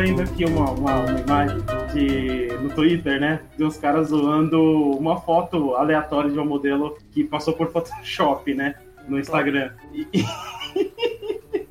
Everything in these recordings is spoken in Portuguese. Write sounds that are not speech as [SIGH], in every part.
vendo aqui uma, uma, uma imagem de, no Twitter, né? De uns caras zoando uma foto aleatória de um modelo que passou por Photoshop, né? No Instagram. E, [LAUGHS]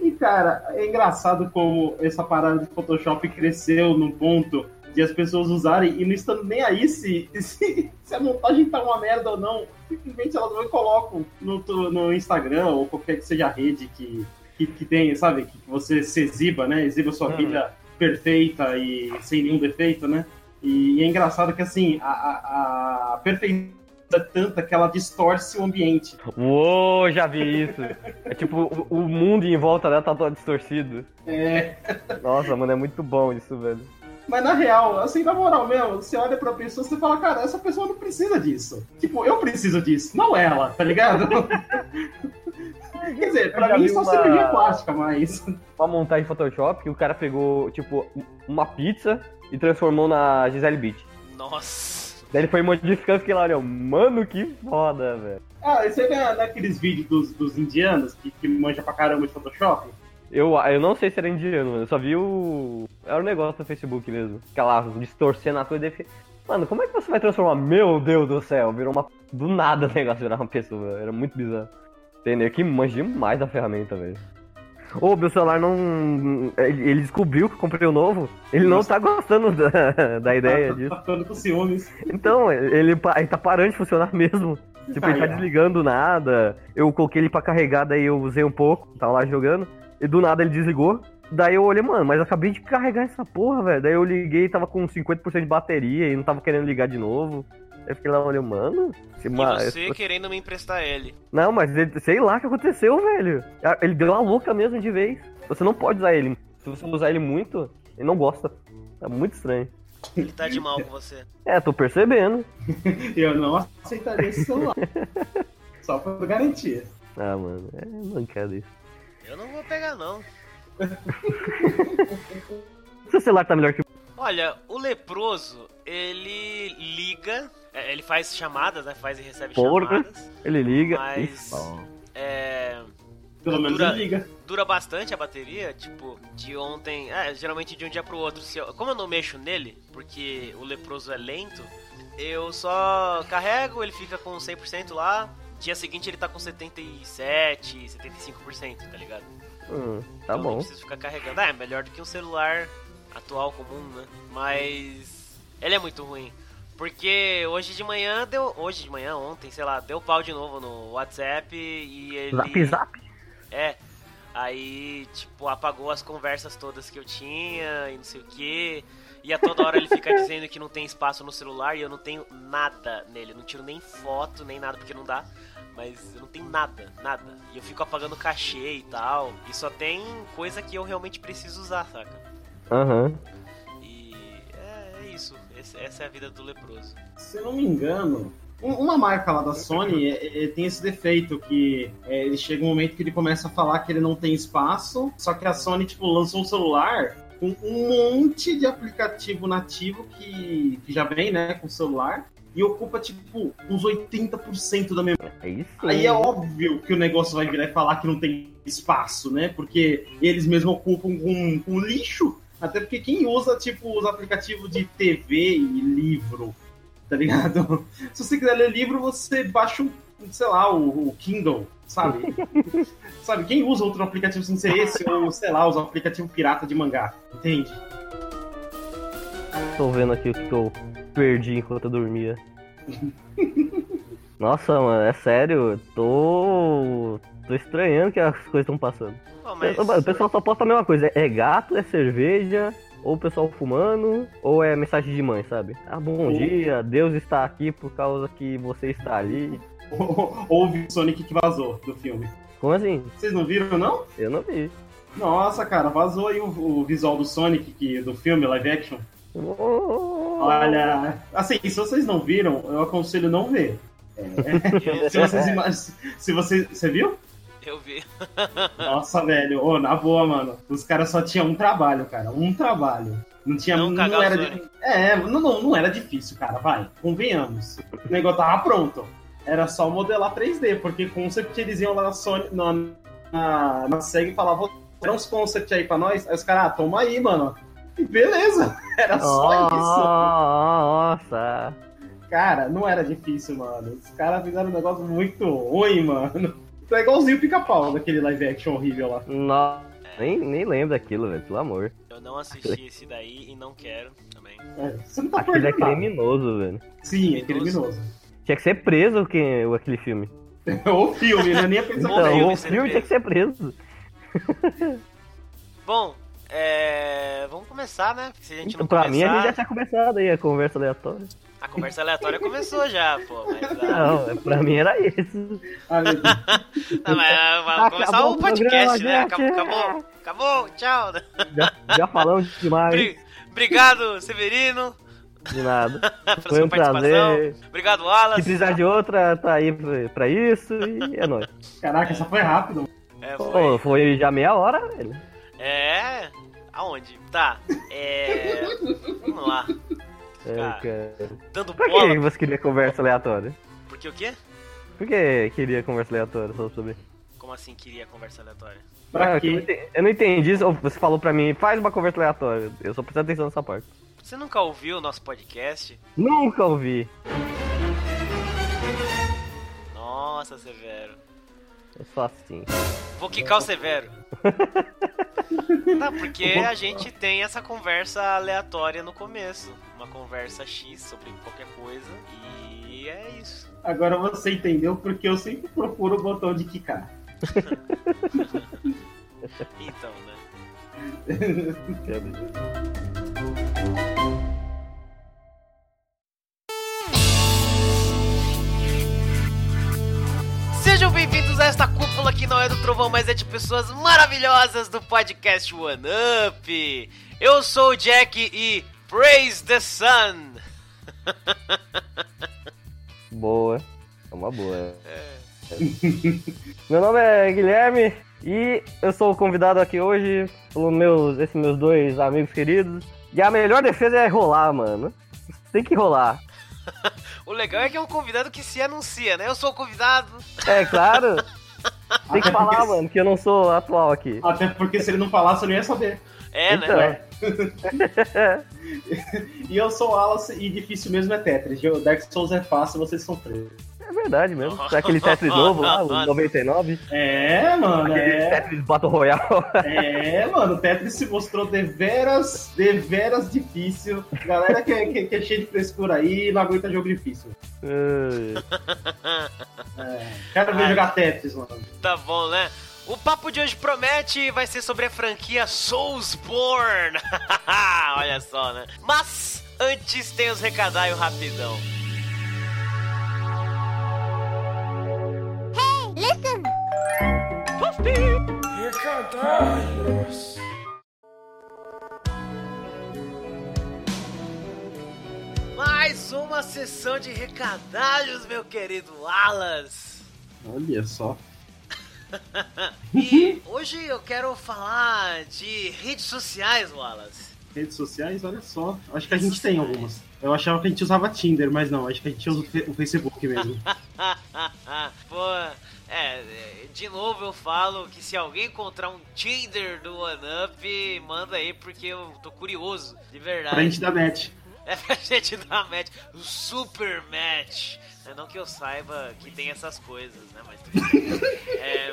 e, cara, é engraçado como essa parada de Photoshop cresceu num ponto de as pessoas usarem e não estando nem aí se, se, se, a montagem tá uma merda ou não. Simplesmente elas vão e colocam no, no Instagram ou qualquer que seja a rede que, que, que tem, sabe? Que você se exiba, né? Exiba sua uhum. vida perfeita e sem nenhum defeito, né? E, e é engraçado que, assim, a, a, a perfeição é tanta que ela distorce o ambiente. Uou, já vi isso. É tipo, o, o mundo em volta dela tá todo distorcido. É. Nossa, mano, é muito bom isso, velho. Mas na real, assim, na moral mesmo, você olha pra pessoa e fala, cara, essa pessoa não precisa disso. Tipo, eu preciso disso, não ela, tá ligado? [LAUGHS] Quer dizer, pra mim só uma... cirurgia plástica, mas. Uma montagem Photoshop que o cara pegou, tipo, uma pizza e transformou na Gisele Beach. Nossa. Daí ele foi modificando e fiquei lá, olha, mano, que foda, velho. Ah, isso aí é naqueles vídeos dos, dos indianos que, que manja pra caramba de Photoshop? Eu, eu não sei se era indiano, mano. Eu só vi o. Era o um negócio do Facebook mesmo. Aquela distorcendo a coisa e Mano, como é que você vai transformar? Meu Deus do céu, virou uma. Do nada o [LAUGHS] negócio virar uma pessoa. Era muito bizarro. Entendeu? Que manja demais da ferramenta, velho. Ô, meu celular não. Ele descobriu que eu comprei o um novo. Ele não tá gostando da, da ideia [LAUGHS] tá, disso. Tá ficando com ciúmes. Então, ele, ele tá parando de funcionar [LAUGHS] mesmo. Tipo, ele tá desligando nada. Eu coloquei ele pra carregar, daí eu usei um pouco, tava lá jogando. E do nada ele desligou. Daí eu olhei, mano, mas eu acabei de carregar essa porra, velho. Daí eu liguei, tava com 50% de bateria e não tava querendo ligar de novo. Aí eu fiquei lá olhando, mano. E você querendo me emprestar ele. Não, mas ele, sei lá o que aconteceu, velho. Ele deu uma louca mesmo de vez. Você não pode usar ele. Se você usar ele muito, ele não gosta. É muito estranho. Ele tá de mal com você. [LAUGHS] É, tô percebendo. [LAUGHS] eu não aceitaria esse celular. [LAUGHS] Só por garantia. Ah, mano, é mancada isso. Eu não vou pegar, não. Seu celular tá melhor que Olha, o leproso, ele liga, é, ele faz chamadas, né? Faz e recebe Porra, chamadas. Ele liga. Mas. É. Pelo menos dura, ele liga. Dura bastante a bateria, tipo, de ontem. É, geralmente de um dia pro outro. Eu, como eu não mexo nele, porque o leproso é lento, eu só carrego, ele fica com 100% lá. Dia seguinte ele tá com 77, 75%, tá ligado? Hum, tá então bom. Não preciso ficar carregando. Ah, é melhor do que um celular atual comum, né? Mas ele é muito ruim. Porque hoje de manhã deu. Hoje de manhã, ontem, sei lá, deu pau de novo no WhatsApp e ele. Zap zap? É. Aí, tipo, apagou as conversas todas que eu tinha e não sei o que. E a toda hora ele fica [LAUGHS] dizendo que não tem espaço no celular e eu não tenho nada nele. Eu não tiro nem foto, nem nada, porque não dá mas eu não tenho nada, nada. E eu fico apagando cachê e tal. E só tem coisa que eu realmente preciso usar, saca? Aham. Uhum. Essa é a vida do leproso. Se eu não me engano, uma marca lá da Sony é, é, tem esse defeito que é, ele chega um momento que ele começa a falar que ele não tem espaço, só que a Sony tipo lançou um celular com um monte de aplicativo nativo que, que já vem, né, com o celular e ocupa, tipo, uns 80% da memória. É isso. Aí é óbvio que o negócio vai virar e falar que não tem espaço, né? Porque eles mesmos ocupam com, com lixo. Até porque quem usa, tipo, os aplicativos de TV e livro, tá ligado? [LAUGHS] Se você quiser ler livro, você baixa um, sei lá, o, o Kindle, sabe? [LAUGHS] sabe, quem usa outro aplicativo sem ser esse, ou, sei lá, usa um aplicativo pirata de mangá, entende? Tô vendo aqui o que eu perdi enquanto eu dormia. [LAUGHS] Nossa, mano, é sério, tô. Tô estranhando que as coisas estão passando. mas... O pessoal só posta a mesma coisa, é gato, é cerveja, ou o pessoal fumando, ou é mensagem de mãe, sabe? Ah, bom dia, Deus está aqui por causa que você está ali. Houve o Sonic que vazou do filme. Como assim? Vocês não viram, não? Eu não vi. Nossa, cara, vazou aí o, o visual do Sonic que, do filme live action. Oh. Olha, assim, se vocês não viram, eu aconselho não ver. É, [LAUGHS] se vocês imaginam. Se você. Você viu? Eu vi. Nossa, velho. Ô, na boa, mano. Os caras só tinham um trabalho, cara. Um trabalho. Não tinha. Não, não era. De... É, não, não, não era difícil, cara. Vai. Convenhamos. O negócio tava pronto. Era só modelar 3D, porque concept eles iam lá na Sony, na, na, na SEG e falavam, dá uns concept aí pra nós. Aí os caras, ah, toma aí, mano E beleza, [LAUGHS] era só isso. Nossa. Cara, não era difícil, mano. Os caras fizeram um negócio muito ruim, mano. É igualzinho o pica-pau daquele live action horrível lá. Nossa. Nem, nem lembro daquilo, velho, pelo amor. Eu não assisti esse daí e não quero também. É, você não tá Aquilo é perdendo nada. criminoso, velho. Sim, é criminoso. Tinha que ser preso que, aquele filme. [LAUGHS] o filme, né? Nem a pensar Então, filme o filme tinha que ser preso. [LAUGHS] Bom, é... vamos começar, né? Se a gente não Então, pra começar... mim, a gente já tinha começado aí a conversa aleatória. A conversa aleatória começou já, pô. Mas, ah, Não, pra mim era isso. Ah, não, mas vamos começar Acabou o podcast, programa, né? Acabou, acabou, acabou, tchau. Já, já falamos demais. Bri- Obrigado, Severino, De nada. [LAUGHS] pela Foi sua um participação. prazer. Obrigado, Se Wallace. precisar de outra, tá aí pra, isso e é nóis. Caraca, essa foi rápido. É, Pô, foi. foi já meia hora, velho. É. Aonde? Tá. É. Vamos lá. É, Ah. cara. Dando Por que bola. você queria conversa aleatória? Porque o quê? Por que queria conversa aleatória só sobre? Como assim queria conversa aleatória? Pra Ah, que eu, não quê? entendi, eu não entendi isso. Você falou pra mim, faz uma conversa aleatória. Eu só prestei atenção nessa parte. Você nunca ouviu o nosso podcast? Nunca ouvi. Nossa, Severo. Eu sou assim. Vou quicar o Severo. [LAUGHS] Tá, porque a gente tem essa conversa aleatória no começo. Uma conversa X sobre qualquer coisa. E é isso. Agora você entendeu porque eu sempre procuro o botão de quicar. [LAUGHS] Então, né? Sejam bem-vindos a esta que não é do trovão, mas é de pessoas maravilhosas do podcast One Up. Eu sou o Jack e Praise the Sun. [LAUGHS] Boa. É uma boa. [LAUGHS] Meu nome é Guilherme e eu sou o convidado aqui hoje pelos meus, esses meus dois amigos queridos. E a melhor defesa é rolar, mano. Tem que rolar. [LAUGHS] O legal é que é um convidado que se anuncia, né? Eu sou o convidado. É claro. Tem que falar, porque- mano, que eu não sou atual aqui. Até porque se ele não falasse, eu não ia saber. É, Então. né? [LAUGHS] E eu sou o Alice e difícil mesmo é Tetris. O Dark Souls é fácil, vocês são presos. É verdade mesmo. [LAUGHS] É aquele Tetris novo lá, o 99. É, mano, Aquele é. Tetris Battle Royale. [LAUGHS] É, mano, o Tetris se mostrou deveras, deveras difícil. Galera que é, que, que é cheia de frescura aí não aguenta jogo difícil. Ai, É, quero ver Ai. jogar Tetris, mano. Tá bom, né? O papo de hoje promete vai ser sobre a franquia Soulsborne. [LAUGHS] Olha só, né? Mas antes tem os recadalhos rapidão. Mais uma sessão de recadalhos, meu querido Alas. Olha só. [LAUGHS] E hoje eu quero falar de redes sociais, Wallace. Redes sociais, olha só. Acho que a gente tem algumas. Eu achava que a gente usava Tinder, mas não, acho que a gente usa o Facebook mesmo. [LAUGHS] Pô, é, de novo eu falo que se alguém encontrar um Tinder do OneUp, manda aí porque eu tô curioso, de verdade. Pra gente dar match. [LAUGHS] É pra gente dar match, o super match. É, não que eu saiba que tem essas coisas, né? Mas. [LAUGHS] É...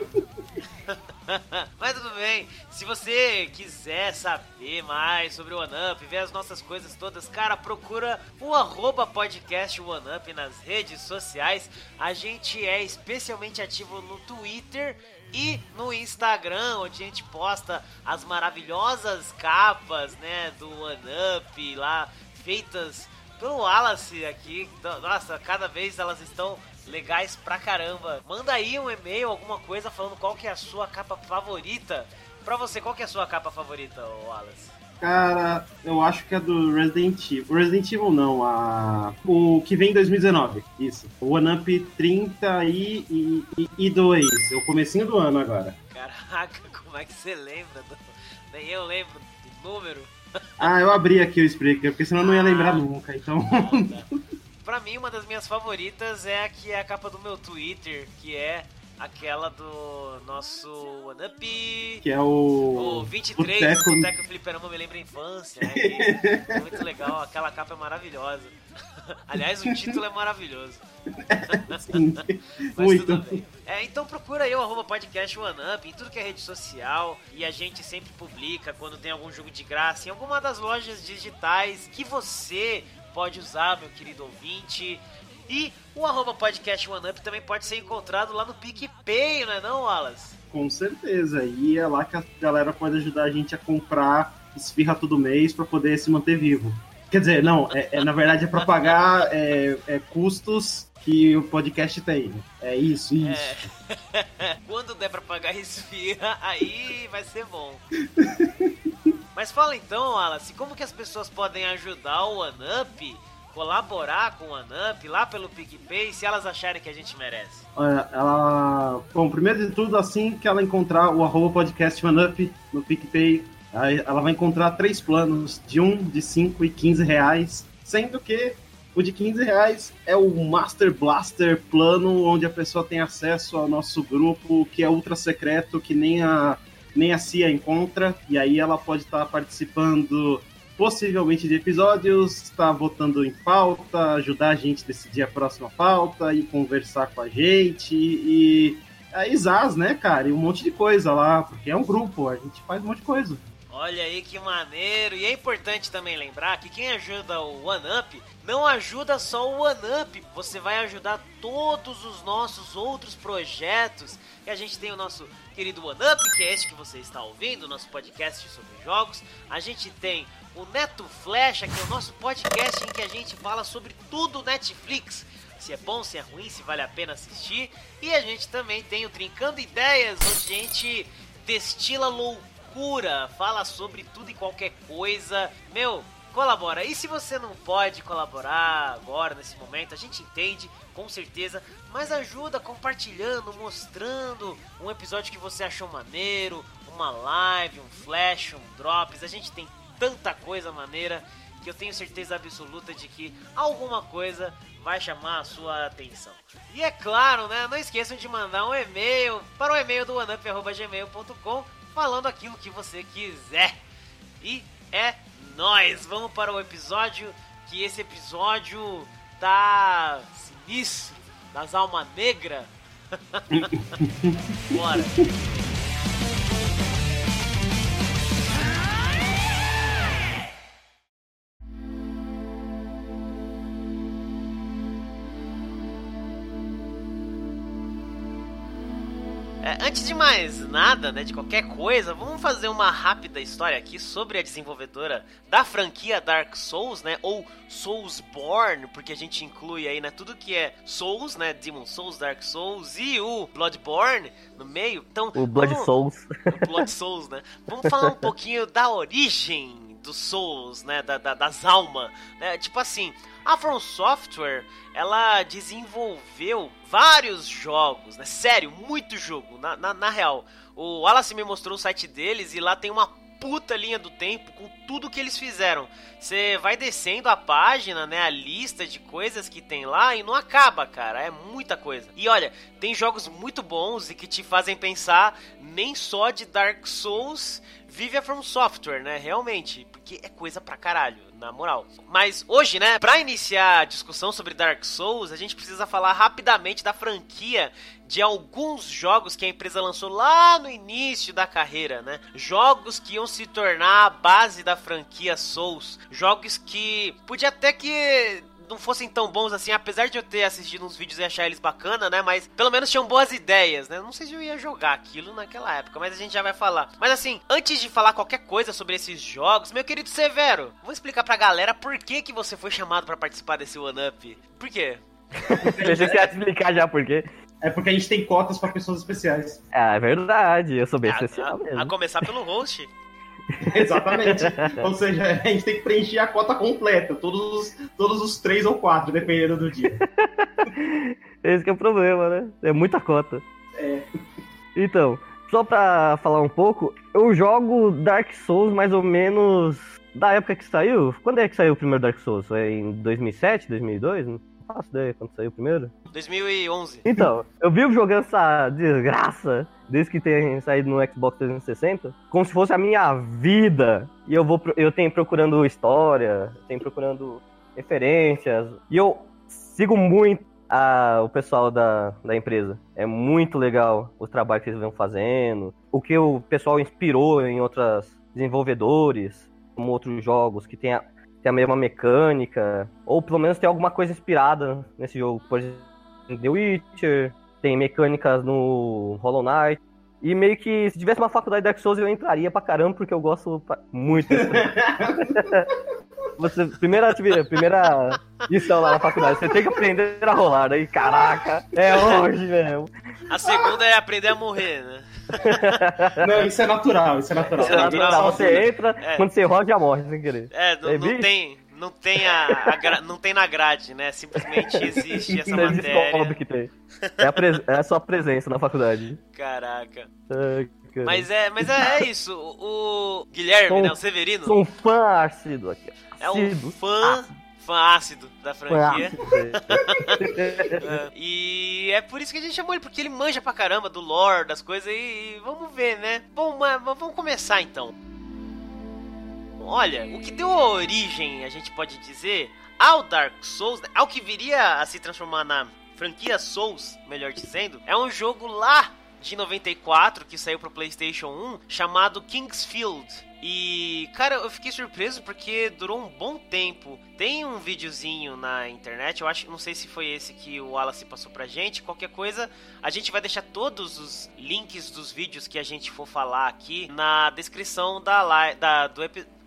[LAUGHS] Mas tudo bem. Se você quiser saber mais sobre o OneUp, ver as nossas coisas todas, cara, procura o arroba podcast OneUp nas redes sociais. A gente é especialmente ativo no Twitter e no Instagram, onde a gente posta as maravilhosas capas, né, do OneUp lá, feitas pelo Wallace aqui. Nossa, cada vez elas estão legais pra caramba. Manda aí um e-mail, alguma coisa falando qual que é a sua capa favorita. Pra você, qual que é a sua capa favorita, Wallace? Cara, eu acho que é do Resident Evil. Resident Evil não, a... o que vem em 2019. Isso. O One Up 30 e, e, e, e 2. É o comecinho do ano agora. Caraca, [LAUGHS] como é que você lembra? do- Nem eu lembro do número. Ah, eu abri aqui o Spreaker, porque senão eu não ia lembrar nunca. Então, [LAUGHS] Pra mim, uma das minhas favoritas é a que é a capa do meu Twitter, que é aquela do nosso One Up. Que é o. O 23, Boteco- o Boteco Fliperama me lembra a infância. né? É muito legal, aquela capa é maravilhosa. [LAUGHS] Aliás, o título é maravilhoso. Sim. Mas Muito. tudo bem. É, então procura aí o arroba podcast OneUp em tudo que é rede social e a gente sempre publica quando tem algum jogo de graça em alguma das lojas digitais que você pode usar, meu querido ouvinte. E o arroba podcast OneUp também pode ser encontrado lá no PicPay, não é não, Wallace? Com certeza. E é lá que a galera pode ajudar a gente a comprar esfirra todo mês para poder se manter vivo. Quer dizer, não, é, é- na verdade é para pagar [LAUGHS] é, é, custos que o podcast tem. É isso, isso. É. [LAUGHS] Quando der pra pagar esfirra, aí vai ser bom. [LAUGHS] Mas fala então, Wallace, como que as pessoas podem ajudar o OneUp, colaborar com o OneUp lá pelo PicPay, se elas acharem que a gente merece? Olha, ela. Bom, primeiro de tudo, assim que ela encontrar o arroba podcast OneUp no PicPay, ela vai encontrar três planos, de 1, de 5 e 15 reais, sendo que o de 15 reais é o Master Blaster plano, onde a pessoa tem acesso ao nosso grupo, que é ultra secreto, que nem a, nem a CIA encontra, e aí ela pode estar participando possivelmente de episódios, estar votando em pauta, ajudar a gente a decidir a próxima pauta e conversar com a gente e aí Zaz, né, cara, e um monte de coisa lá, porque é um grupo, a gente faz um monte de coisa. Olha aí que maneiro! E é importante também lembrar que quem ajuda o OneUp não ajuda só o OneUp, você vai ajudar todos os nossos outros projetos. E a gente tem o nosso querido OneUp, que é este que você está ouvindo, nosso podcast sobre jogos. A gente tem o Neto Flecha, que é o nosso podcast em que a gente fala sobre tudo Netflix. Se é bom, se é ruim, se vale a pena assistir. E a gente também tem o Trincando Ideias, onde a gente destila loucura, fala sobre tudo e qualquer coisa. Meu, colabora. E se você não pode colaborar agora, nesse momento, a gente entende, com certeza, mas ajuda compartilhando, mostrando um episódio que você achou maneiro, uma live, um flash, um drops. A gente tem tanta coisa maneira que eu tenho certeza absoluta de que alguma coisa vai chamar a sua atenção. E é claro, né? Não esqueçam de mandar um e-mail para o e-mail do oneup.gmail.com falando aquilo que você quiser. E é nóis! Vamos para o episódio, que esse episódio tá sinistro, das almas negras. [LAUGHS] Bora! É, antes de mais nada, né, de qualquer coisa, vamos fazer uma rápida história aqui sobre a desenvolvedora da franquia Dark Souls, né, ou Soulsborne, porque a gente inclui aí, né, tudo que é Souls, né, Demon Souls, Dark Souls e o Bloodborne no meio. Então, O Blood vamos- Souls. o [LAUGHS] Blood Souls, né? Vamos falar um pouquinho da origem dos Souls, né? Da, da- das almas. Né? Tipo assim, a From Software, ela desenvolveu vários jogos, né? Sério, muito jogo. Na, na, na real, o Wallace me mostrou o site deles e lá tem uma puta linha do tempo com tudo que eles fizeram. Você vai descendo a página, né, a lista de coisas que tem lá e não acaba, cara, é muita coisa. E olha, tem jogos muito bons e que te fazem pensar nem só de Dark Souls vive a From Software, né, realmente, porque é coisa pra caralho, na moral. Mas hoje, né, pra iniciar a discussão sobre Dark Souls, a gente precisa falar rapidamente da franquia de alguns jogos que a empresa lançou lá no início da carreira, né? Jogos que iam se tornar a base da franquia Souls. Jogos que podia até que não fossem tão bons assim, apesar de eu ter assistido uns vídeos e achar eles bacana, né? Mas pelo menos tinham boas ideias, né? Não sei se eu ia jogar aquilo naquela época, mas a gente já vai falar. Mas assim, antes de falar qualquer coisa sobre esses jogos, meu querido Severo, vou explicar pra galera por que que você foi chamado pra participar desse One Up. Por quê? [LAUGHS] Ia te explicar já por quê. É porque a gente tem cotas para pessoas especiais. Ah, é verdade, eu sou bem A, especial a- mesmo. a começar pelo host. [LAUGHS] [LAUGHS] Exatamente. Ou seja, a gente tem que preencher a cota completa, todos os, todos os três ou quatro, dependendo do dia. [LAUGHS] Esse que é o problema, né? É muita cota. É. Então, só pra falar um pouco, eu jogo Dark Souls mais ou menos da época que saiu. Quando é que saiu o primeiro Dark Souls? Foi em 2007, 2002? Não faço ideia quando saiu o primeiro. 2011. Então, eu vivo jogando essa desgraça desde que tem saído no Xbox 360, como se fosse a minha vida. E eu vou eu tenho procurando história, tenho procurando referências. E eu sigo muito a, o pessoal da, da empresa. É muito legal o trabalho que eles vão fazendo, o que o pessoal inspirou em outros desenvolvedores, como outros jogos que tem a, tem a mesma mecânica, ou pelo menos tem alguma coisa inspirada nesse jogo. Por exemplo, The Witcher, tem mecânicas no Hollow Knight. E meio que se tivesse uma faculdade de Dark Souls eu entraria pra caramba, porque eu gosto muito desse [LAUGHS] Você, primeira atividade, primeira lição lá na faculdade, você tem que aprender a rolar. Aí, caraca, é hoje, velho. A segunda é aprender a morrer, né? [LAUGHS] Não, isso é natural, isso é natural. Isso é natural. Você entra, é. quando você roda, já morre sem querer. É, não, é não tem, não tem a, a gra... não tem na grade, né? Simplesmente existe essa Você matéria. que tem. É a, pres... é a sua presença na faculdade. Caraca. mas é, mas é, é isso. O, Guilherme, sou, né? O Severino. Sou um fã ácido aqui. É um fã. Ácido. Fã ácido da franquia. [LAUGHS] é. E é por isso que a gente chamou ele, porque ele manja pra caramba do lore, das coisas, e, e vamos ver, né? Bom, mas vamos começar então. Olha, o que deu origem, a gente pode dizer, ao Dark Souls, ao que viria a se transformar na franquia Souls, melhor dizendo, é um jogo lá de 94 que saiu pro PlayStation 1 chamado Kingsfield. E, cara, eu fiquei surpreso porque durou um bom tempo. Tem um videozinho na internet, eu acho, não sei se foi esse que o Wallace passou pra gente. Qualquer coisa, a gente vai deixar todos os links dos vídeos que a gente for falar aqui na descrição da, da do episódio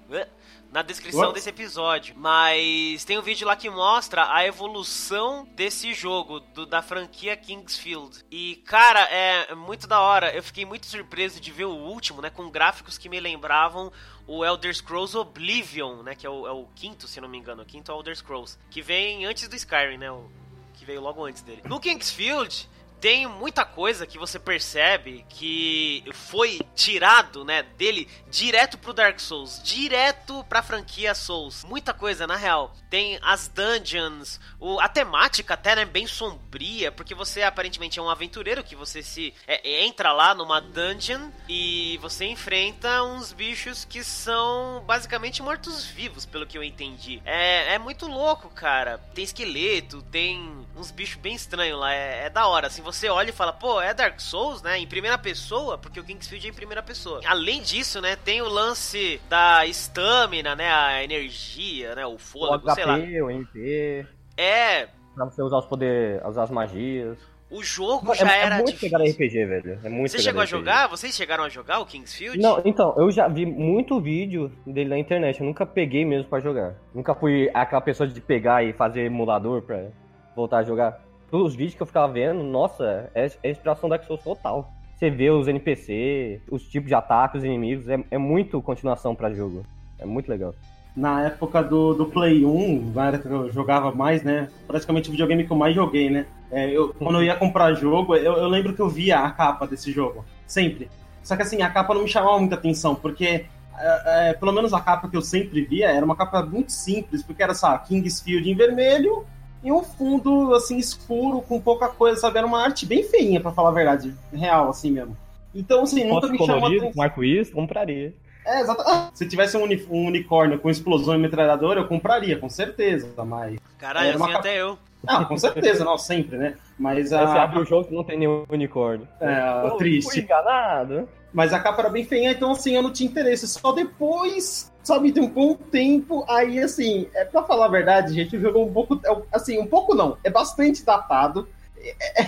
na descrição What? desse episódio. Mas tem um vídeo lá que mostra a evolução desse jogo, do, da franquia Kingsfield. E, cara, é muito da hora. Eu fiquei muito surpreso de ver o último, né? Com gráficos que me lembravam o Elder Scrolls Oblivion, né? Que é o, é o quinto, se não me engano. O quinto Elder Scrolls. Que vem antes do Skyrim, né? O, que veio logo antes dele. No Kingsfield, tem muita coisa que você percebe que foi tirado, né, dele direto pro Dark Souls, direto pra franquia Souls. Muita coisa, na real. Tem as dungeons, o, a temática até, né, bem sombria, porque você aparentemente é um aventureiro que você se é, entra lá numa dungeon e você enfrenta uns bichos que são basicamente mortos-vivos, pelo que eu entendi. É, é muito louco, cara. Tem esqueleto, tem uns bichos bem estranhos lá. É, é da hora, assim, você você olha e fala, pô, é Dark Souls, né? Em primeira pessoa, porque o Kingsfield é em primeira pessoa. Além disso, né, tem o lance da estamina, né? A energia, né? O fôlego, o sei lá. O MP. É. Pra você usar os poderes, usar as magias. O jogo é, já é, era. É muito difícil. pegar RPG, velho. É muito Você chegou a jogar? Vocês chegaram a jogar o Kingsfield? Não, então, eu já vi muito vídeo dele na internet. Eu nunca peguei mesmo pra jogar. Nunca fui aquela pessoa de pegar e fazer emulador pra voltar a jogar pelos vídeos que eu ficava vendo, nossa, é, é inspiração Dark Souls total. Você vê os NPC, os tipos de ataques, os inimigos, é, é muito continuação para jogo. É muito legal. Na época do, do Play 1, na época que eu jogava mais, né? Praticamente o videogame que eu mais joguei, né? É, eu, quando eu ia comprar jogo, eu, eu lembro que eu via a capa desse jogo. Sempre. Só que assim, a capa não me chamava muita atenção, porque é, é, pelo menos a capa que eu sempre via era uma capa muito simples, porque era, só Kingsfield em vermelho e um fundo, assim, escuro, com pouca coisa, sabe? Era uma arte bem feinha, para falar a verdade, real, assim mesmo. Então, assim, nunca me chamou atenção. Com arco-íris, compraria. É, exato. Ah, se tivesse um, uni um, unicórnio com explosão e metralhadora, eu compraria, com certeza, mas... Caralho, assim até eu. Ah, com certeza, não, sempre, né? Mas a... Você abre o jogo que não tem nenhum unicórnio. É, triste. Fui enganado. Mas a capa era bem feia, então assim, eu não tinha interesse. Só depois, sabe, tem um bom tempo, aí assim, é pra falar a verdade, gente, o jogo é um pouco, é assim, um pouco não, é bastante datado. É, é,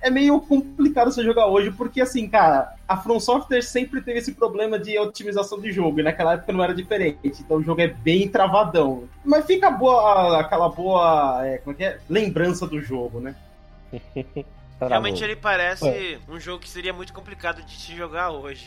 é, meio complicado você jogar hoje, porque assim, cara, a From Software sempre teve esse problema de otimização de jogo, e naquela época não era diferente, então o jogo é bem travadão. Mas fica boa, aquela boa, é, como é que é? Lembrança do jogo, né? [LAUGHS] Realmente ele parece é. um jogo que seria muito complicado de se jogar hoje.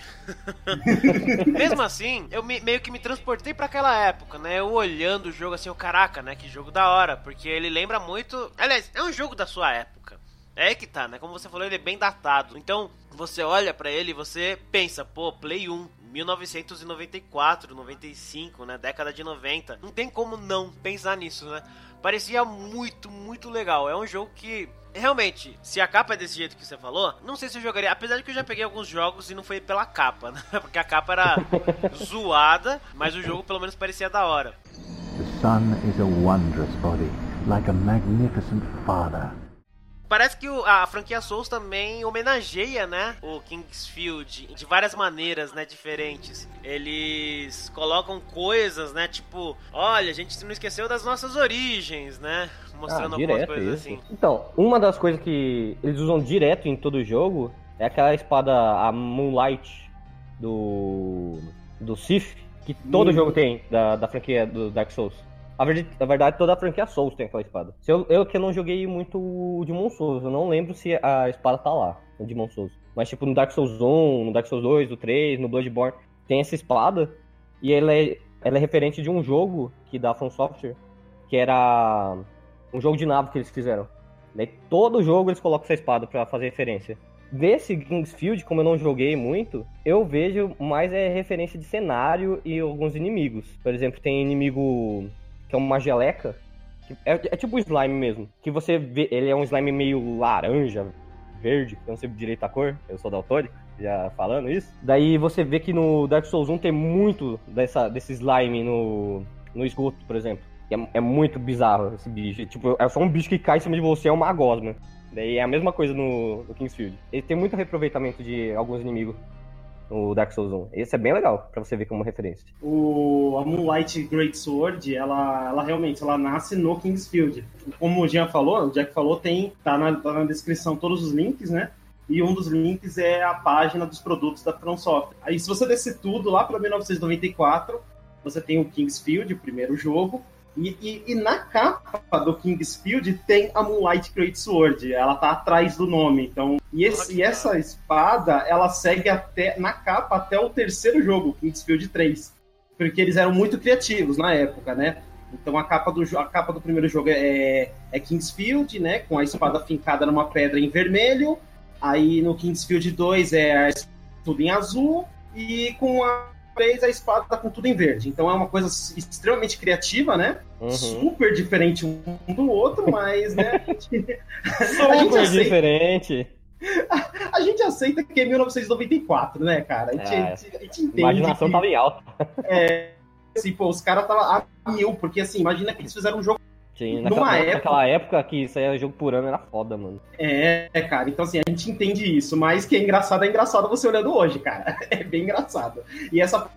[LAUGHS] Mesmo assim, eu me, meio que me transportei para aquela época, né? Eu olhando o jogo assim, o caraca, né? Que jogo da hora, porque ele lembra muito. Aliás, é um jogo da sua época. É que tá, né? Como você falou, ele é bem datado. Então, você olha para ele e você pensa, pô, Play 1, 1994, 95, né? Década de 90. Não tem como não pensar nisso, né? Parecia muito, muito legal. É um jogo que realmente, se a capa é desse jeito que você falou, não sei se eu jogaria. Apesar de que eu já peguei alguns jogos e não foi pela capa, [LAUGHS] né? Porque a capa era zoada, mas o jogo pelo menos parecia da hora. The sun is a wondrous body, like a magnificent father. Parece que o- a franquia Souls também homenageia, né, o Kingsfield de várias maneiras, né, diferentes. Eles colocam coisas, né, tipo, olha, a gente não esqueceu das nossas origens, né, mostrando Ah, algumas direto coisas isso. assim. Então, uma das coisas que eles usam direto em todo jogo é aquela espada, a Moonlight do. do Sif, que todo Hum. jogo tem da, da franquia do Dark Souls. A verdade, na verdade, toda a franquia Souls tem aquela espada. Se eu, eu que não joguei muito o Demon Souls, eu não lembro se a espada tá lá, no Demon Souls. Mas, tipo, no Dark Souls 1, no Dark Souls 2, no 3, no Bloodborne, tem essa espada. E ela é, ela é referente de um jogo que da From Software, que era um jogo de nave que eles fizeram. Daí todo jogo eles colocam essa espada pra fazer referência. Desse Kingsfield, como eu não joguei muito, eu vejo mais é referência de cenário e alguns inimigos. Por exemplo, tem inimigo que é uma geleca, que é, é tipo um slime mesmo. Que você vê, ele é um slime meio laranja, verde, não sei direito a cor, eu sou daltônico, já falando isso. Daí você vê que no Dark Souls 1 tem muito dessa, desse slime no, no esgoto, por exemplo. É, é muito bizarro esse bicho. Tipo, é só um bicho que cai em cima de você, é uma gosma. Daí é a mesma coisa no, no Kingsfield. Ele tem muito reaproveitamento de alguns inimigos no Dark Souls 1. Esse é bem legal, pra você ver como referência. O, a Moonlight Great Sword, ela, ela realmente ela nasce no Kingsfield. Como o Jean falou, o Jack falou, tem tá na, tá na descrição todos os links, né? E um dos links é a página dos produtos da From. Aí se você descer tudo lá para 1994, você tem o Kingsfield, o primeiro jogo. E, e- e na capa do Kingsfield tem a Moonlight Great Sword. Ela tá atrás do nome. Então, e, esse- e essa espada, ela segue até na capa até o terceiro jogo, Kingsfield 3 porque eles eram muito criativos na época, né? Então a capa do, a capa do primeiro jogo é, é Kingsfield, né? Com a espada fincada numa pedra em vermelho. Aí no Kingsfield 2 é tudo em azul. E com a 3 a espada com tudo em verde. Então é uma coisa extremamente criativa, né? Uhum. Super diferente um do outro, mas, né? A gente, [LAUGHS] a gente Super aceita, diferente. [LAUGHS] a gente aceita que é 1994, né, cara? A gente, É. a gente- a gente entende. Imaginação que- tava em alta. assim, pô, os caras estavam a mil, porque assim, imagina que eles fizeram um jogo. Sim, Numa naquela, época- naquela época que saía jogo por ano era foda, mano. É, cara, então assim, a gente entende isso, mas que é engraçado, é engraçado você olhando hoje, cara. [LAUGHS] É bem engraçado. E essa.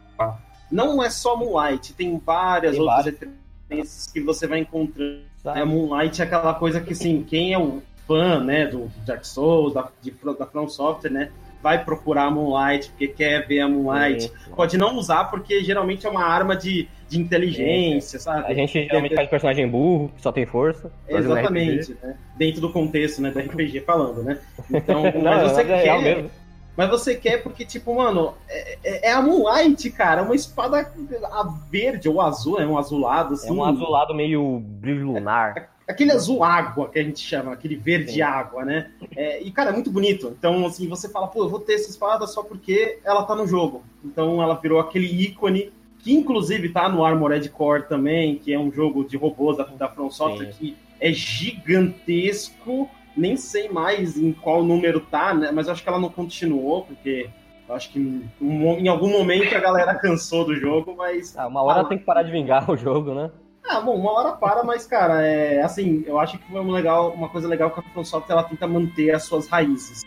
Não é só Moonlight, tem várias Tem outras referências que você vai encontrando. Sabe? É, Moonlight é aquela coisa que, assim, quem é o fã, né, do Dark Souls, da, de, da From Software, né, vai procurar a Moonlight, porque quer ver a Moonlight. Sim. Pode não usar, porque geralmente é uma arma de, de inteligência, sabe? A gente geralmente faz personagem burro, que só tem força. Exatamente, né? Dentro do contexto, né, do RPG falando, né? Então. [LAUGHS] Não, mas você é quer, mesmo. mas você quer porque, tipo, mano, é, é- é a Moonlight, cara, uma espada a verde ou azul, é um azulado, assim. É um azulado meio brilho lunar. [LAUGHS] Aquele azul água que a gente chama, aquele verde Sim. água, né? É, e, cara, é muito bonito. Então, assim, você fala, pô, eu vou ter essa espada só porque ela tá no jogo. Então, ela virou aquele ícone que, inclusive, tá no Armored Core também, que é um jogo de robôs da, da From Software, que é gigantesco. Nem sei mais em qual número tá, né? Mas eu acho que ela não continuou, porque eu acho que em, em algum momento a galera [LAUGHS] cansou do jogo, mas Ah, uma hora tem que parar de vingar o jogo, né? Ah, bom, uma hora para, mas, cara, é assim, eu acho que foi uma, legal, uma coisa legal que a From Software ela tenta manter as suas raízes.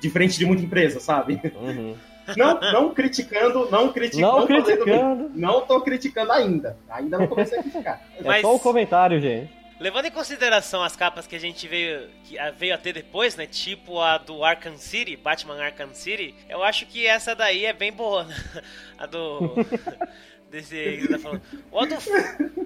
Diferente de muita empresa, sabe? Uhum. [LAUGHS] Não, não criticando, não criticando. Não criticando. Não tô criticando ainda. Ainda não comecei a criticar. [LAUGHS] É Mas- só o comentário, gente. Levando em consideração as capas que a gente veio, que a- veio a ter depois, né? Tipo a do Arkham City, Batman Arkham City, eu acho que essa daí é bem boa, né? [LAUGHS] A do. Desse aí que você tá falando. Ou, do,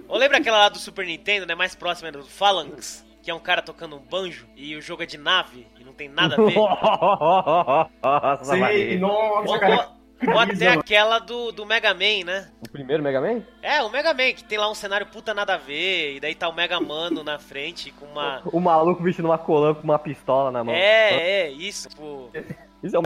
ou lembra aquela lá do Super Nintendo, né? Mais próxima do Phalanx, que é um cara tocando um banjo e o jogo é de nave e não tem nada a ver. Nossa, Sim, nossa, Ou, cara. ou- até aquela do, do Mega Man, né? O primeiro Mega Man? É, o Mega Man, que tem lá um cenário puta nada a ver, e daí tá o Mega Mano na frente com uma. O maluco vestindo uma colã com uma pistola na mão. É, é, isso, tipo. Isso é um...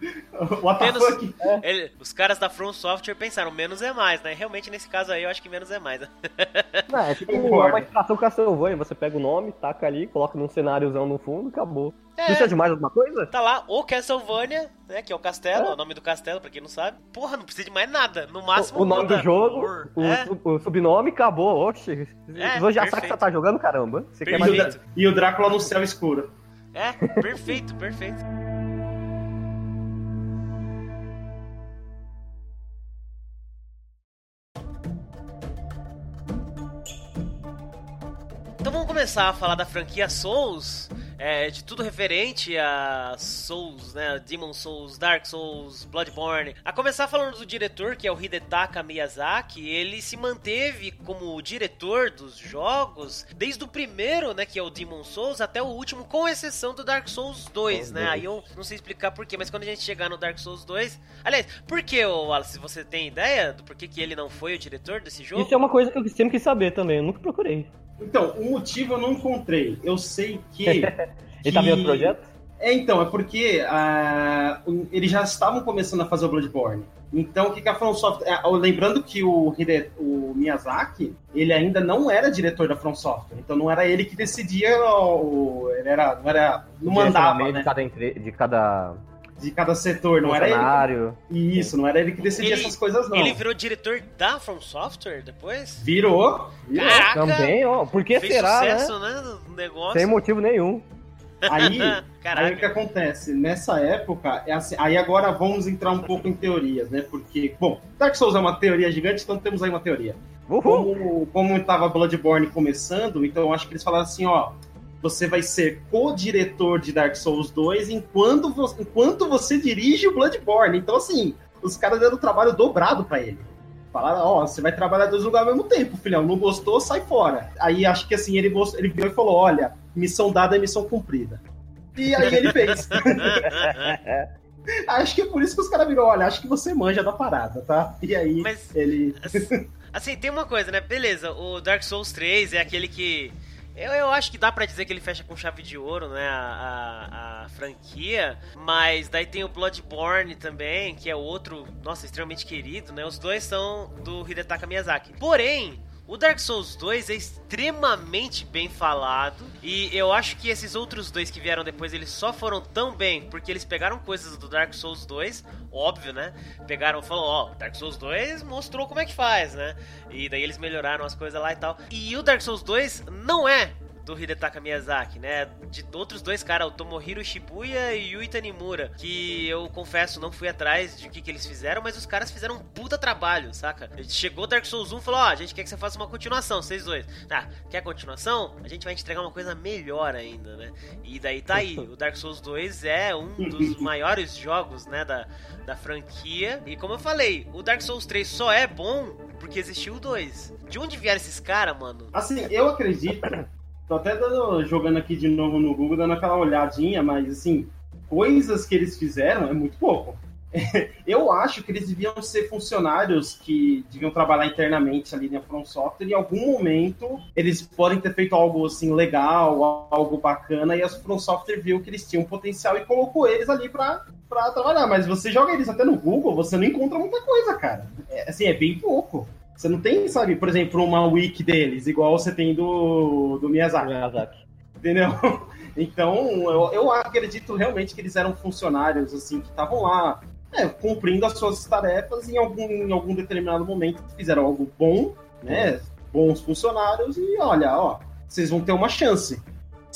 [LAUGHS] What the Menos- fuck? [LAUGHS] Ele- os caras da From Software pensaram, menos é mais, né? Realmente, nesse caso aí, eu acho que menos é mais. né? [LAUGHS] Não, é tipo uma extração Castlevania. Você pega o nome, taca ali, coloca num cenáriozão no fundo, acabou. É. Precisa de mais alguma coisa? Tá lá o Castlevania, né? Que é o castelo, é o nome do castelo, pra quem não sabe. Porra, não precisa de mais nada. No máximo, O, o nome do jogo, o, É, o subnome, acabou. Oxi. É, Você já sabe perfeito. que você tá jogando, caramba. Você quer E mais e o Drácula no céu escuro. é, perfeito, perfeito. Então vamos começar a falar da franquia Souls, é, de tudo referente a Souls, né? Demon Souls, Dark Souls, Bloodborne. A começar falando do diretor, que é o Hidetaka Miyazaki, ele se manteve como diretor dos jogos desde o primeiro, né, que é o Demon Souls, até o último, com exceção do Dark Souls 2, né? Aí eu não sei explicar porquê, mas quando a gente chegar no Dark Souls 2... Aliás, por que, Wallace, você tem ideia do porquê que ele não foi o diretor desse jogo? Isso é uma coisa que eu sempre quis saber também, eu nunca procurei. Então, o motivo eu não encontrei. Eu sei que. [LAUGHS] Ele tá que- vendo o projeto? É, então, é porque o- eles já estavam começando a fazer o Bloodborne. Então, o que, que a From Software... é, lembrando que o, Hide- o Miyazaki, ele ainda não era diretor da From Software. Então, não era ele que decidia, o, ele era, não, era, não mandava, né? De cada, entre- de cada De cada setor. Não era ele. Isso, não era ele que decidia Ele- essas coisas, não. Ele virou diretor da From Software depois? Virou. virou. Caraca! Também, ó. Por que será, sucesso, né? né? no negócio. Sem motivo nenhum. Aí, [LAUGHS] Aí o que acontece? Nessa época, é assim, aí agora vamos entrar um pouco em teorias, né? Porque, bom, Dark Souls é uma teoria gigante, então temos aí uma teoria. Uhul. Como, como tava Bloodborne começando, então eu acho que eles falaram assim, ó, você vai ser co-diretor de Dark Souls 2 enquanto você, enquanto você dirige o Bloodborne. Então, assim, os caras deram trabalho dobrado pra ele. Falaram, ó, você vai trabalhar dois lugares ao mesmo tempo, filhão. Não gostou, sai fora. Aí acho que assim, ele, gost- ele virou e falou: olha, missão dada é missão cumprida. E aí ele fez. [LAUGHS] acho que é por isso que os caras viram, olha, acho que você manja da parada, tá? E aí Mas- ele. Assim, tem uma coisa, né? Beleza, o Dark Souls 3 é aquele que. Eu, eu acho que dá pra dizer que ele fecha com chave de ouro, né? A, a, a franquia. Mas daí tem o Bloodborne também, que é outro, nossa, extremamente querido, né? Os dois são do Hidetaka Miyazaki. Porém. O Dark Souls 2 é extremamente bem falado e eu acho que esses outros dois que vieram depois eles só foram tão bem porque eles pegaram coisas do Dark Souls 2, óbvio, né? Pegaram, falou, ó, Dark Souls 2 mostrou como é que faz, né? E daí eles melhoraram as coisas lá e tal. E o Dark Souls 2 não é do Hidetaka Miyazaki, né? De outros dois caras, o Tomohiro Shibuya e Yui Tanimura, que eu confesso, não fui atrás de o que, que eles fizeram, mas os caras fizeram um puta trabalho, saca? Chegou Dark Souls 1 e falou, ó, a gente quer que você faça uma continuação, vocês dois. Ah, quer continuação? A gente vai entregar uma coisa melhor ainda, né? E daí tá aí, o Dark Souls 2 é um dos [LAUGHS] maiores jogos, né, da, da franquia. E como eu falei, o Dark Souls 3 só é bom porque existiu o 2. De onde vieram esses caras, mano? Assim, eu acredito. Tô até dando- jogando aqui de novo no Google, dando aquela olhadinha, mas assim, coisas que eles fizeram é muito pouco. [LAUGHS] Eu acho que eles deviam ser funcionários que deviam trabalhar internamente ali na From Software e em algum momento eles podem ter feito algo assim legal, algo bacana, e a From Software viu que eles tinham potencial e colocou eles ali pra trabalhar. Mas você joga eles até no Google, você não encontra muita coisa, cara. É, assim, é bem pouco. Você não tem, sabe, por exemplo, uma wiki deles, igual você tem do, do Miyazaki Miyazaki. entendeu? [LAUGHS] Então, eu, eu acredito realmente que eles eram funcionários, assim, que estavam lá, é, cumprindo as suas tarefas e em algum, em algum determinado momento fizeram algo bom, né? Bons funcionários e olha, ó, vocês vão ter uma chance.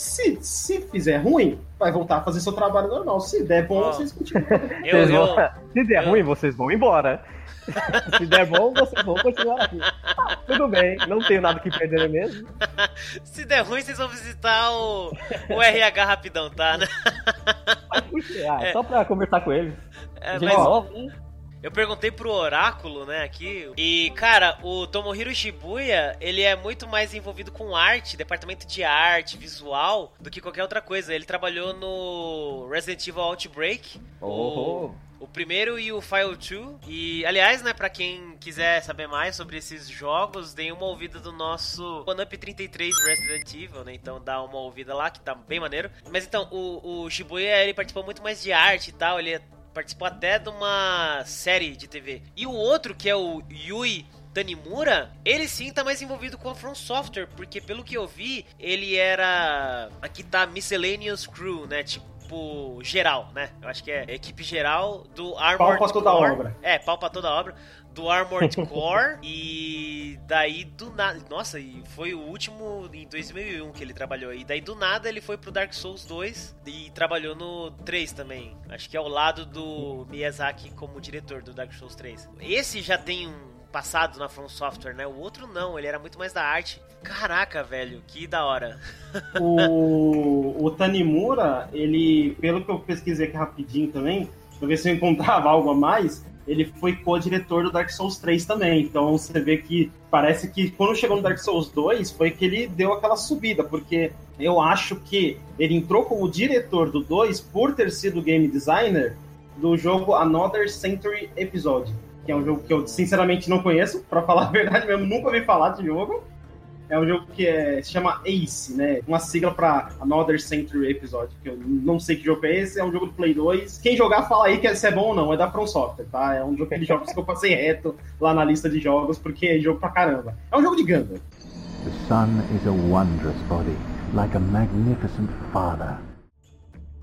Se, se fizer ruim, vai voltar a fazer seu trabalho normal. Se der bom, Ó. vocês continuam. [LAUGHS] Eu, Vocês eu, vão- [LAUGHS] Se der eu- ruim, vocês vão embora. [LAUGHS] Se der bom, vocês vão continuar aqui. Ah, tudo bem, não tenho nada que perder mesmo. se der ruim, vocês vão visitar o, o RH rapidão, tá? né? Ah, É. Só pra conversar com eles. É, Gente mas? Eu perguntei pro Oráculo, né, aqui. E, cara, o Tomohiro Shibuya, ele é muito mais envolvido com arte, departamento de arte, visual, do que qualquer outra coisa. Ele trabalhou no Resident Evil Outbreak. Oh. O, o primeiro e o File 2. E, aliás, né, pra quem quiser saber mais sobre esses jogos, deem uma ouvida do nosso One Up 33 Resident Evil, né? Então dá uma ouvida lá, que tá bem maneiro. Mas então, o, o Shibuya, ele participou muito mais de arte e tal, ele é participou até de uma série de TV. E o outro, que é o Yui Tanimura, ele sim tá mais envolvido com a From Software, porque pelo que eu vi, ele era. Aqui tá Miscellaneous Crew, né? Tipo. Geral, né? Eu acho que é equipe geral do Armored Pau pra toda Core. obra. É, pau pra toda obra. Do Armored [LAUGHS] Core. e daí do nada. Nossa, e foi o último em 2001 que ele trabalhou. E daí do nada ele foi pro Dark Souls 2 e trabalhou no 3 também. Acho que é ao lado do Miyazaki como diretor do Dark Souls 3. Esse já tem um passado na From Software, né? O outro não, ele era muito mais da arte. Caraca, velho, que da hora. O, [LAUGHS] o Tanimura, ele, pelo que eu pesquisei aqui rapidinho também, pra ver se eu encontrava algo a mais, ele foi co-diretor do Dark Souls 3 também. Então você vê que parece que quando chegou no Dark Souls 2 foi que ele deu aquela subida, porque eu acho que ele entrou como diretor do 2 por ter sido game designer do jogo Another Century Episode, que é um jogo que eu sinceramente não conheço, pra falar a verdade mesmo, nunca ouvi falar de jogo. É um jogo que é, se chama Ace, né? Uma sigla pra Another Century Episode, que eu não sei que jogo é esse, é um jogo do Play 2. Quem jogar, fala aí que se é bom ou não, é da From Software, tá? É um jogo de jogos que eu passei reto lá na lista de jogos, porque é jogo pra caramba. É um jogo de Gundam. The sun is a wondrous body, like a magnificent father.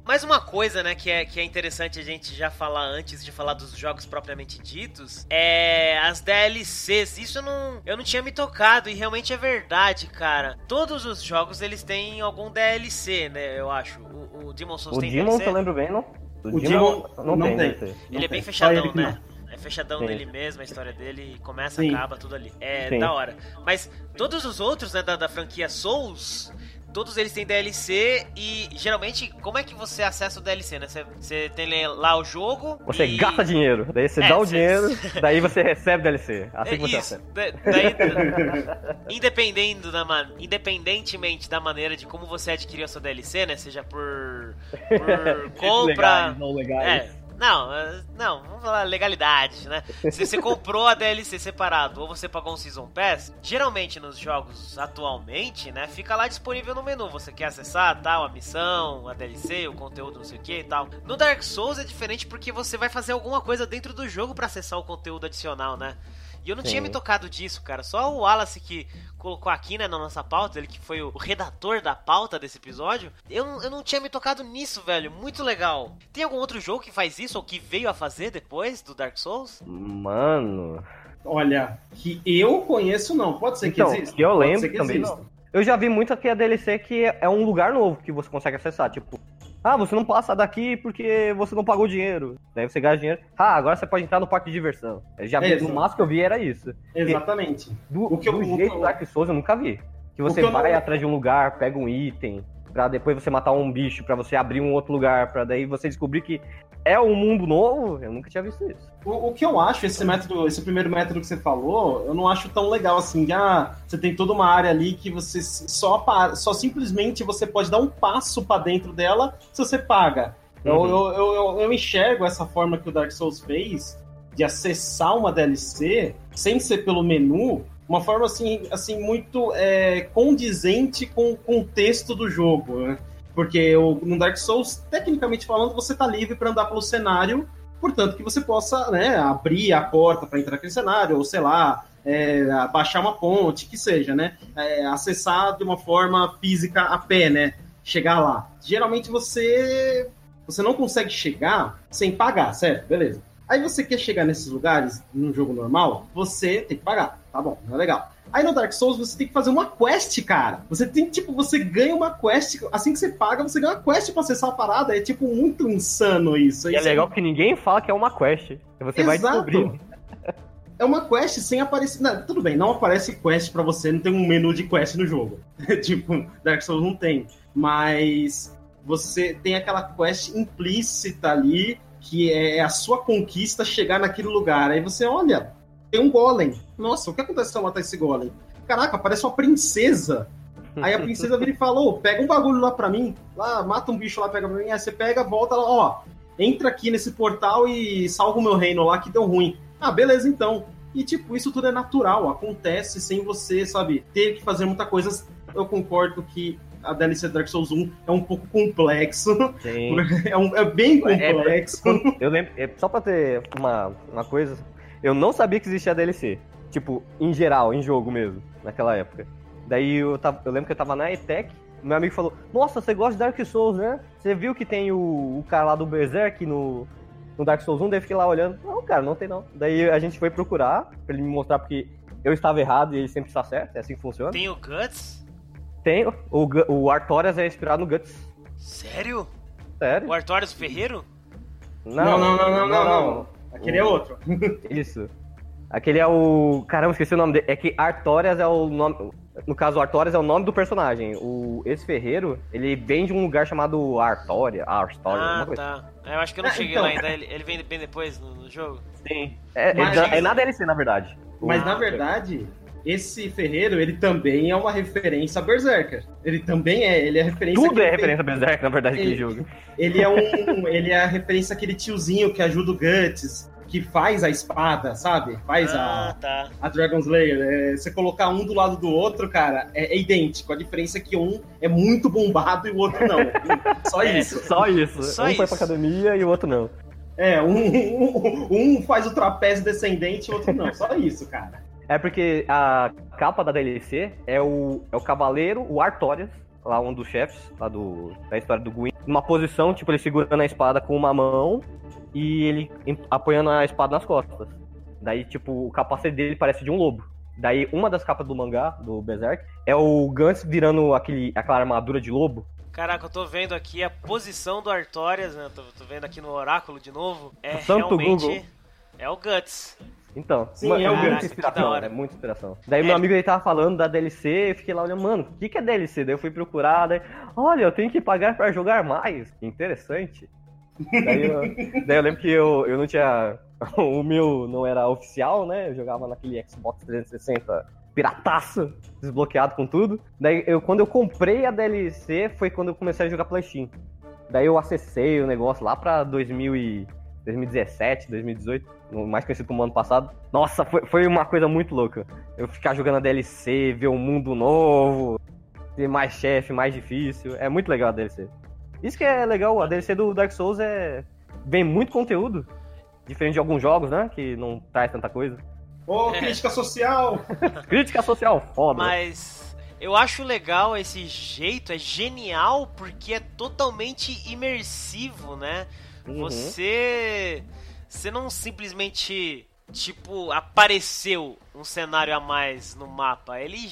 Mais uma coisa, né, que é, que é interessante a gente já falar antes de falar dos jogos propriamente ditos, é as DLCs. Isso eu não, eu não tinha me tocado e realmente é verdade, cara. Todos os jogos eles têm algum DLC, né, eu acho. O, o Demon Souls O tem Demon, DLC? eu lembro bem, não? O Demon não, não tem, tem. DLC. Ele é bem tem. Fechadão, né? É fechadão Sim. nele mesmo, a história dele começa, Sim. acaba, tudo ali. É Sim. da hora. Mas todos os outros, né, da, da franquia Souls, todos eles têm DLC e geralmente, como é que você acessa o DLC, né? Você, você tem lá o jogo. Você e... gasta dinheiro, daí você É, dá o você- dinheiro, [LAUGHS] daí você recebe DLC. Assim É que você isso. Da- Daí, independendo da man... independentemente da maneira de como você adquiriu a sua DLC, né? Seja por, por [LAUGHS] compra. Legais, não legais. É. Não, é, não, vamos falar legalidade, né? Se você comprou a DLC separado ou você pagou um Season Pass, geralmente nos jogos atualmente, né, fica lá disponível no menu. Você quer acessar tal, a missão, a DLC, o conteúdo, não sei o que e tal. No Dark Souls é diferente porque você vai fazer alguma coisa dentro do jogo pra acessar o conteúdo adicional, né? E eu não Sim. tinha me tocado disso, cara. Só o Wallace que colocou aqui, né, na nossa pauta, ele que foi o redator da pauta desse episódio. Eu, não- eu não tinha me tocado nisso, velho. Muito legal. Tem algum outro jogo que faz isso ou que veio a fazer depois do Dark Souls? Mano. Olha, que eu conheço não. Pode ser que Então, exista. que eu lembro que também exista. Eu já vi muito aqui a DLC que é um lugar novo que você consegue acessar. Tipo, ah, você não passa daqui porque você não pagou dinheiro. Daí você gasta dinheiro. Ah, agora você pode entrar no parque de diversão. Eu já vi, Exato. no máximo que eu vi era isso. Exatamente. Do, O que eu- do jeito eu- Dark Souls eu nunca vi. Que você eu não- vai atrás de um lugar, pega um item, pra depois você matar um bicho, pra você abrir um outro lugar, pra daí você descobrir que é um mundo novo. Eu nunca tinha visto isso. O, o que eu acho, esse método, esse primeiro método que você falou, eu não acho tão legal assim. que, Ah, você tem toda uma área ali que você só, só simplesmente você pode dar um passo pra dentro dela se você paga. Uhum. eu, eu, eu, eu enxergo essa forma que o Dark Souls fez de acessar uma DLC sem ser pelo menu, uma forma assim, assim muito é, condizente com o contexto do jogo, né? Porque o- no Dark Souls, tecnicamente falando, você tá livre para andar pelo cenário, portanto que você possa né, abrir a porta para entrar naquele cenário, ou sei lá, é, baixar uma ponte, que seja, né? É, acessar de uma forma física a pé, né? Chegar lá. Geralmente você você não consegue chegar sem pagar, certo? Beleza. Aí você quer chegar nesses lugares num jogo normal, você tem que pagar. Tá bom, não é legal. Aí no Dark Souls você tem que fazer uma quest, cara. Você tem, tipo, você ganha uma quest. Assim que você paga, você ganha uma quest pra acessar a parada. É, tipo, muito insano isso. E é Isso legal que ninguém fala que é uma quest. Você vai Exato. descobrir. É uma quest sem aparecer. Não, tudo bem, não aparece quest pra você, não tem um menu de quest no jogo. [LAUGHS] tipo, Dark Souls não tem. Mas você tem aquela quest implícita ali, que é a sua conquista chegar naquele lugar. Aí você olha, tem um golem. Nossa, o que acontece se eu matar esse golem? Caraca, parece uma princesa. Aí a princesa vira e fala, ô, pega um bagulho lá pra mim. Lá, mata um bicho lá, pega pra mim. Aí você pega, volta lá, ó. Entra aqui nesse portal e salva o meu reino lá que deu ruim. Ah, beleza, então. E, tipo, isso tudo é natural, acontece sem você, sabe, ter que fazer muita coisa. Eu concordo que a DLC Dark Souls 1 é um pouco complexo. Sim. [LAUGHS] É, um- é bem É, complexo. Eu lembro, é, só pra ter uma, uma coisa, eu não sabia que existia DLC. Tipo, em geral, em jogo mesmo, naquela época. Daí eu, tava, eu lembro que eu tava na ETEC, meu amigo falou, nossa, você gosta de Dark Souls, né? Você viu que tem o, o cara lá do Berserk no, no Dark Souls 1, daí eu fiquei lá olhando, não, cara, não tem não. Daí a gente foi procurar, pra ele me mostrar, porque eu estava errado e ele sempre está certo, é assim que funciona. Tem o Guts? Tem, o, o Artorias é inspirado no Guts, Sério? sério? O Artorias Ferreiro? Não, não, não, não, não, não. Aquele é outro. [LAUGHS] Isso. Aquele é o. Caramba, esqueci o nome dele. É que Artorias é o nome. No caso, Artorias é o nome do personagem. O esse ferreiro, ele vem de um lugar chamado Artória. Artória, Ah, alguma coisa. tá. Eu acho que eu não Ah, cheguei então. lá ainda. Ele, ele vem bem depois no, no jogo. Sim. É, é Mas- da- é na DLC, na verdade. Mas Ah, na verdade, esse ferreiro, ele também é uma referência a Berserker. Ele também é, ele é referência Tudo é àquele- referência a Berserk, na verdade, aquele Ele- jogo. Ele é um, ele é a referência àquele tiozinho que ajuda o Guts, que faz a espada, sabe? Faz ah, a, tá. a Dragon Slayer. É, você colocar um do lado do outro, cara, é, é idêntico. A diferença é que um é muito bombado e o outro não. [LAUGHS] Só É. isso. Só isso. Só um foi isso. pra academia e o outro não. É, um, [LAUGHS] um, um faz o trapézio descendente e o outro não. Só isso, cara. É porque a capa da DLC é o, é o cavaleiro, o Artorias, lá um dos chefes, lá do, da história do Gwyn, numa posição, tipo, ele segurando a espada com uma mão e ele apoiando a espada nas costas. Daí, tipo, o capacete dele parece de um lobo. Daí, uma das capas do mangá, do Berserk, é o Gantz virando aquele, aquela armadura de lobo. Caraca, eu tô vendo aqui a posição do Artorias, né? Tô, tô vendo aqui no oráculo de novo. É Santo realmente. Google. É o Guts. Então, Sim, é o muita inspiração, é muita inspiração. Daí É. meu amigo ele tava falando da DLC, eu fiquei lá olhando, mano, o que, que é DLC? Daí eu fui procurar, daí, olha, eu tenho que pagar pra jogar mais. Interessante. Daí eu, daí eu lembro que eu, eu não tinha. [LAUGHS] O meu não era oficial, né? Eu jogava naquele Xbox 360 pirataço, desbloqueado com tudo. Daí eu, quando eu comprei a DLC, foi quando eu comecei a jogar Steam. Daí eu acessei o negócio lá pra 2000 e 2017, 2018, no- mais conhecido como ano passado. Nossa, foi, foi uma coisa muito louca. Eu ficar jogando a DLC, ver um mundo novo, ter mais chefe, mais difícil. É muito legal a DLC. Isso que é legal, a DLC do Dark Souls é. Vem muito conteúdo. Diferente de alguns jogos, né? Que não traz tanta coisa. Ô, crítica social! [LAUGHS] Crítica social, foda. Mas eu acho legal esse jeito, é genial porque é totalmente imersivo, né? Uhum. Você. Você não simplesmente, tipo, apareceu um cenário a mais no mapa. Ele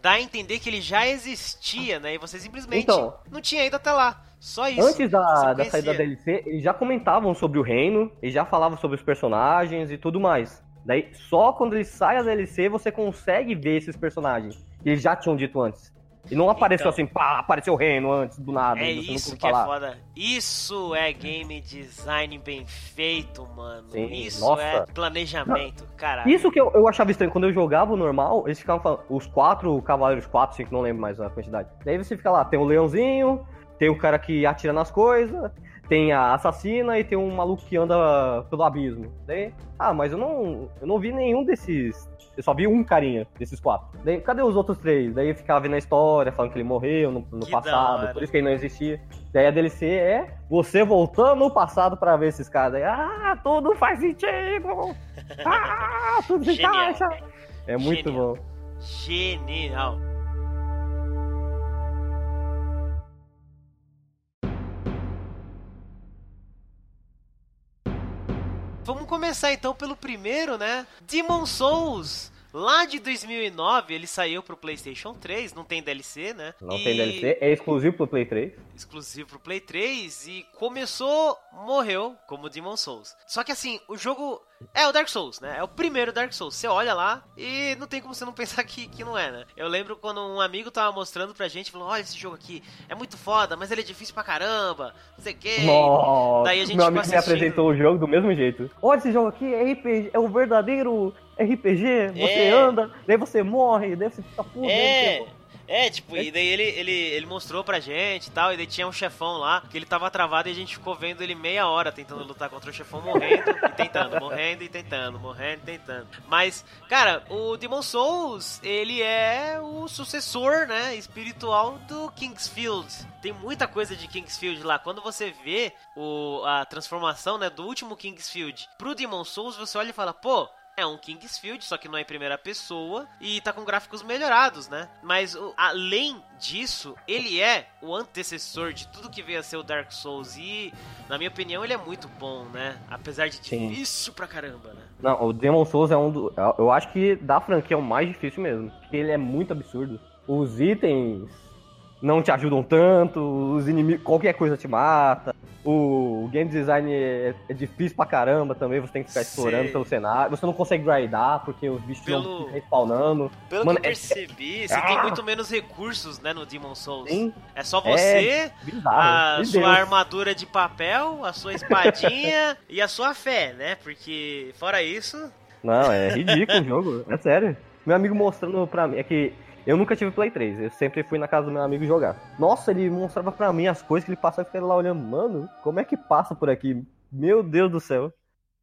dá a entender que ele já existia, né? E você simplesmente Então. não tinha ido até lá. Só isso. Antes da, da saída da. DLC, eles já comentavam sobre o reino, eles já falavam sobre os personagens e tudo mais. Daí, só quando ele sai a DLC, você consegue ver esses personagens que eles já tinham dito antes. E não apareceu Então. assim, pá, apareceu o reino antes do nada. É isso que é foda. Isso é game design bem feito, mano. Sim, isso nossa. é planejamento, caralho. Isso que eu, eu achava estranho, quando eu jogava o normal, eles ficavam falando, os quatro cavaleiros, quatro, cinco, não lembro mais a quantidade. Daí você fica lá, tem o leãozinho, tem o cara que atira nas coisas, tem a assassina e tem um maluco que anda pelo abismo. Daí, ah, mas eu não, eu não vi nenhum desses. Eu só vi um carinha desses quatro. Daí, cadê os outros três? Daí ficava vendo a história, falando que ele morreu no, no passado, por isso que ele não existia. Daí a DLC é você voltando no passado pra ver esses caras. Daí, ah, tudo faz sentido! [LAUGHS] Ah, tudo se encaixa! É muito Genial. bom. Genial. Começar então pelo primeiro, né? Demon Souls. Lá de 2009, ele saiu pro PlayStation 3, não tem DLC, né? Não E- tem DLC, é exclusivo pro Play 3. exclusivo pro Play 3 e começou, morreu como Demon Souls. Só que assim, o jogo é o Dark Souls, né? É o primeiro Dark Souls. Você olha lá e não tem como você não pensar que, que não é, né? Eu lembro quando um amigo tava mostrando pra gente, falou: Olha esse jogo aqui, é muito foda, mas ele é difícil pra caramba, não sei o quê. Nossa, daí a gente meu amigo me apresentou o jogo do mesmo jeito. Olha esse jogo aqui, é RPG, é o verdadeiro RPG. Você É. anda, daí você morre, daí você fica puto. É, É, tipo, e daí ele, ele, ele mostrou pra gente e tal, e daí tinha um chefão lá, que ele tava travado e a gente ficou vendo ele meia hora tentando lutar contra o chefão, morrendo e tentando, [LAUGHS] morrendo e tentando, morrendo e tentando. Mas, cara, o Demon Souls, ele é o sucessor, né, espiritual do Kingsfield. Tem muita coisa de Kingsfield lá. Quando você vê o, a transformação, né, do último Kingsfield pro Demon Souls, você olha e fala, pô, é um Kingsfield, só que não é em primeira pessoa e tá com gráficos melhorados, né? Mas o- além disso, ele é o antecessor de tudo que veio a ser o Dark Souls e, na minha opinião, ele é muito bom, né? Apesar de Sim. difícil pra caramba, né? Não, o Demon Souls é um do. Eu acho que da franquia é o mais difícil mesmo. Porque ele é muito absurdo. Os itens não te ajudam tanto, os inimigos. qualquer coisa te mata. O game design é, é difícil pra caramba também, você tem que ficar Sim. explorando pelo cenário. Você não consegue grindar porque os bichos Pelo- ficam respawnando. Pelo Mano, que eu é- percebi, você Ah! tem muito menos recursos, né, no Demon Souls. Tem É só você, bizarro. a sua Deus. armadura de papel, a sua espadinha [LAUGHS] e a sua fé, né? Porque, fora isso, Não, é ridículo o jogo, é sério. Meu amigo mostrando pra mim, é que eu nunca tive Play 3, eu sempre fui na casa do meu amigo jogar. Nossa, ele mostrava pra mim as coisas que ele passava e ficava lá olhando, mano, como é que passa por aqui? Meu Deus do céu.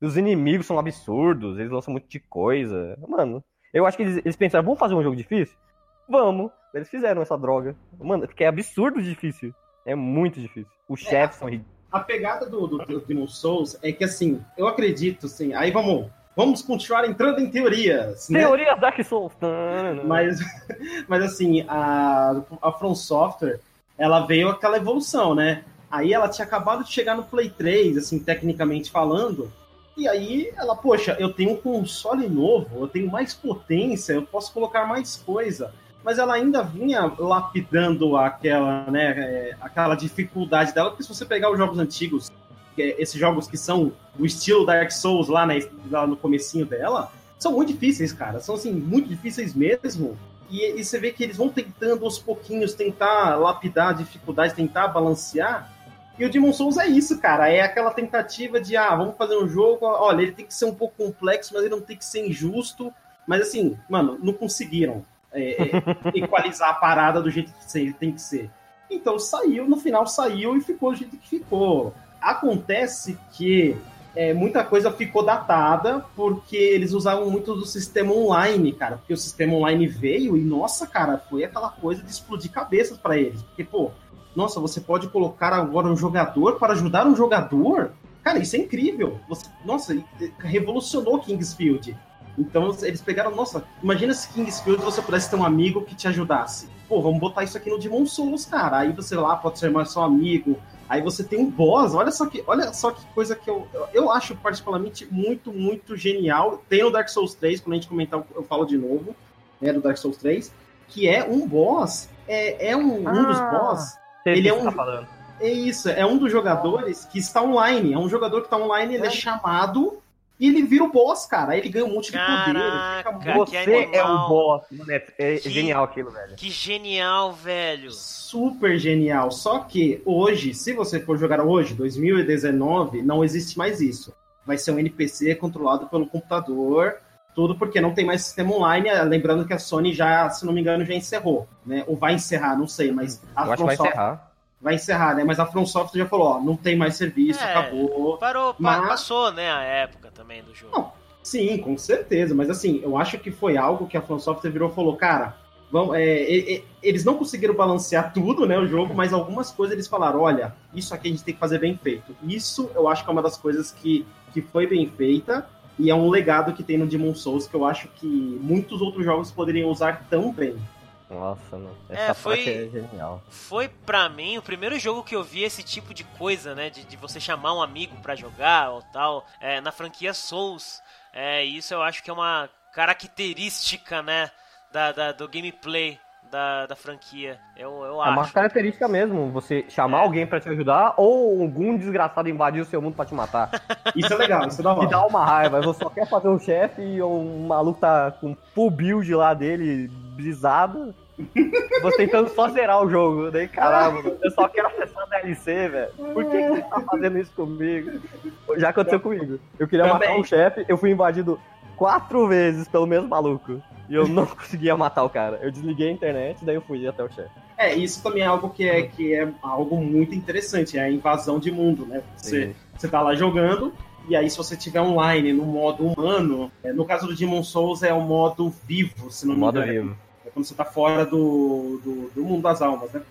Os inimigos são absurdos, eles lançam muito de coisa. Mano, eu acho que eles, eles pensaram, vamos fazer um jogo difícil? Vamos. Eles fizeram essa droga. Mano, porque é absurdo difícil. É muito difícil. Os chefes são ridículos. A pegada do, do, do Demon Souls é que, assim, eu acredito, assim, aí vamos, vamos continuar entrando em teorias, né? Teoria Dark Souls. Mas, mas assim, a, a From Software, ela veio aquela evolução, né? Aí ela tinha acabado de chegar no Play 3, assim, tecnicamente falando, e aí ela, poxa, eu tenho um console novo, eu tenho mais potência, eu posso colocar mais coisa. Mas ela ainda vinha lapidando aquela, né, é, aquela dificuldade dela, porque se você pegar os jogos antigos, esses jogos que são o estilo Dark Souls lá, né, lá no comecinho dela, são muito difíceis, cara. São, assim, muito difíceis mesmo. E, e você vê que eles vão tentando aos pouquinhos tentar lapidar a dificuldade, tentar balancear. E o Demon Souls é isso, cara. É aquela tentativa de, ah, vamos fazer um jogo. Olha, ele tem que ser um pouco complexo, mas ele não tem que ser injusto. Mas assim, mano, não conseguiram é, é, [LAUGHS] equalizar a parada do jeito que tem que ser. Então saiu, no final saiu e ficou do jeito que ficou. Acontece que é, muita coisa ficou datada porque eles usavam muito do sistema online, cara. Porque o sistema online veio e, nossa, cara, foi aquela coisa de explodir cabeças para eles. Porque, pô, nossa, você pode colocar agora um jogador para ajudar um jogador? Cara, isso é incrível. Você, nossa, revolucionou Kingsfield. Então eles pegaram, nossa, imagina se Kingsfield você pudesse ter um amigo que te ajudasse. Pô, vamos botar isso aqui no Demon Souls, cara. Aí você lá pode ser mais seu amigo. Aí você tem um boss. Olha só que, olha só que coisa que eu, eu, eu acho particularmente muito, muito genial. Tem no Dark Souls 3, quando a gente comentar, eu falo de novo, né, do Dark Souls 3, que é um boss, é, é um, um dos Ah. boss Ele é um- tá falando. é isso, é um dos jogadores que está online. É um jogador que está online, ele é chamado e ele vira o boss, cara. Aí ele ganha um monte de poder. Caraca, que Você é o boss, mano. É, é Que- genial aquilo, velho. que genial, velho. super genial. Só que hoje, se você for jogar hoje, 2019, não existe mais isso. Vai ser um NPC controlado pelo computador, tudo porque não tem mais sistema online. Lembrando que a Sony já, se não me engano, já encerrou, né? Ou vai encerrar, não sei, mas a Eu acho que From vai encerrar. Vai encerrar, né? Mas a From Software já falou, ó, não tem mais serviço, É. acabou. Parou, pa- Mas- passou, né, a época também do jogo. Não. Sim, com certeza. Mas assim, eu acho que foi algo que a From Software virou e falou, cara, vamos, é, e- eles não conseguiram balancear tudo, né, o jogo, mas algumas coisas eles falaram, olha, isso aqui a gente tem que fazer bem feito. Isso eu acho que é uma das coisas que, que foi bem feita e é um legado que tem no Demon Souls que eu acho que muitos outros jogos poderiam usar tão bem. Nossa, mano. É, Essa foi- parte é genial. Foi pra mim o primeiro jogo que eu vi esse tipo de coisa, né? De, de você chamar um amigo pra jogar ou tal, é, na franquia Souls. É, isso eu acho que é uma característica, né? Da, da- do gameplay da, da franquia. Eu, eu É uma acho. característica mesmo, você chamar É. alguém pra te ajudar ou algum desgraçado invadir o seu mundo pra te matar. [LAUGHS] Isso é legal, isso é da Que dá uma raiva, você só quer fazer um chefe e um maluco tá com full build lá dele, brisado. Você tentando só zerar o jogo. Daí, caramba, eu só quero acessar a DLC, velho. Por que, que você tá fazendo isso comigo? Já aconteceu comigo. Eu queria Também. matar um chefe, eu fui invadido quatro vezes pelo mesmo maluco. e eu não [LAUGHS] conseguia matar o cara. Eu desliguei a internet, daí eu fui até o chefe. É, isso também é algo que é, que é algo muito interessante, é a invasão de mundo, né? Você, Sim. você tá lá jogando, e aí se você tiver online no modo humano, é, no caso do Demon Souls é o modo vivo, se não me Modo engano. vivo. É quando você tá fora do, do, do mundo das almas, né?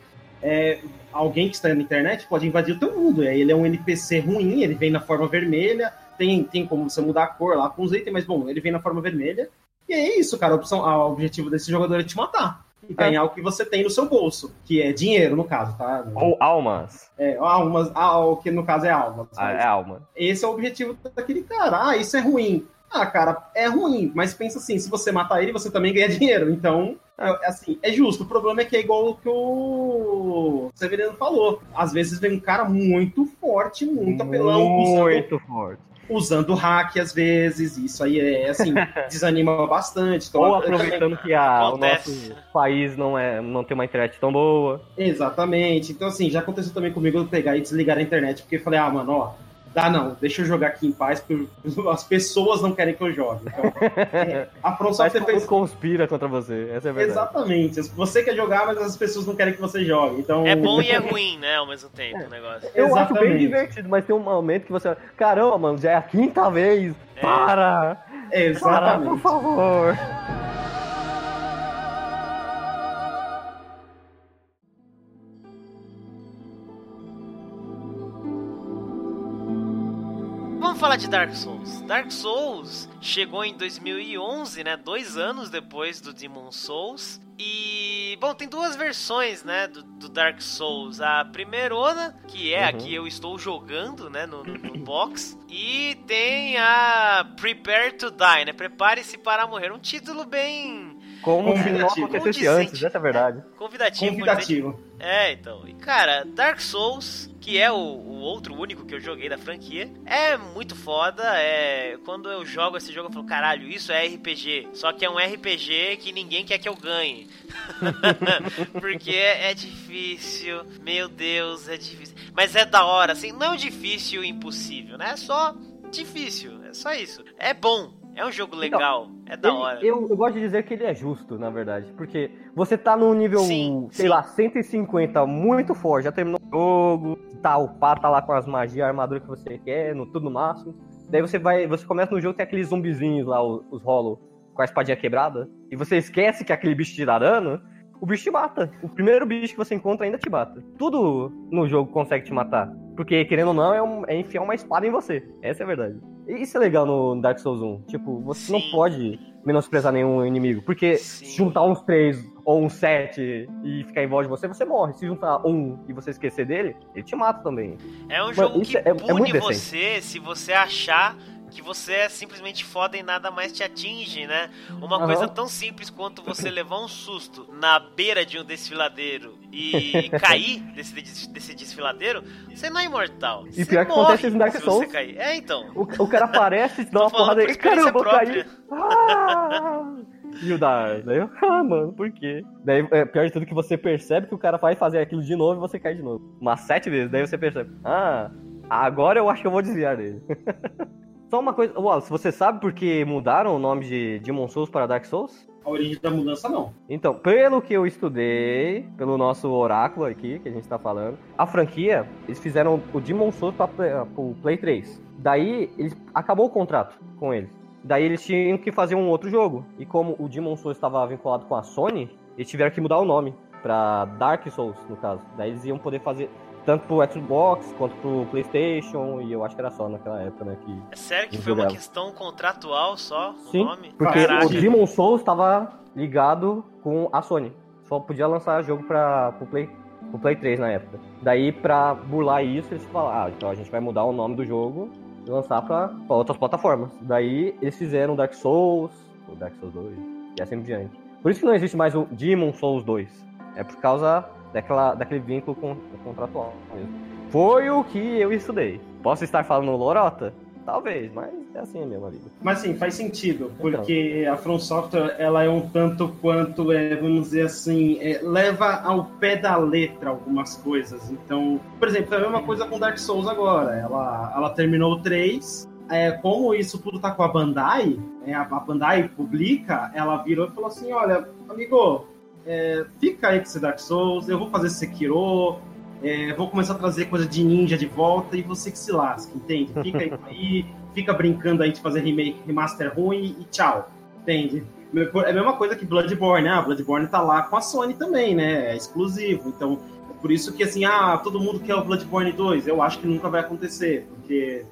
É, alguém que está na internet pode invadir o teu mundo. E aí ele é um NPC ruim, ele vem na forma vermelha, tem, tem como você mudar a cor lá com os itens, mas bom, ele vem na forma vermelha. E é isso, cara. A opção, a- o objetivo desse jogador é te matar. E ganhar o que você tem no seu bolso, que é dinheiro, no caso, tá? Ou almas. É, almas, ah, o que no caso é almas. Ah, é alma. Esse é o objetivo daquele cara. Ah, isso é ruim. Ah, cara, é ruim, mas pensa assim, se você matar ele, você também ganha [LAUGHS] dinheiro. Então, é, assim, é justo. O problema é que é igual o que o Severino falou. Às vezes vem um cara muito forte, muito apelão, usando, Muito forte. usando hack às vezes. Isso aí é, assim, [LAUGHS] desanima bastante. Então, Ou também- aproveitando que a, o nosso país não, é, não tem uma internet tão boa. Exatamente. Então, assim, já aconteceu também comigo eu pegar e desligar a internet, porque eu falei, ah, mano, ó, dá não, deixa eu jogar aqui em paz, porque [LAUGHS] as pessoas não querem que eu jogue. Então, [LAUGHS] é, a From Software fez. conspira contra você. Essa é a verdade. Exatamente. Você quer jogar, mas as pessoas não querem que você jogue. Então, É bom e é [LAUGHS] ruim, né, ao mesmo tempo o negócio. Eu acho bem Exatamente. divertido, mas tem um momento que você. Caramba, mano, já é a quinta vez. É. Para! Para, por Exatamente. favor! Falar de Dark Souls. Dark Souls chegou em 2011, né? Dois anos depois do Demon Souls. E, bom, tem duas versões, né? Do, do Dark Souls. A primeirona, que é a Uhum. que eu estou jogando, né? No, no- no box. E tem a Prepare to Die, né? Prepare-se para morrer. Um título bem Como se não acontecesse antes, essa é a verdade. convidativo. Convidativo. É, então. E cara, Dark Souls, que é o, o outro único que eu joguei da franquia, é muito foda. É quando eu jogo esse jogo eu falo, caralho, isso é RPG. Só que é um RPG que ninguém quer que eu ganhe. [LAUGHS] Porque é, é difícil. Meu Deus, é difícil. Mas é da hora, assim, não difícil e impossível, né? É só difícil, é só isso. É bom. É um jogo legal, é da Ele- hora. eu, eu gosto de dizer que ele é justo, na verdade. Porque você tá no nível, Sim, sei sim. lá, 150, muito forte, já terminou o jogo, tá upado, tá lá com as magias, a armadura que você quer, no, tudo no máximo. Daí você vai, você começa no jogo, tem aqueles zumbizinhos lá, os, os hollow, com a espadinha quebrada, e você esquece que aquele bicho te dá dano, o bicho te mata. O primeiro bicho que você encontra ainda te mata. Tudo no jogo consegue te matar. Porque, querendo ou não, é, um- é enfiar uma espada em você. Essa é a verdade. E isso é legal no Dark Souls 1. Tipo, você não Sim. pode menosprezar nenhum inimigo. Porque Sim. se juntar uns três ou uns sete e ficar em volta de você, você morre. Se juntar um e você esquecer dele, ele te mata também. É um jogo isso que é- é pune decente. você se você achar que você é simplesmente foda e nada mais te atinge, né? Uma Aham. coisa tão simples quanto você levar um susto na beira de um desfiladeiro e [LAUGHS] cair desse, des- desse desfiladeiro, você não é imortal. E pior que acontece no Dark Souls. você cair. É, então. O, o cara aparece, [LAUGHS] dá uma porrada por e caramba, eu própria. caí. [LAUGHS] Ah! E o Dar, daí eu, ah, mano, por quê? Daí, é, pior de tudo que você percebe que o cara vai fazer aquilo de novo e você cai de novo. Umas sete vezes, daí você percebe, ah, agora eu acho que eu vou desviar dele. Só uma coisa, Wallace, você sabe por que mudaram o nome de Demon Souls para Dark Souls? A origem da mudança, não. Então, pelo que eu estudei, pelo nosso oráculo aqui, que a gente tá falando, a franquia, eles fizeram o Demon Souls para o Play 3. Daí, eles, acabou o contrato com eles. Daí eles tinham que fazer um outro jogo. E como o Demon Souls estava vinculado com a Sony, eles tiveram que mudar o nome para Dark Souls, no caso. Daí eles iam poder fazer tanto pro Xbox quanto pro PlayStation, e eu acho que era só naquela época, né, que É sério que foi uma questão contratual só, o Sim, nome? Porque Caraca. o Demon Souls estava ligado com a Sony. Só podia lançar jogo para pro Play, pro Play 3 na época. Daí, pra burlar isso, eles falaram, ah, então a gente vai mudar o nome do jogo e lançar pra, pra outras plataformas. Daí, eles fizeram Dark Souls, o Dark Souls 2, e assim por diante. Por isso que não existe mais o Demon Souls 2. É por causa daquela, daquele vínculo con- contratual mesmo. Foi o que eu estudei. Posso estar falando lorota? Talvez, mas é assim mesmo a vida. Mas sim, faz sentido, Então. porque a From Software ela é um tanto quanto, é, vamos dizer assim, é, leva ao pé da letra algumas coisas. Então, por exemplo, é a mesma coisa com Dark Souls agora. Ela, ela terminou o 3, é, como isso tudo tá com a Bandai, é, a Bandai publica, ela virou e falou assim: olha, amigo, é, fica aí com esse Dark Souls, eu vou fazer Sekiro, é, vou começar a trazer coisa de ninja de volta e você que se lasca, entende? Fica aí, aí [LAUGHS] fica brincando aí de fazer remake, remaster ruim e tchau, entende? É a mesma coisa que Bloodborne, né? Bloodborne tá lá com a Sony também, né? É exclusivo. Então, é por isso que assim, ah, todo mundo quer o Bloodborne 2. Eu acho que nunca vai acontecer, porque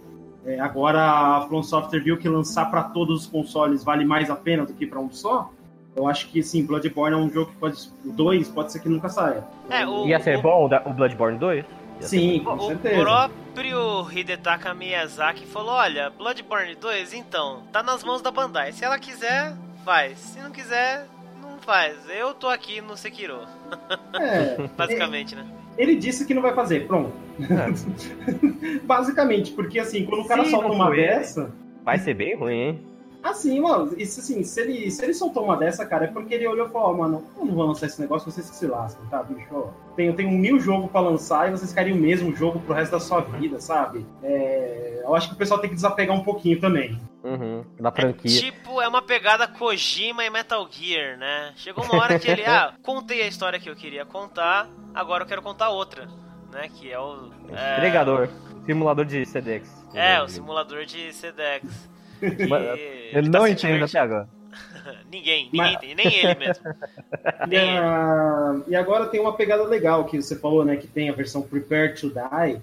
é, agora a From Software viu que lançar para todos os consoles vale mais a pena do que para um só. Eu acho que sim, Bloodborne é um jogo que pode. O 2 pode ser que nunca saia. É, o, Ia ser o, bom o Bloodborne 2? Sim, com o, certeza. O próprio Hidetaka Miyazaki falou: olha, Bloodborne 2, então, tá nas mãos da Bandai. Se ela quiser, faz. Se não quiser, não faz. Eu tô aqui no Sekiro. É, [LAUGHS] Basicamente, ele, né? Ele disse que não vai fazer, pronto. É. [LAUGHS] Basicamente, porque assim, quando o cara Se solta uma dessa. Vai ser bem ruim, hein? Assim, mano, isso assim, se ele, se ele soltou uma dessa, cara, é porque ele olhou e falou, oh, mano, eu não vou lançar esse negócio, vocês que se lascam, tá, bicho? Tem, eu tenho mil jogos pra lançar e vocês querem o mesmo jogo pro resto da sua vida, sabe? É, eu acho que o pessoal tem que desapegar um pouquinho também. Uhum, da franquia. É, tipo, é uma pegada Kojima e Metal Gear, né? Chegou uma hora que ele, ah, [LAUGHS] contei a história que eu queria contar, agora eu quero contar outra, né? Que é o. É... Entregador. Simulador de CDX. É, o simulador de CDX. E... Eu não tá entendo até agora. ninguém, [LAUGHS] ninguém Mas... entende, nem ele mesmo. [LAUGHS] nem e, e agora tem uma pegada legal que você falou, né? Que tem a versão Prepare to Die.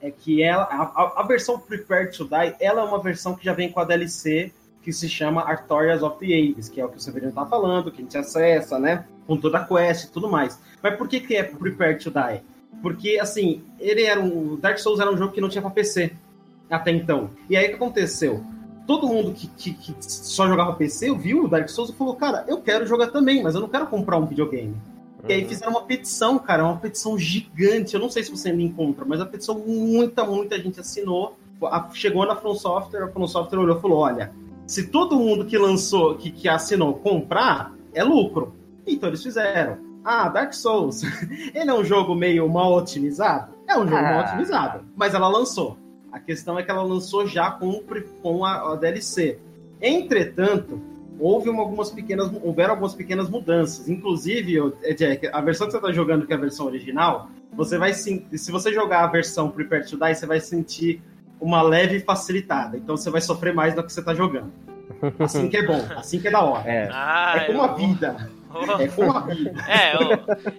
É que ela, a, a, versão Prepare to Die, ela é uma versão que já vem com a DLC que se chama Artorias of the Ages, que é o que o Severino tá falando, que a gente acessa, né? Com toda a quest e tudo mais. Mas por que, que é Prepare to Die? Porque, assim, ele era um. Dark Souls era um jogo que não tinha pra PC até então. E aí o que aconteceu? Todo mundo que, que, que, só jogava PC viu o Dark Souls e falou, cara, eu quero jogar também, mas eu não quero comprar um videogame. Uhum. E aí uhum. fizeram uma petição, cara, uma petição gigante. Eu não sei se você ainda encontra, mas a petição muita, muita gente assinou. Chegou na From Software, a From Software olhou e falou: olha, se todo mundo que lançou, que, que assinou, comprar, é lucro. Então eles fizeram. Ah, Dark Souls. [LAUGHS] Ele é um jogo meio mal otimizado? É um jogo ah. mal otimizado. Mas ela lançou. A questão é que ela lançou já com, com a, a DLC. Entretanto, houve uma, algumas pequenas, houveram algumas pequenas mudanças. Inclusive, Jack, a versão que você está jogando, que é a versão original, você vai se você jogar a versão Prepare to Die, você vai sentir uma leve facilitada. Então você vai sofrer mais do que você está jogando. Assim que é bom, [LAUGHS] assim que é da hora. É, ah, é como eu... a vida. É como a vida. [LAUGHS] É, eu,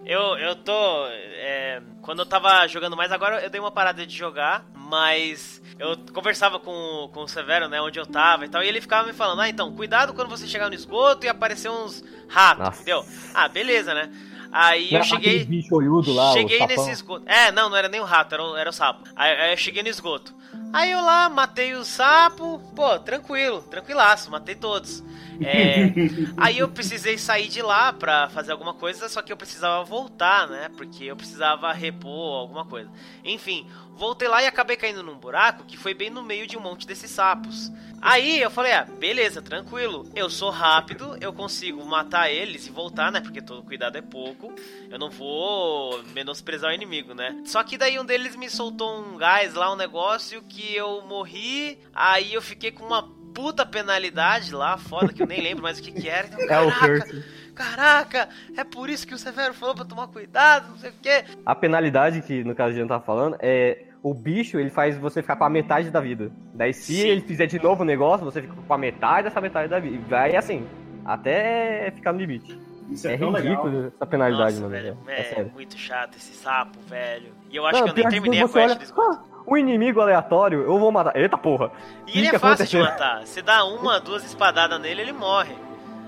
eu, eu tô. É, quando eu tava jogando mais, agora eu dei uma parada de jogar, mas eu conversava com, com o Severo, né, onde eu tava e tal, e ele ficava me falando, ah, então, cuidado quando você chegar no esgoto e aparecer uns ratos, Nossa. entendeu? Ah, beleza, né? Aí não eu cheguei. Bicho olhudo lá, cheguei nesse esgoto. É, não, não era nem o rato, era o, era o sapo. Aí, aí, eu cheguei no esgoto. Aí eu lá, matei o sapo, pô, tranquilo, tranquilaço, matei todos. É, aí eu precisei sair de lá pra fazer alguma coisa, só que eu precisava voltar, né? Porque eu precisava repor alguma coisa. Enfim, voltei lá e acabei caindo num buraco que foi bem no meio de um monte desses sapos. Aí eu falei, ah, beleza, tranquilo. Eu sou rápido, eu consigo matar eles e voltar, né? Porque todo cuidado é pouco. Eu não vou menosprezar o inimigo, né? Só que daí um deles me soltou um gás lá, um negócio que eu morri. Aí eu fiquei com uma puta penalidade lá, foda, que eu nem lembro mais o que que era. Então, é o curse. Caraca, é por isso que o Severo falou pra tomar cuidado, não sei o quê. A penalidade que, no caso a gente tá falando, é o bicho, ele faz você ficar com a metade da vida. Daí se Sim. ele fizer de novo o negócio, você fica com a metade dessa metade da vida. E vai assim, até ficar no limite. Isso é, é ridículo legal. essa penalidade, Nossa, mano. Velho, é, é muito chato esse sapo, velho. E eu acho não, que eu nem terminei a quest olha, ah, O inimigo aleatório, eu vou matar. Eita porra! E ele é fácil de matar. Você dá uma, duas espadadas nele, ele morre.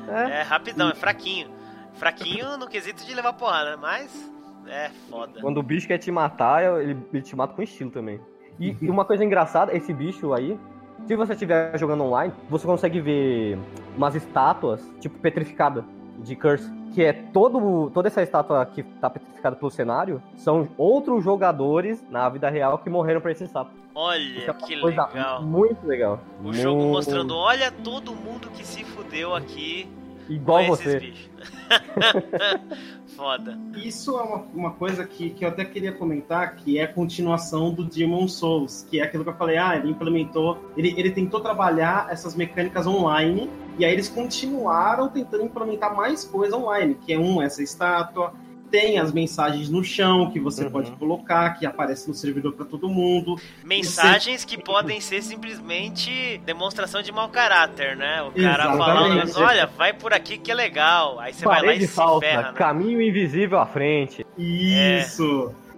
É, é rapidão, é fraquinho. Fraquinho no quesito de levar porrada, mas é foda. Quando o bicho quer te matar, ele, ele te mata com estilo também. E, e uma coisa engraçada, esse bicho aí, se você estiver jogando online, você consegue ver umas estátuas, tipo, petrificada de Curse. Que é todo, toda essa estátua que tá petrificada pelo cenário, são outros jogadores na vida real que morreram pra esse sapo. Olha, é que legal. Muito legal. O muito... jogo mostrando, olha todo mundo que se fudeu aqui Igual você. bichos. [LAUGHS] Foda. Isso é uma, uma coisa que, que eu até queria comentar, que é a continuação do Demon Souls, que é aquilo que eu falei, ah, ele implementou, ele, ele tentou trabalhar essas mecânicas online, e aí eles continuaram tentando implementar mais coisa online, que é um, essa estátua, tem as mensagens no chão que você Uhum. pode colocar, que aparece no servidor para todo mundo. Mensagens que podem ser simplesmente demonstração de mau caráter, né? O cara Exatamente. falando, olha, vai por aqui que é legal. Aí você vai lá e Parede se falsa, ferra, né? caminho invisível à frente. Isso! É,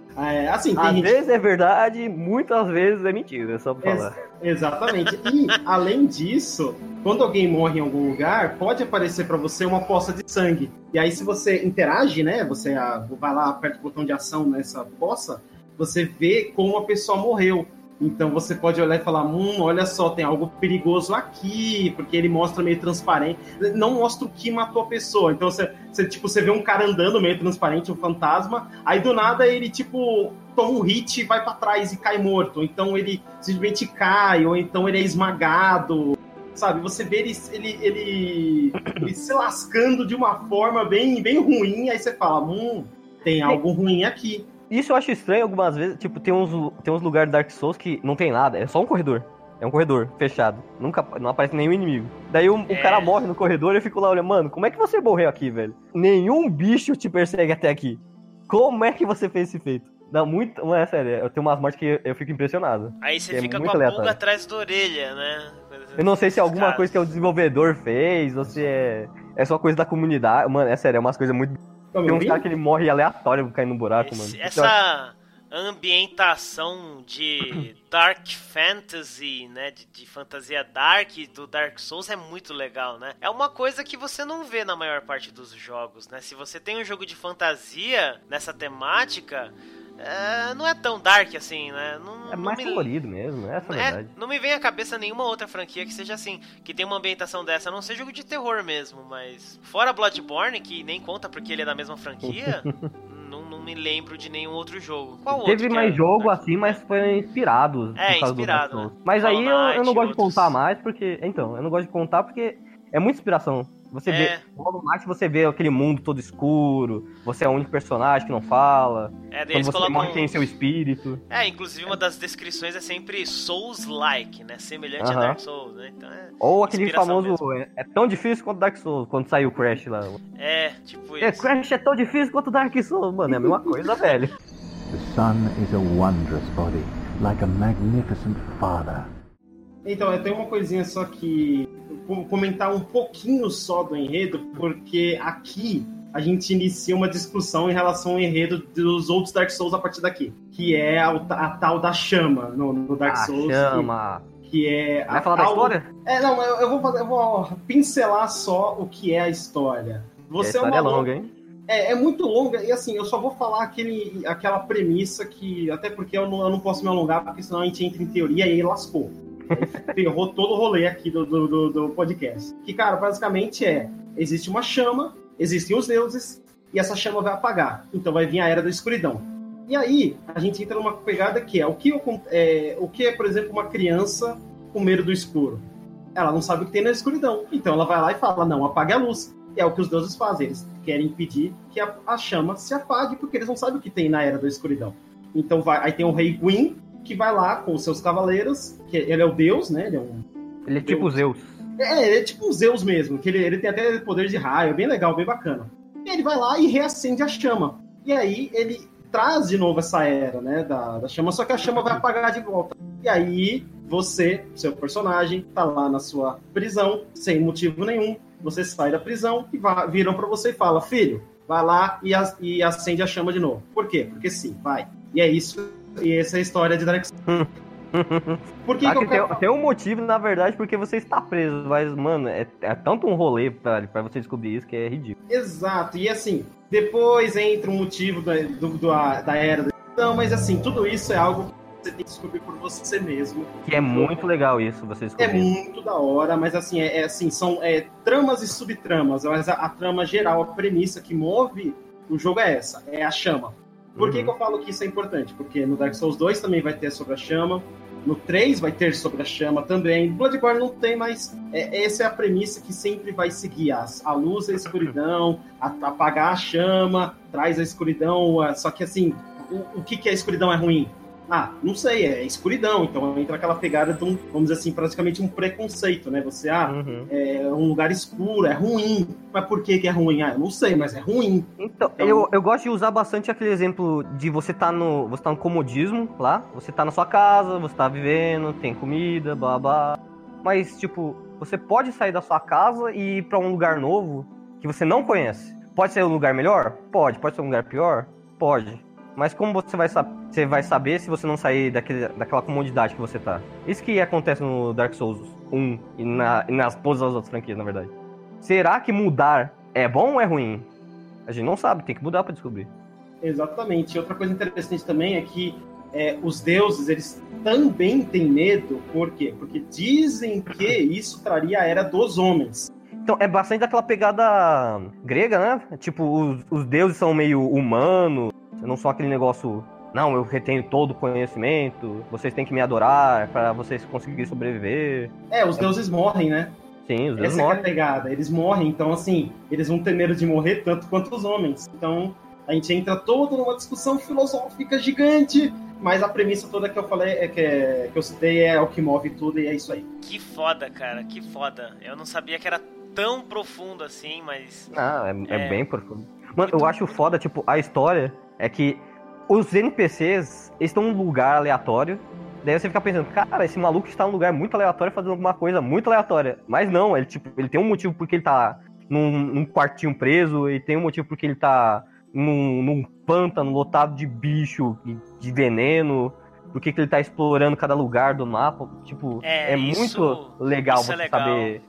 assim, tem Às gente vezes é verdade, muitas vezes é mentira, só pra falar. Exatamente. E, além disso, quando alguém morre em algum lugar, pode aparecer pra você uma poça de sangue. E aí, se você interage, né? Você ah, vai lá, aperta o botão de ação nessa poça, você vê como a pessoa morreu. Então você pode olhar e falar: hum, olha só, tem algo perigoso aqui, porque ele mostra meio transparente. Não mostra o que matou a pessoa. Então você, você, tipo, você vê um cara andando meio transparente, um fantasma, aí do nada ele, tipo, toma um hit e vai pra trás e cai morto. Então ele simplesmente cai, ou então ele é esmagado. Sabe, você vê ele, ele, ele, ele se lascando de uma forma bem, bem ruim, aí você fala, hum, tem algo ruim aqui. Isso eu acho estranho algumas vezes. Tipo, tem uns, tem uns lugares do Dark Souls que não tem nada, é só um corredor. É um corredor fechado. Nunca não aparece nenhum inimigo. Daí o, o É. cara morre no corredor e eu fico lá olhando, mano, como é que você morreu aqui, velho? Nenhum bicho te persegue até aqui. Como é que você fez esse feito? Dá muito. Não é sério, eu tenho umas mortes que eu fico impressionado. Aí você É fica com muito a pulga atrás da orelha, né? Eu não sei se é alguma Cara, coisa que o desenvolvedor fez, ou se é, é só coisa da comunidade. Mano, é sério, é umas coisas muito. Tá Tem uns ouvindo? caras que ele morre aleatório caindo no buraco, esse- mano. essa ambientação de [CLEARS THROAT] dark fantasy, né, de, de fantasia dark do Dark Souls é muito legal, né? É uma coisa que você não vê na maior parte dos jogos, né? Se você tem um jogo de fantasia nessa temática, é, não é tão dark assim, né? Não, É não mais me- colorido mesmo, essa é a É, verdade. não me vem à cabeça nenhuma outra franquia que seja assim, que tem uma ambientação dessa, a não ser jogo de terror mesmo, mas fora Bloodborne, que nem conta porque ele é da mesma franquia, [LAUGHS] não, não me lembro de nenhum outro jogo. Qual outro Teve mais é- jogo assim, mas foi inspirado. É, inspirado, né? Mas aí eu, eu não gosto de outros. contar mais, porque. Então, eu não gosto de contar porque é muita inspiração. Você É. vê. No Hollow Knight você vê aquele mundo todo escuro, você é o único personagem que não fala. É, daí Quando eles você colocam... morre tem seu espírito. É, inclusive uma das descrições é sempre Souls-like, né? Semelhante a Aham. Dark Souls, né? Então é, Ou aquele famoso. É, é tão difícil quanto Dark Souls, quando saiu o Crash lá. é tipo É, isso. Crash é tão difícil quanto Dark Souls, mano. É a mesma coisa, velho. The sun is a wondrous body, like a magnificent father. Então, eu tenho uma coisinha só que. Comentar um pouquinho só do enredo, porque aqui a gente inicia uma discussão em relação ao enredo dos outros Dark Souls a partir daqui. Que é a, a tal da chama no, no Dark Ah, Souls. chama. Que, que é. a Vai falar da tal- história? É, não, eu, eu vou, fazer- eu vou pincelar só o que é a história. a Você é história uma é longa, hein? é, é muito longa, e assim, eu só vou falar aquele, aquela premissa que. Até porque eu não, eu não posso me alongar, porque senão a gente entra em teoria e aí lascou. [LAUGHS] Ferrou todo o rolê aqui do, do, do- do podcast. Que, cara, basicamente é: existe uma chama, existem os deuses, e essa chama vai apagar. Então vai vir a era da escuridão. E aí, a gente entra numa pegada que é o que, eu- é, o que é, por exemplo, uma criança com medo do escuro? Ela não sabe o que tem na escuridão. Então ela vai lá e fala: não, apague a luz. E é o que os deuses fazem. Eles querem impedir que a, a chama se apague, porque eles não sabem o que tem na era da escuridão. Então vai, aí tem o rei Gwyn, que vai lá com os seus cavaleiros, que ele é o deus, né? Ele é um. Ele é tipo Zeus. É, ele é tipo Zeus mesmo, que ele, ele tem até poder de raio, é bem legal, bem bacana. E ele vai lá e reacende a chama. E aí ele traz de novo essa era, né, da, da chama, só que a chama vai apagar de volta. E aí você, seu personagem, tá lá na sua prisão, sem motivo nenhum. Você sai da prisão e va- viram pra você e fala: Filho, vai lá e, e acende a chama de novo. Por quê? Porque sim, vai. E é isso. E essa é a história de Dark Souls. [LAUGHS] Por que, Ah, que tem, tem um motivo, na verdade, porque você está preso. Mas, mano, é, é tanto um rolê pra, pra você descobrir isso que é ridículo. Exato, e assim, depois entra o motivo da, do, do- da era da então, mas assim, tudo isso é algo que você tem que descobrir por você mesmo. Que é muito legal isso, você É descobrir. muito da hora, mas assim, é, é assim, são é, tramas e subtramas, mas a, a trama geral, a premissa que move o jogo é essa, é a chama. Por que, Uhum. que eu falo que isso é importante? Porque no Dark Souls 2 também vai ter sobre a chama, No 3 vai ter sobre a chama também. Bloodborne não tem, mas é, essa é a premissa que sempre vai seguir. As, a luz e a escuridão, a, apagar a chama, traz a escuridão. A, só que assim, o, o que, que a escuridão é ruim? Ah, não sei, é escuridão. Então entra aquela pegada de um, vamos dizer assim, praticamente um preconceito, né? Você, ah, Uhum. é um lugar escuro, é ruim. Mas por que, que é ruim? Ah, eu não sei, mas é ruim. Então, Então- eu, eu gosto de usar bastante aquele exemplo de você tá no. Você tá no comodismo lá, você tá na sua casa, você tá vivendo, tem comida, blá blá. Mas, tipo, você pode sair da sua casa e ir pra um lugar novo que você não conhece. Pode ser um lugar melhor? Pode. Pode ser um lugar pior? Pode. Mas como você vai, você vai saber se você não sair daquele, daquela comodidade que você tá? Isso que acontece no Dark Souls 1 e, na, e nas todas as outras franquias, na verdade. Será que mudar é bom ou é ruim? A gente não sabe, tem que mudar pra descobrir. Exatamente. Outra coisa interessante também é que é, os deuses, eles também têm medo. Por quê? Porque dizem que isso traria a era dos homens. Então, é bastante daquela pegada grega, né? Tipo, os, os deuses são meio humanos, não são aquele negócio. Não, eu retenho todo o conhecimento, vocês têm que me adorar pra vocês conseguirem sobreviver. É, os deuses morrem, né? Sim, os deuses Essa é, que é a morrem. pegada. Eles morrem, então assim, eles vão ter medo de morrer tanto quanto os homens. Então, a gente entra todo numa discussão filosófica gigante, mas a premissa toda que eu falei, é que, é, que eu citei é o que move tudo e é isso aí. Que foda, cara, que foda. Eu não sabia que era tão profundo assim, mas. Ah, é, é É. bem profundo. Mano, eu acho foda, tipo, a história é que os NPCs estão num lugar aleatório. Daí você fica pensando, cara, esse maluco está num lugar muito aleatório fazendo alguma coisa muito aleatória. Mas não, ele, tipo, ele tem um motivo porque ele tá num, num quartinho preso, e tem um motivo porque ele tá num, num pântano lotado de bicho, e de veneno, por que que ele tá explorando cada lugar do mapa. Tipo, É, é, isso- muito legal é você legal. saber.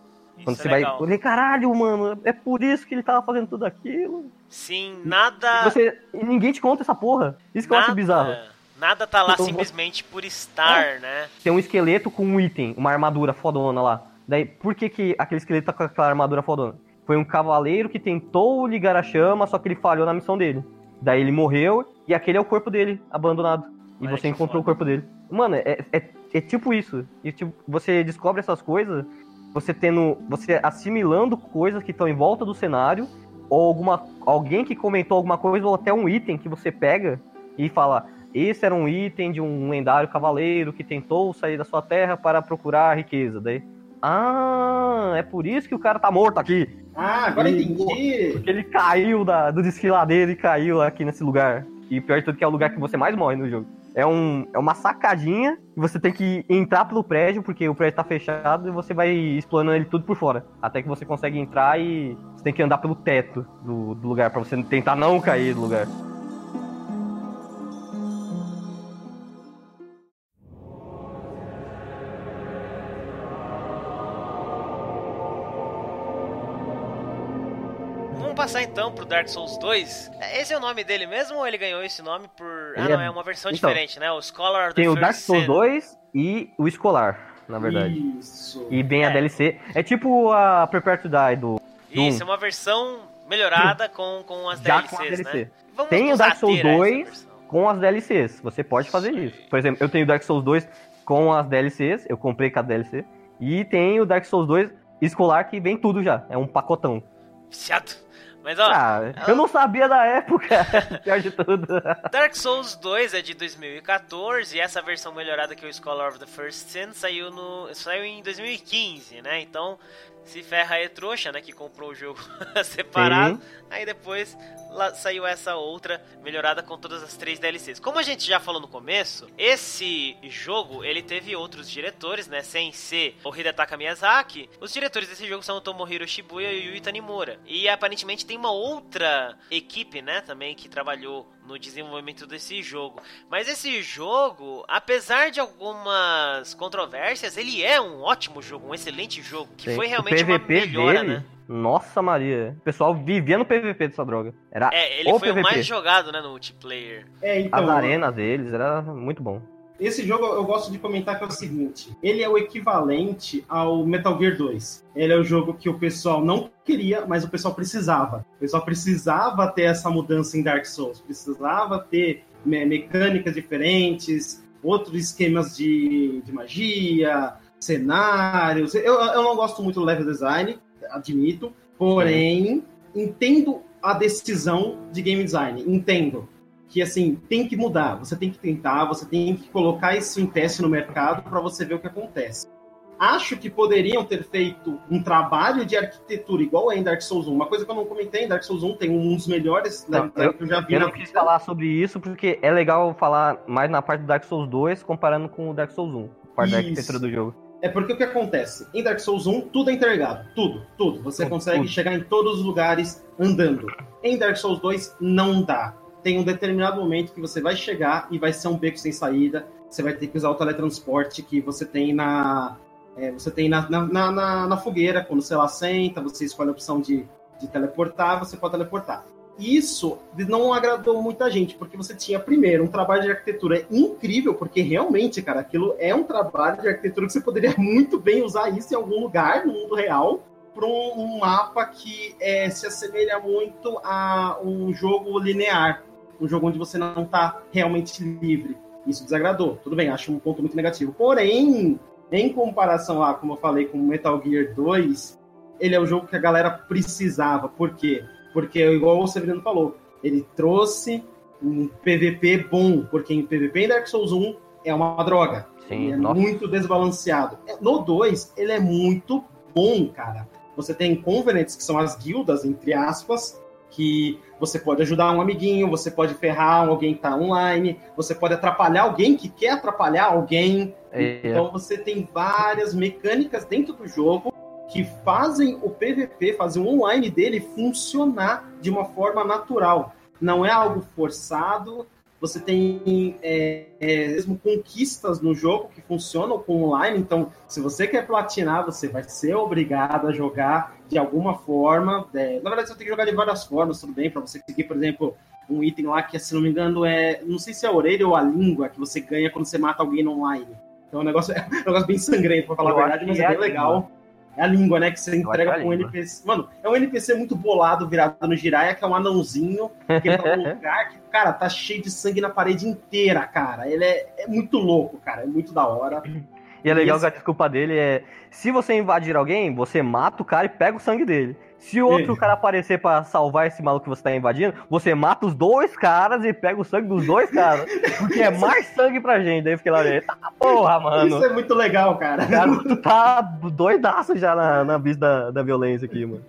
Quando Isso você é vai. legal. Falei, caralho, mano, é por isso que ele tava fazendo tudo aquilo. Sim, nada. Você, e ninguém te conta essa porra. Isso que eu acho nada- bizarro. Nada tá lá Então, simplesmente por estar, né? Tem um esqueleto com um item, uma armadura fodona lá. Daí, por que, que aquele esqueleto tá com aquela armadura fodona? Foi um cavaleiro que tentou ligar a chama, só que ele falhou na missão dele. Daí ele morreu e aquele é o corpo dele, abandonado. E Olha você encontrou o foda. corpo dele. Mano, é, é, é tipo isso. E tipo, você descobre essas coisas, você tendo. Você assimilando coisas que estão em volta do cenário, ou alguma, alguém que comentou alguma coisa, ou até um item que você pega e fala. Esse era um item de um lendário cavaleiro que tentou sair da sua terra para procurar riqueza. Daí. Ah, é por isso que o cara tá morto aqui. Ah, agora Ih, entendi. Porque ele caiu da, do desfiladeiro e caiu aqui nesse lugar. E pior de tudo que é o lugar que você mais morre no jogo. É, um, é uma sacadinha e você tem que entrar pelo prédio, porque o prédio tá fechado e você vai explorando ele tudo por fora. Até que você consegue entrar e você tem que andar pelo teto do, do lugar, pra você tentar não cair do lugar. Passar então pro Dark Souls 2. Esse é o nome dele mesmo ou ele ganhou esse nome por. Ah, Ele não, é- é uma versão Então, diferente, né? O Scholar of the Tem o Dark Souls Sin. 2 e o Escolar, na verdade. Isso. E bem a É. DLC. É tipo a Prepare to Die do. Isso, é uma versão melhorada com, com as Já DLCs, com a DLC. né? Vamos Tem o Dark Souls ter essa 2 versão. com as DLCs. Você pode fazer Isso aí. isso. Por exemplo, eu tenho o Dark Souls 2 com as DLCs, eu comprei cada DLC. E tem o Dark Souls 2 escolar que vem tudo já. É um pacotão. Viciado. Mas ó, Ah, eu não sabia da época, [LAUGHS] pior de tudo. Dark Souls 2 é de 2014 e essa versão melhorada que é o Scholar of the First Sin saiu, no, saiu em 2015, né? Então se ferra aí trouxa, né? Que comprou o jogo [LAUGHS] separado. Aí depois lá saiu essa outra melhorada com todas as três DLCs. Como a gente já falou no começo, esse jogo ele teve outros diretores, né? Sem ser o Hidetaka Miyazaki. Os diretores desse jogo são o Tomohiro Shibuya e o Yui Tanimura. E aparentemente tem uma outra equipe, né? Também que trabalhou no desenvolvimento desse jogo. Mas esse jogo, apesar de algumas controvérsias, ele é um ótimo jogo, um excelente jogo. Que Sim. foi O realmente uma PVP melhora, dele, né? Nossa Maria. O pessoal vivia no PVP dessa droga. Era É, ele o foi o PVP. mais jogado, né, no multiplayer. É, então, As arenas deles, era muito bom. Esse jogo eu gosto de comentar que é o seguinte: ele é o equivalente ao Metal Gear 2. Ele é o jogo que o pessoal não queria, mas o pessoal precisava. O pessoal precisava ter essa mudança em Dark Souls, precisava ter me- mecânicas diferentes, outros esquemas de, de magia, cenários. Eu, eu não gosto muito do level design, admito, porém, entendo a decisão de game design, entendo que assim tem que mudar, você tem que tentar, você tem que colocar isso em teste no mercado para você ver o que acontece. Acho que poderiam ter feito um trabalho de arquitetura igual é em Dark Souls 1. Uma coisa que eu não comentei, em Dark Souls 1 tem um dos melhores não, eu, que eu já vi. Eu não quis falar sobre isso porque é legal falar mais na parte do Dark Souls 2 comparando com o Dark Souls 1, parte isso. da arquitetura do jogo. É porque o que acontece? Em Dark Souls 1, tudo é interligado. Tudo, tudo. Você tudo, consegue tudo. chegar em todos os lugares andando. Em Dark Souls 2, não dá. Tem um determinado momento que você vai chegar e vai ser um beco sem saída. Você vai ter que usar o teletransporte que você tem na. É, você tem na, na, na, na, fogueira, quando você lá senta, você escolhe a opção de, de teleportar, você pode teleportar isso não agradou muita gente, porque você tinha, primeiro, um trabalho de arquitetura incrível, porque realmente, cara, aquilo é um trabalho de arquitetura que você poderia [LAUGHS] muito bem usar isso em algum lugar no mundo real, para um, mapa que é, se assemelha muito a um jogo linear, um jogo onde você não está realmente livre. Isso desagradou. Tudo bem, acho um ponto muito negativo. Porém, em comparação lá, como eu falei, com Metal Gear 2, ele é o jogo que a galera precisava. Por quê? Porque, igual o Severino falou, ele trouxe um PVP bom, porque em PVP em Dark Souls 1 é uma droga. Sim, é nossa. muito desbalanceado. No 2, ele é muito bom, cara. Você tem Covenants, que são as guildas, entre aspas, que você pode ajudar um amiguinho, você pode ferrar alguém que tá online, você pode atrapalhar alguém que quer atrapalhar alguém. É. Então você tem várias mecânicas dentro do jogo que fazem o PVP, fazem o online dele funcionar de uma forma natural. Não é algo forçado. Você tem é, é, mesmo conquistas no jogo que funcionam com online. Então, se você quer platinar, você vai ser obrigado a jogar de alguma forma. É, na verdade, você tem que jogar de várias formas, tudo bem, para você conseguir, por exemplo, um item lá que, se não me engano, é. Não sei se é a orelha ou a língua que você ganha quando você mata alguém online. Então, é um negócio, [LAUGHS] é um negócio bem sangrento, pra falar Eu a verdade, mas é, é bem legal. Língua. É a língua, né? Que você entrega com um NPC. Mano, é um NPC muito bolado, virado no Jiraiya, que é um anãozinho, que é um [LAUGHS] lugar que, cara, tá cheio de sangue na parede inteira, cara. Ele é, é muito louco, cara. É muito da hora. [LAUGHS] E é legal esse... que a desculpa dele é: se você invadir alguém, você mata o cara e pega o sangue dele. Se o outro cara aparecer para salvar esse maluco que você tá invadindo, você mata os dois caras e pega o sangue dos dois caras. Porque é mais sangue pra gente. Daí eu fiquei lá, eita porra, mano. Isso é muito legal, cara. cara tu tá doidaço já na, na bis da, da violência aqui, mano.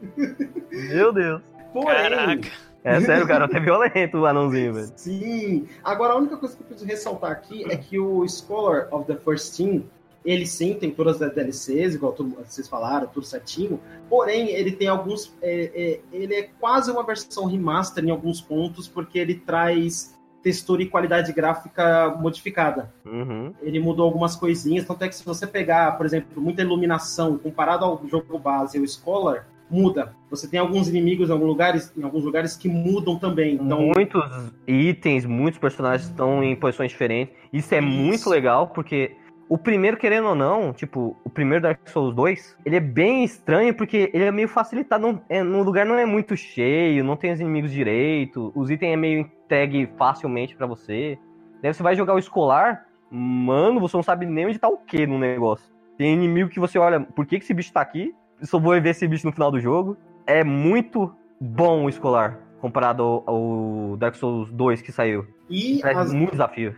Meu Deus. Porém, Caraca. É sério, cara, até violento o anãozinho, velho. Sim. Agora, a única coisa que eu preciso ressaltar aqui é que o Scholar of the First Team, ele sim tem todas as DLCs, igual vocês falaram, tudo certinho. Porém, ele tem alguns. É, é, ele é quase uma versão remaster em alguns pontos, porque ele traz textura e qualidade gráfica modificada. Uhum. Ele mudou algumas coisinhas, tanto é que se você pegar, por exemplo, muita iluminação comparado ao jogo base, o Scholar, muda. Você tem alguns inimigos em alguns lugares, em alguns lugares que mudam também. Então... Muitos itens, muitos personagens estão em posições diferentes. Isso é Isso. muito legal, porque o primeiro, querendo ou não, tipo, o primeiro Dark Souls 2, ele é bem estranho porque ele é meio facilitado. Não, é, no lugar não é muito cheio, não tem os inimigos direito, os itens é meio entregue facilmente para você. Daí você vai jogar o escolar, mano, você não sabe nem onde tá o que no negócio. Tem inimigo que você olha, por que, que esse bicho tá aqui? Eu só vou ver esse bicho no final do jogo. É muito bom o escolar comparado ao, ao Dark Souls 2 que saiu. E é as... muito desafio.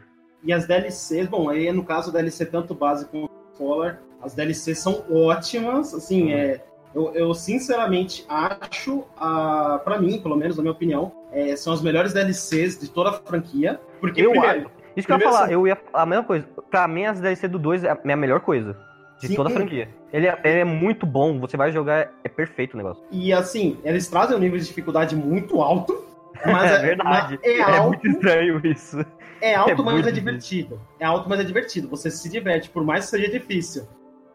E as DLCs, bom, aí no caso DLC tanto base como Scholar, as DLCs são ótimas, assim, uhum. é, eu, eu, sinceramente acho, a, pra mim, pelo menos na minha opinião, é, são as melhores DLCs de toda a franquia, porque eu primeiro, acho. Isso que eu ia falar, assim, eu ia a mesma coisa. Pra mim, as DLC do 2 é a melhor coisa. De Sim. toda a franquia. Ele é, ele é, muito bom, você vai jogar, é perfeito o negócio. E assim, eles trazem um nível de dificuldade muito alto. [LAUGHS] Mas é, é verdade. É, é muito estranho isso. É alto, é mas é divertido. É alto, mas é divertido. Você se diverte, por mais que seja difícil.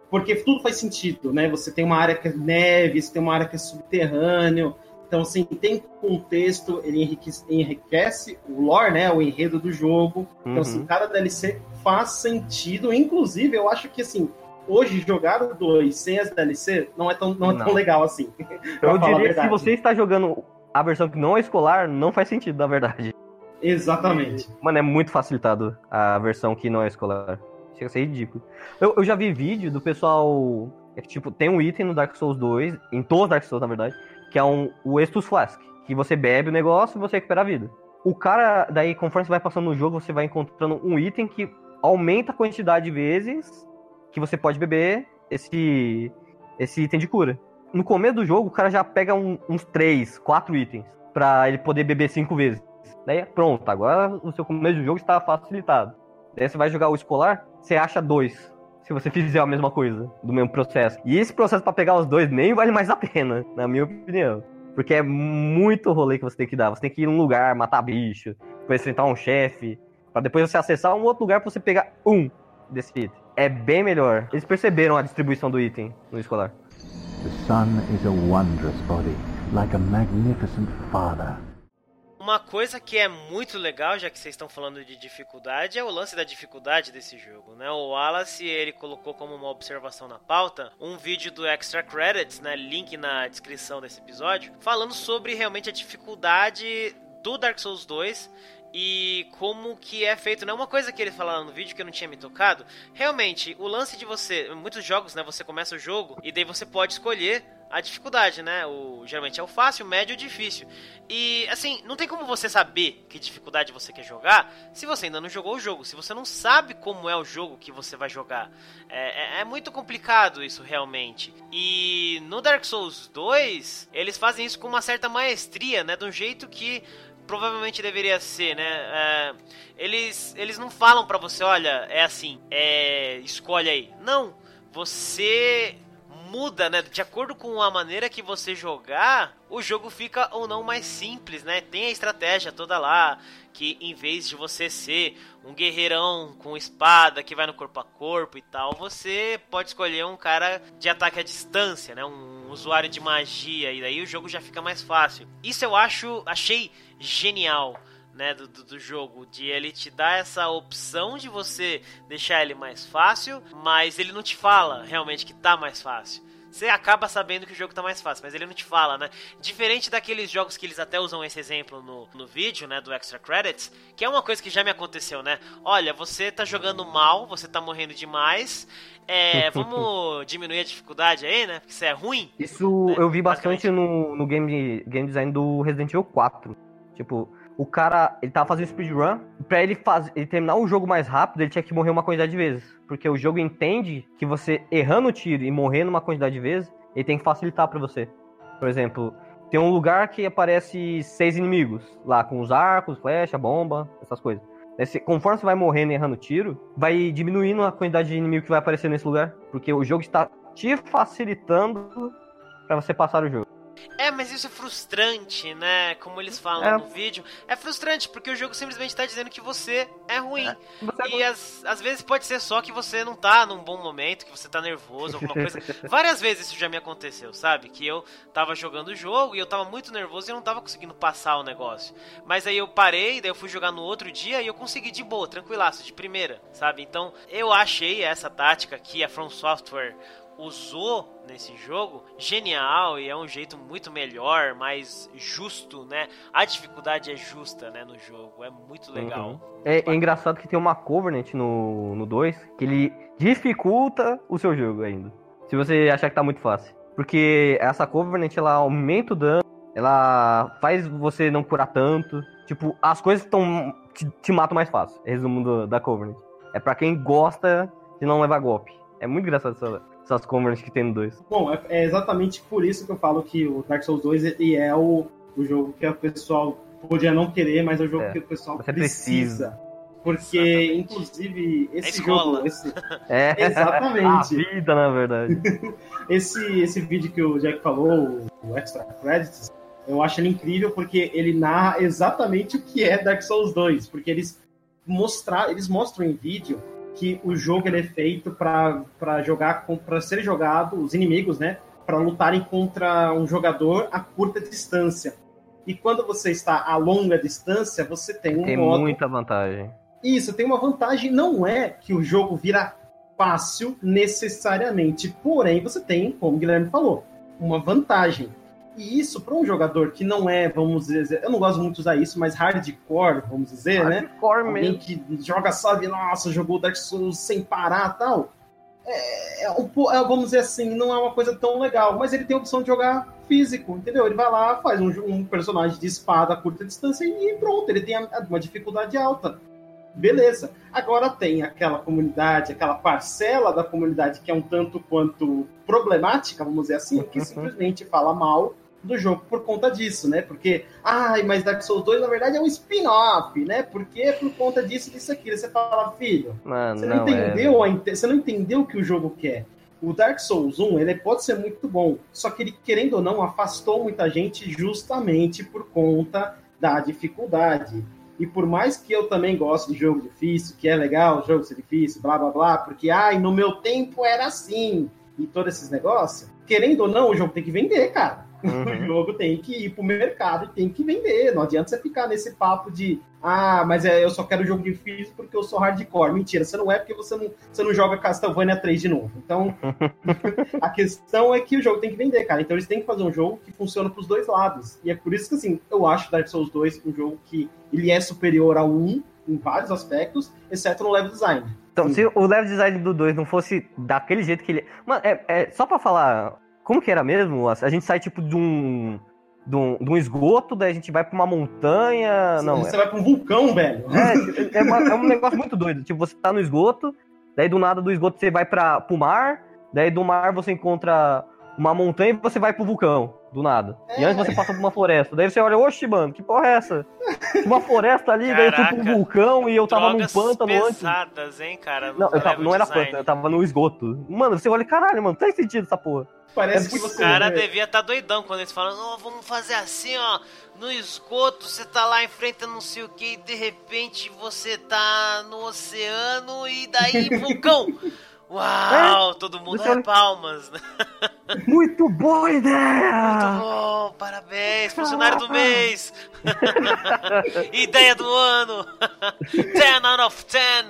Porque tudo faz sentido, né? Você tem uma área que é neve, você tem uma área que é subterrâneo. Então, assim, tem contexto, ele enriquece, enriquece o lore, né? O enredo do jogo. Uhum. Então, assim, uhum. cada DLC faz sentido. Inclusive, eu acho que, assim, hoje jogar o 2 sem as DLC não é tão, não é tão legal assim. [LAUGHS] Eu diria que se você está jogando a versão que não é escolar, não faz sentido, na verdade. Exatamente. Mano, é muito facilitado a versão que não é escolar. Chega a ser ridículo. Eu, eu já vi vídeo do pessoal. É que, tipo, tem um item no Dark Souls 2, em todos os Dark Souls, na verdade, que é um, o Estus Flask. Que você bebe o negócio e você recupera a vida. O cara, daí, conforme você vai passando no jogo, você vai encontrando um item que aumenta a quantidade de vezes que você pode beber esse, esse item de cura. No começo do jogo, o cara já pega um, uns 3, 4 itens pra ele poder beber 5 vezes. Daí pronto, agora o seu começo do jogo está facilitado. Daí você vai jogar o escolar, você acha dois. Se você fizer a mesma coisa, do mesmo processo. E esse processo para pegar os dois nem vale mais a pena, [LAUGHS] na minha opinião. Porque é muito rolê que você tem que dar. Você tem que ir num lugar, matar bicho, depois enfrentar um chefe, para depois você acessar um outro lugar pra você pegar um desse item. É bem melhor. Eles perceberam a distribuição do item no escolar. The sun is a wondrous body, like a magnificent father. Uma coisa que é muito legal, já que vocês estão falando de dificuldade, é o lance da dificuldade desse jogo, né? O Wallace, ele colocou como uma observação na pauta um vídeo do Extra Credits, né? Link na descrição desse episódio, falando sobre realmente a dificuldade do Dark Souls 2 e como que é feito, né? Uma coisa que ele falou no vídeo que eu não tinha me tocado, realmente, o lance de você, muitos jogos, né, você começa o jogo e daí você pode escolher a dificuldade, né? O, geralmente é o fácil, o médio e o difícil. E, assim, não tem como você saber que dificuldade você quer jogar se você ainda não jogou o jogo. Se você não sabe como é o jogo que você vai jogar. É, é, é muito complicado isso, realmente. E no Dark Souls 2, eles fazem isso com uma certa maestria, né? De um jeito que provavelmente deveria ser, né? É, eles, eles não falam para você, olha, é assim, é, escolhe aí. Não, você muda, né? De acordo com a maneira que você jogar, o jogo fica ou não mais simples, né? Tem a estratégia toda lá, que em vez de você ser um guerreirão com espada que vai no corpo a corpo e tal, você pode escolher um cara de ataque à distância, né? Um usuário de magia e daí o jogo já fica mais fácil. Isso eu acho, achei genial né, do, do, jogo, de ele te dar essa opção de você deixar ele mais fácil, mas ele não te fala realmente que tá mais fácil. Você acaba sabendo que o jogo tá mais fácil, mas ele não te fala, né? Diferente daqueles jogos que eles até usam esse exemplo no, no vídeo, né? Do Extra Credits, que é uma coisa que já me aconteceu, né? Olha, você tá jogando mal, você tá morrendo demais. É, [LAUGHS] vamos diminuir a dificuldade aí, né? Porque isso é ruim. Isso né? eu vi bastante no, no game, game design do Resident Evil 4. Tipo, o cara, ele tava fazendo speedrun, pra ele, faz, ele terminar o jogo mais rápido, ele tinha que morrer uma quantidade de vezes. Porque o jogo entende que você errando o tiro e morrendo uma quantidade de vezes, ele tem que facilitar para você. Por exemplo, tem um lugar que aparece seis inimigos, lá com os arcos, flecha, bomba, essas coisas. Esse, conforme você vai morrendo e errando tiro, vai diminuindo a quantidade de inimigo que vai aparecer nesse lugar. Porque o jogo está te facilitando para você passar o jogo. É, mas isso é frustrante, né? Como eles falam É. no vídeo. É frustrante porque o jogo simplesmente tá dizendo que você é ruim. Você E às, às vezes pode ser só que você não tá num bom momento, que você tá nervoso, alguma coisa. [LAUGHS] Várias vezes isso já me aconteceu, sabe? Que eu tava jogando o jogo e eu tava muito nervoso e eu não tava conseguindo passar o negócio. Mas aí eu parei, daí eu fui jogar no outro dia e eu consegui de boa, tranquilaço, de primeira, sabe? Então eu achei essa tática que a From Software usou nesse jogo genial e é um jeito muito melhor, mais justo, né? A dificuldade é justa, né, no jogo. É muito legal. É, é engraçado que tem uma Covenant no, no 2 que ele dificulta o seu jogo ainda. Se você achar que tá muito fácil. Porque essa Covenant ela aumenta o dano, ela faz você não curar tanto. Tipo, as coisas tão, te, te matam mais fácil. Resumo do- da Covenant. É pra quem gosta de não levar golpe. É muito engraçado essa, essas Covenants que tem no 2. Bom, é, é exatamente por isso que eu falo que o Dark Souls 2 ele é o, o jogo que o pessoal podia não querer, mas é o jogo É, que o pessoal você precisa. precisa. Porque, Exatamente. inclusive, esse escola. jogo. Esse, [LAUGHS] É, Exatamente. [LAUGHS] a vida, na verdade. [LAUGHS] esse, esse vídeo que o Jack falou, o Extra Credits, eu acho ele incrível porque ele narra exatamente o que é Dark Souls 2. Porque eles, mostrar, eles mostram em vídeo que o jogo ele é feito para jogar para ser jogado os inimigos, né, para lutarem contra um jogador a curta distância. E quando você está a longa distância, você tem um Tem modo muita vantagem. isso, tem uma vantagem, não é que o jogo vira fácil necessariamente, porém você tem, como o Guilherme falou, uma vantagem. E isso, para um jogador que não é, vamos dizer, eu não gosto muito de usar isso, mas hardcore, vamos dizer, né? Hardcore Alguém mesmo. que joga, sabe, nossa, jogou Dark Souls sem parar tal. É, é um é, vamos dizer assim, não é uma coisa tão legal, mas ele tem a opção de jogar físico, entendeu? Ele vai lá, faz um, um personagem de espada a curta distância e pronto, ele tem uma dificuldade alta. Beleza. Agora tem aquela comunidade, aquela parcela da comunidade que é um tanto quanto problemática, vamos dizer assim, que Uhum. simplesmente fala mal do jogo por conta disso, né? Porque, ai, mas Dark Souls 2 na verdade é um spin-off, né? Porque por conta disso, disso, aquilo. Você fala, filho, Mano, você não, não, é. entendeu a inte- você não entendeu o que o jogo quer. O Dark Souls 1, ele pode ser muito bom, só que ele, querendo ou não, afastou muita gente justamente por conta da dificuldade. E por mais que eu também goste de jogo difícil, que é legal o jogo ser difícil, blá blá blá, porque, ai, no meu tempo era assim, e todos esses negócios, querendo ou não, o jogo tem que vender, cara. O Uhum. jogo tem que ir pro mercado e tem que vender. Não adianta você ficar nesse papo de ah, mas é, eu só quero jogo difícil porque eu sou hardcore. Mentira, você não é porque você não, você não joga Castlevania 3 de novo. Então, [LAUGHS] a questão é que o jogo tem que vender, cara. Então eles têm que fazer um jogo que funciona pros dois lados. E é por isso que, assim, eu acho Dark Souls 2 um jogo que ele é superior ao 1 em vários aspectos, exceto no level design. Então, Sim. se o level design do 2 não fosse daquele jeito que ele. Mano, é, é só pra falar. Como que era mesmo? A gente sai tipo de um. De um, de um esgoto, daí a gente vai pra uma montanha. Não, você vai pra um vulcão, velho. [LAUGHS] é, é, uma- é um negócio muito doido. Tipo, você tá no esgoto, daí do nada do esgoto você vai pra, pro mar, daí do mar você encontra uma montanha e você vai pro vulcão, do nada. E É. antes você passa por uma floresta. Daí você olha, oxe, mano, que porra é essa? Uma floresta ali, daí eu fui pro Caraca. vulcão e eu tava num pântano antes. pesadas, hein, cara? Não, eu tava, não era pântano, eu tava no esgoto. Mano, você olha, caralho, mano, tem sentido essa porra. Parece É que O você. cara vê- devia estar doidão quando eles falam, ó, vamos fazer assim, ó, no esgoto, você tá lá enfrentando não sei o que, e de repente você tá no oceano e daí vulcão. [LAUGHS] Uau, todo mundo é palmas, né? [LAUGHS] Muito boa Muito ideia! bom, parabéns, funcionário do mês. [LAUGHS] Ideia do ano. [LAUGHS] 10 out of 10.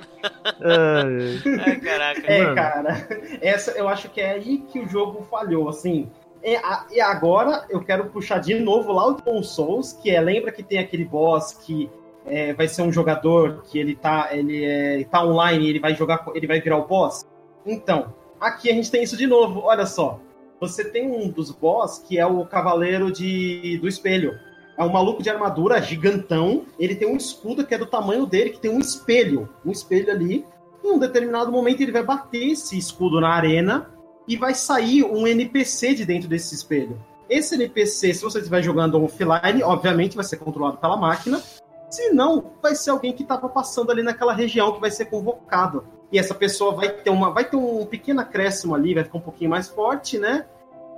Ai, Ai, caraca. É, Mano. cara. Essa eu acho que é aí que o jogo falhou, assim. E, a- e agora eu quero puxar de novo lá o Demon Souls, que é, lembra que tem aquele boss que é, vai ser um jogador que ele tá, ele é, tá online e ele vai jogar, ele vai virar o boss? Então, aqui a gente tem isso de novo, olha só. Você tem um dos boss que é o Cavaleiro de, do Espelho. É um maluco de armadura gigantão. Ele tem um escudo que é do tamanho dele, que tem um espelho. Um espelho ali. Em um determinado momento ele vai bater esse escudo na arena e vai sair um NPC de dentro desse espelho. Esse NPC, se você estiver jogando offline, obviamente vai ser controlado pela máquina. Se não, vai ser alguém que estava passando ali naquela região que vai ser convocado. E essa pessoa vai ter uma, vai ter um pequeno acréscimo ali, vai ficar um pouquinho mais forte, né?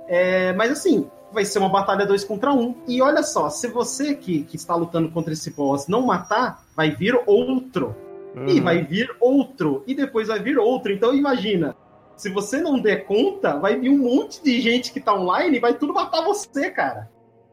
É, mas assim, vai ser uma batalha 2 contra 1. Um. E olha só, se você que, que está lutando contra esse boss não matar, vai vir outro. E Uhum. vai vir outro. E depois vai vir outro. Então imagina. Se você não der conta, vai vir um monte de gente que tá online e vai tudo matar você, cara.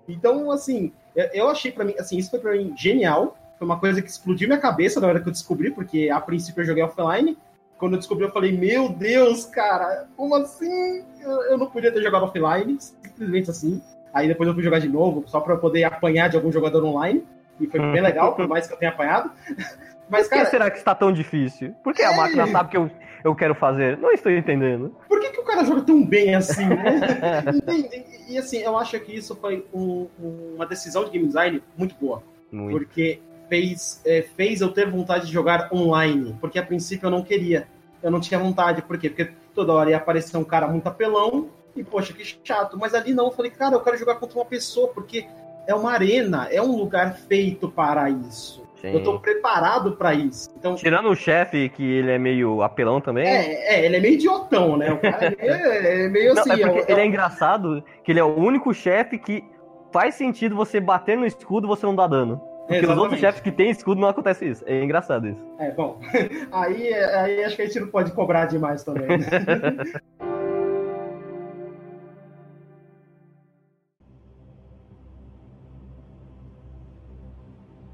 Então, assim, eu- achei pra mim, assim, isso foi pra mim genial. Foi uma coisa que explodiu minha cabeça na hora que eu descobri, porque a princípio eu joguei offline. Quando eu descobri, eu falei, meu Deus, cara, como assim? Eu, eu não podia ter jogado offline, simplesmente assim. Aí depois eu fui jogar de novo, só pra eu poder apanhar de algum jogador online. E foi bem legal, por mais que eu tenha apanhado. [LAUGHS] Mas, Por que será que está tão difícil? Por que a É. máquina sabe que eu, eu quero fazer? Não estou entendendo. por que, que o cara joga tão bem assim, né? Entende? [LAUGHS] E, e, assim, eu acho que isso foi um- uma decisão de game design muito boa. Muito. Porque fez, é, fez eu ter vontade de jogar online. Porque a princípio eu não queria. Eu não tinha vontade. Por quê? Porque toda hora ia aparecer um cara muito apelão. E, poxa, que chato. Mas ali não. Eu falei, cara, eu quero jogar contra uma pessoa. Porque é uma arena. É um lugar feito para isso. Sim. Eu tô preparado para isso. Então, Tirando o chefe, que ele é meio apelão também. é, é, ele é meio idiotão, né? O cara é meio, [LAUGHS] é meio Não, assim. é porque é- ele é engraçado que ele é o único chefe que faz sentido você bater no escudo e você não dá dano. Porque os outros chefes que tem escudo não acontece isso. É engraçado isso. É, bom. [LAUGHS] Aí, aí acho que a gente não pode cobrar demais também. né? [LAUGHS]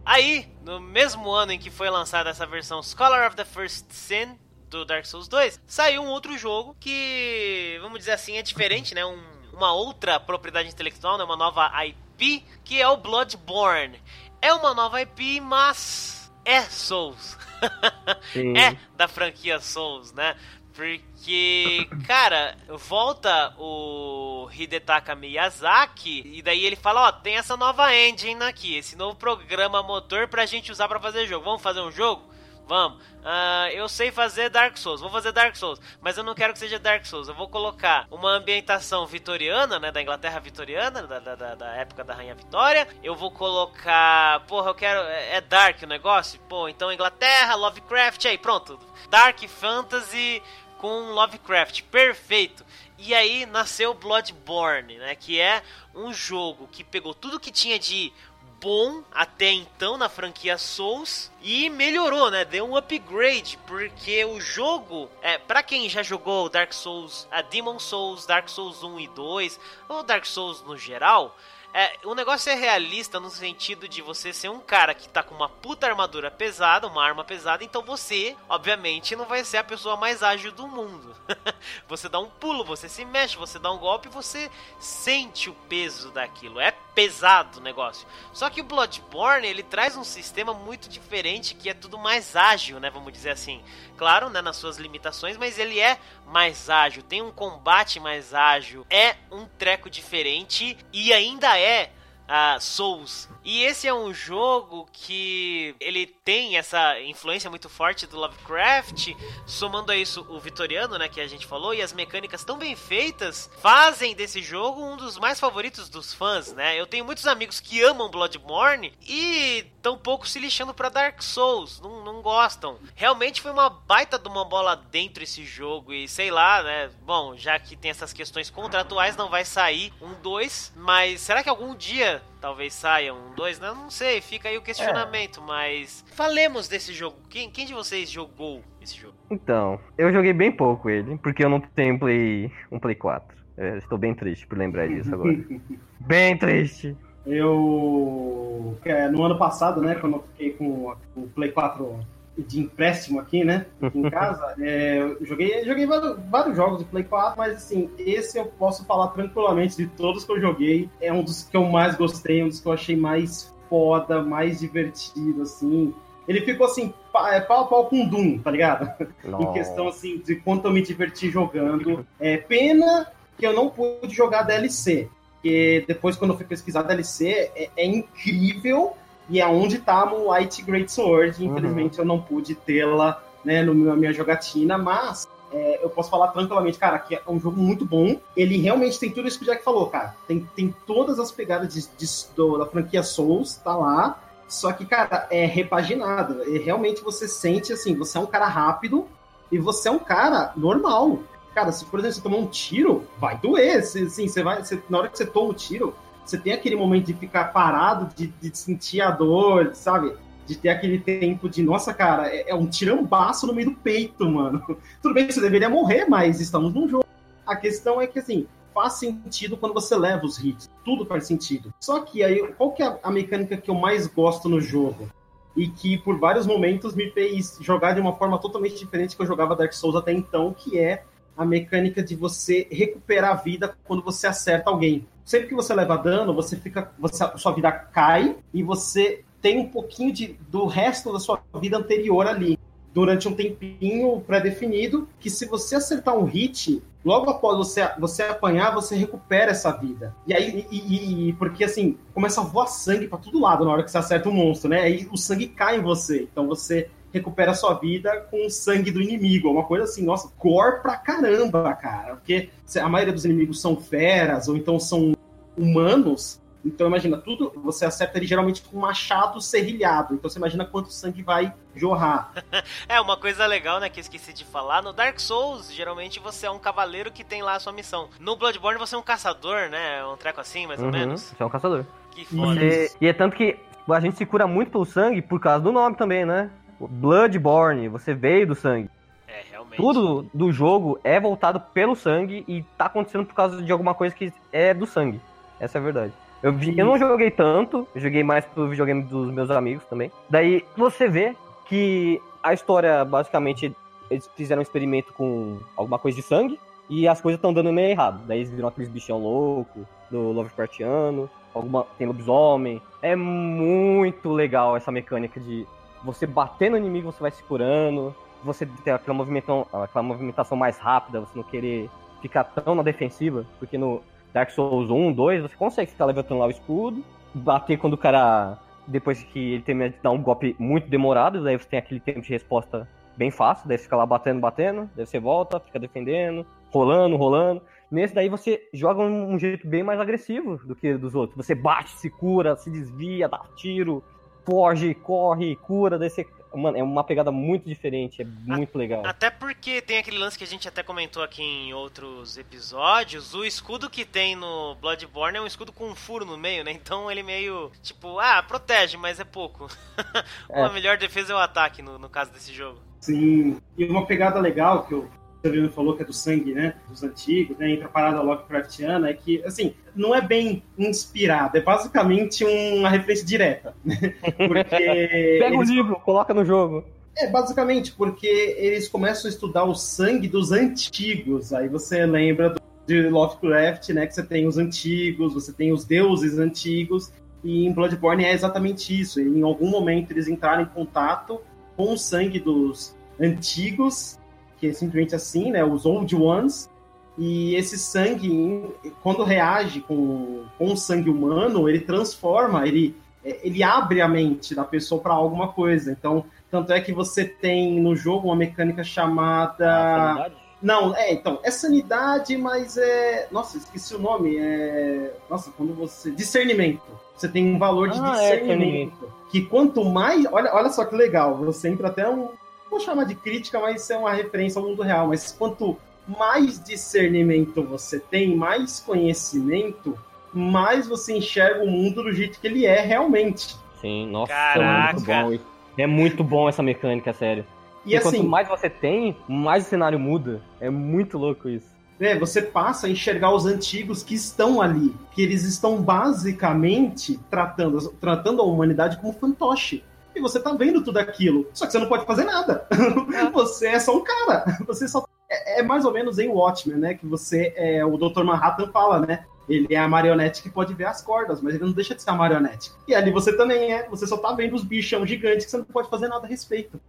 Aí, no mesmo ano em que foi lançada essa versão Scholar of the First Sin do Dark Souls 2, saiu um outro jogo que, vamos dizer assim, é diferente, né? Um, uma outra propriedade intelectual, né, uma nova IP, que é o Bloodborne. É uma nova IP, mas é Souls. [LAUGHS] é da franquia Souls, né? Porque, cara, volta o Hidetaka Miyazaki e daí ele fala, ó, tem essa nova engine aqui, esse novo programa motor pra gente usar pra fazer jogo. Vamos fazer um jogo? Vamos. Uh, eu sei fazer Dark Souls, vou fazer Dark Souls, mas eu não quero que seja Dark Souls. Eu vou colocar uma ambientação vitoriana, né, da Inglaterra vitoriana, da, da, da época da Rainha Vitória. Eu vou colocar, porra, eu quero é, é Dark o negócio, pô, então Inglaterra, Lovecraft, aí pronto, Dark Fantasy com Lovecraft, perfeito. E aí nasceu Bloodborne, né, que é um jogo que pegou tudo que tinha de bom até então na franquia Souls e melhorou, né? Deu um upgrade porque o jogo, é, para quem já jogou Dark Souls, a Demon Souls, Dark Souls 1 e 2 ou Dark Souls no geral, é, o negócio é realista no sentido de você ser um cara que tá com uma puta armadura pesada, uma arma pesada, então você, obviamente, não vai ser a pessoa mais ágil do mundo. [LAUGHS] você dá um pulo, você se mexe, você dá um golpe, você sente o peso daquilo. É pesado o negócio. Só que o Bloodborne, ele traz um sistema muito diferente que é tudo mais ágil, né, vamos dizer assim. Claro, né, nas suas limitações, mas ele é mais ágil, tem um combate mais ágil, é um treco diferente e ainda é uh, Souls. E esse é um jogo que ele tem essa influência muito forte do Lovecraft, somando a isso o vitoriano, né, que a gente falou, e as mecânicas tão bem feitas, fazem desse jogo um dos mais favoritos dos fãs, né? Eu tenho muitos amigos que amam Bloodborne e tão pouco se lixando para Dark Souls, não, não gostam. Realmente foi uma baita de uma bola dentro esse jogo e sei lá, né? Bom, já que tem essas questões contratuais, não vai sair um 2, mas será que algum dia talvez saia um 2, né? Não sei, fica aí o questionamento, é. mas falemos desse jogo. Quem, quem de vocês jogou esse jogo? Então, eu joguei bem pouco ele, porque eu não tenho Play, um Play 4. Eu estou bem triste por lembrar disso agora. [LAUGHS] bem triste. Eu. No ano passado, né, quando eu fiquei com o Play 4 de empréstimo aqui, né? Em casa. [LAUGHS] É, joguei joguei vários, vários, jogos de Play 4, mas assim, esse eu posso falar tranquilamente de todos que eu joguei. É um dos que eu mais gostei, um dos que eu achei mais foda, mais divertido, assim. Ele ficou assim, é, pau a pau com Doom, tá ligado? [LAUGHS] em questão assim de quanto eu me diverti jogando. É pena que eu não pude jogar DLC. Porque depois, quando eu fui pesquisar DLC, é, é incrível e é onde tá a Moonlight Great Sword. Uhum. Infelizmente uhum. eu não pude tê-la né, na minha jogatina, mas é, eu posso falar tranquilamente, cara, que é um jogo muito bom. Ele realmente tem tudo isso que o Jack falou, cara. Tem, tem todas as pegadas de, de, do, da franquia Souls, tá lá. Só que, cara, é repaginado. E realmente você sente assim, você é um cara rápido e você é um cara normal. Cara, se por exemplo você tomar um tiro, vai doer. Assim, você vai, você, na hora que você toma o tiro, você tem aquele momento de ficar parado, de, de sentir a dor, sabe? De ter aquele tempo de, nossa, cara, é, é um tirambaço no meio do peito, mano. [LAUGHS] Tudo bem que você deveria morrer, mas estamos num jogo. A questão é que, assim, faz sentido quando você leva os hits. Tudo faz sentido. Só que aí, qual que é a mecânica que eu mais gosto no jogo? E que por vários momentos me fez jogar de uma forma totalmente diferente que eu jogava Dark Souls até então, que é a mecânica de você recuperar a vida quando você acerta alguém sempre que você leva dano, você fica. Você, sua vida cai e você tem um pouquinho de, do resto da sua vida anterior ali. Durante um tempinho pré-definido, que se você acertar um hit, logo após você, você apanhar, você recupera essa vida. E aí, e, e, porque assim, começa a voar sangue para todo lado na hora que você acerta um monstro, né? Aí o sangue cai em você. Então você recupera a sua vida com o sangue do inimigo. Uma coisa assim, nossa, gore pra caramba, cara. Porque a maioria dos inimigos são feras, ou então são humanos. Então imagina, tudo você acerta ele geralmente com um machado serrilhado. Então você imagina quanto sangue vai jorrar. [LAUGHS] é, uma coisa legal, né, que eu esqueci de falar. No Dark Souls, geralmente você é um cavaleiro que tem lá a sua missão. No Bloodborne você é um caçador, né? Um treco assim, mais ou uhum, menos. Você é um caçador. Que foda. E, e é tanto que a gente se cura muito pelo sangue por causa do nome também, né? Bloodborne, você veio do sangue. É, realmente. Tudo do jogo é voltado pelo sangue e tá acontecendo por causa de alguma coisa que é do sangue. Essa é a verdade. Eu, vi, eu não joguei tanto, eu joguei mais pro videogame dos meus amigos também. Daí você vê que a história, basicamente, eles fizeram um experimento com alguma coisa de sangue. e as coisas estão dando meio errado. Daí eles viram aqueles bichão louco do Lovecraftiano, alguma tem lobisomem. É muito legal essa mecânica de você bater no inimigo, você vai se curando, você ter aquela movimentação, aquela movimentação mais rápida, você não querer ficar tão na defensiva, porque no Dark Souls 1, 2, você consegue ficar levantando lá o escudo, bater quando o cara depois que ele termina de dar um golpe muito demorado, daí você tem aquele tempo de resposta bem fácil, daí você fica lá batendo, batendo, daí você volta, fica defendendo, rolando, rolando. Nesse daí você joga um, jeito bem mais agressivo do que dos outros. Você bate, se cura, se desvia, dá tiro, foge, corre, cura, daí você Mano, é uma pegada muito diferente, é muito legal. Até porque tem aquele lance que a gente até comentou aqui em outros episódios, o escudo que tem no Bloodborne é um escudo com um furo no meio, né? Então ele meio, tipo, ah, protege, mas é pouco. [LAUGHS] É. a melhor defesa é o ataque no, no caso desse jogo. Sim, e uma pegada legal que eu Severino falou que é do sangue, né? Dos antigos, né? Entre a parada Lovecraftiana, é que, assim, não é bem inspirado, é basicamente uma referência direta. Né? Porque. [LAUGHS] Pega eles... o livro, coloca no jogo. É, basicamente, porque eles começam a estudar o sangue dos antigos. Aí você lembra do, de Lovecraft, né? Que você tem os antigos, você tem os deuses antigos. E em Bloodborne é exatamente isso. Em algum momento eles entraram em contato com o sangue dos antigos que é simplesmente assim, né? Os Old Ones. E esse sangue, quando reage com, com o sangue humano, ele transforma, ele, é, ele abre a mente da pessoa para alguma coisa. Então, tanto é que você tem no jogo uma mecânica chamada. Não, é, então, é sanidade, mas é. Nossa, esqueci o nome. É. Nossa, quando você. Discernimento. Você tem um valor de ah, é, discernimento. É, que quanto mais. Olha, olha só que legal, você entra até um, vou chamar de crítica, mas isso é uma referência ao mundo real. Mas quanto mais discernimento você tem, mais conhecimento, mais você enxerga o mundo do jeito que ele é realmente. Sim, nossa, é muito bom. É muito bom essa mecânica, sério. E, e assim, quanto mais você tem, mais o cenário muda. É muito louco isso. É, você passa a enxergar os antigos que estão ali, que eles estão basicamente tratando, tratando a humanidade como fantoche e você tá vendo tudo aquilo. Só que você não pode fazer nada. É. [LAUGHS] você é só um cara. [LAUGHS] Você só. É, é, mais ou menos em Watchmen, né? Que você é. O Dr. Manhattan fala, né? Ele é a marionete que pode ver as cordas, mas ele não deixa de ser a marionete. E ali você também é. Você só tá vendo os bichão gigantes que você não pode fazer nada a respeito.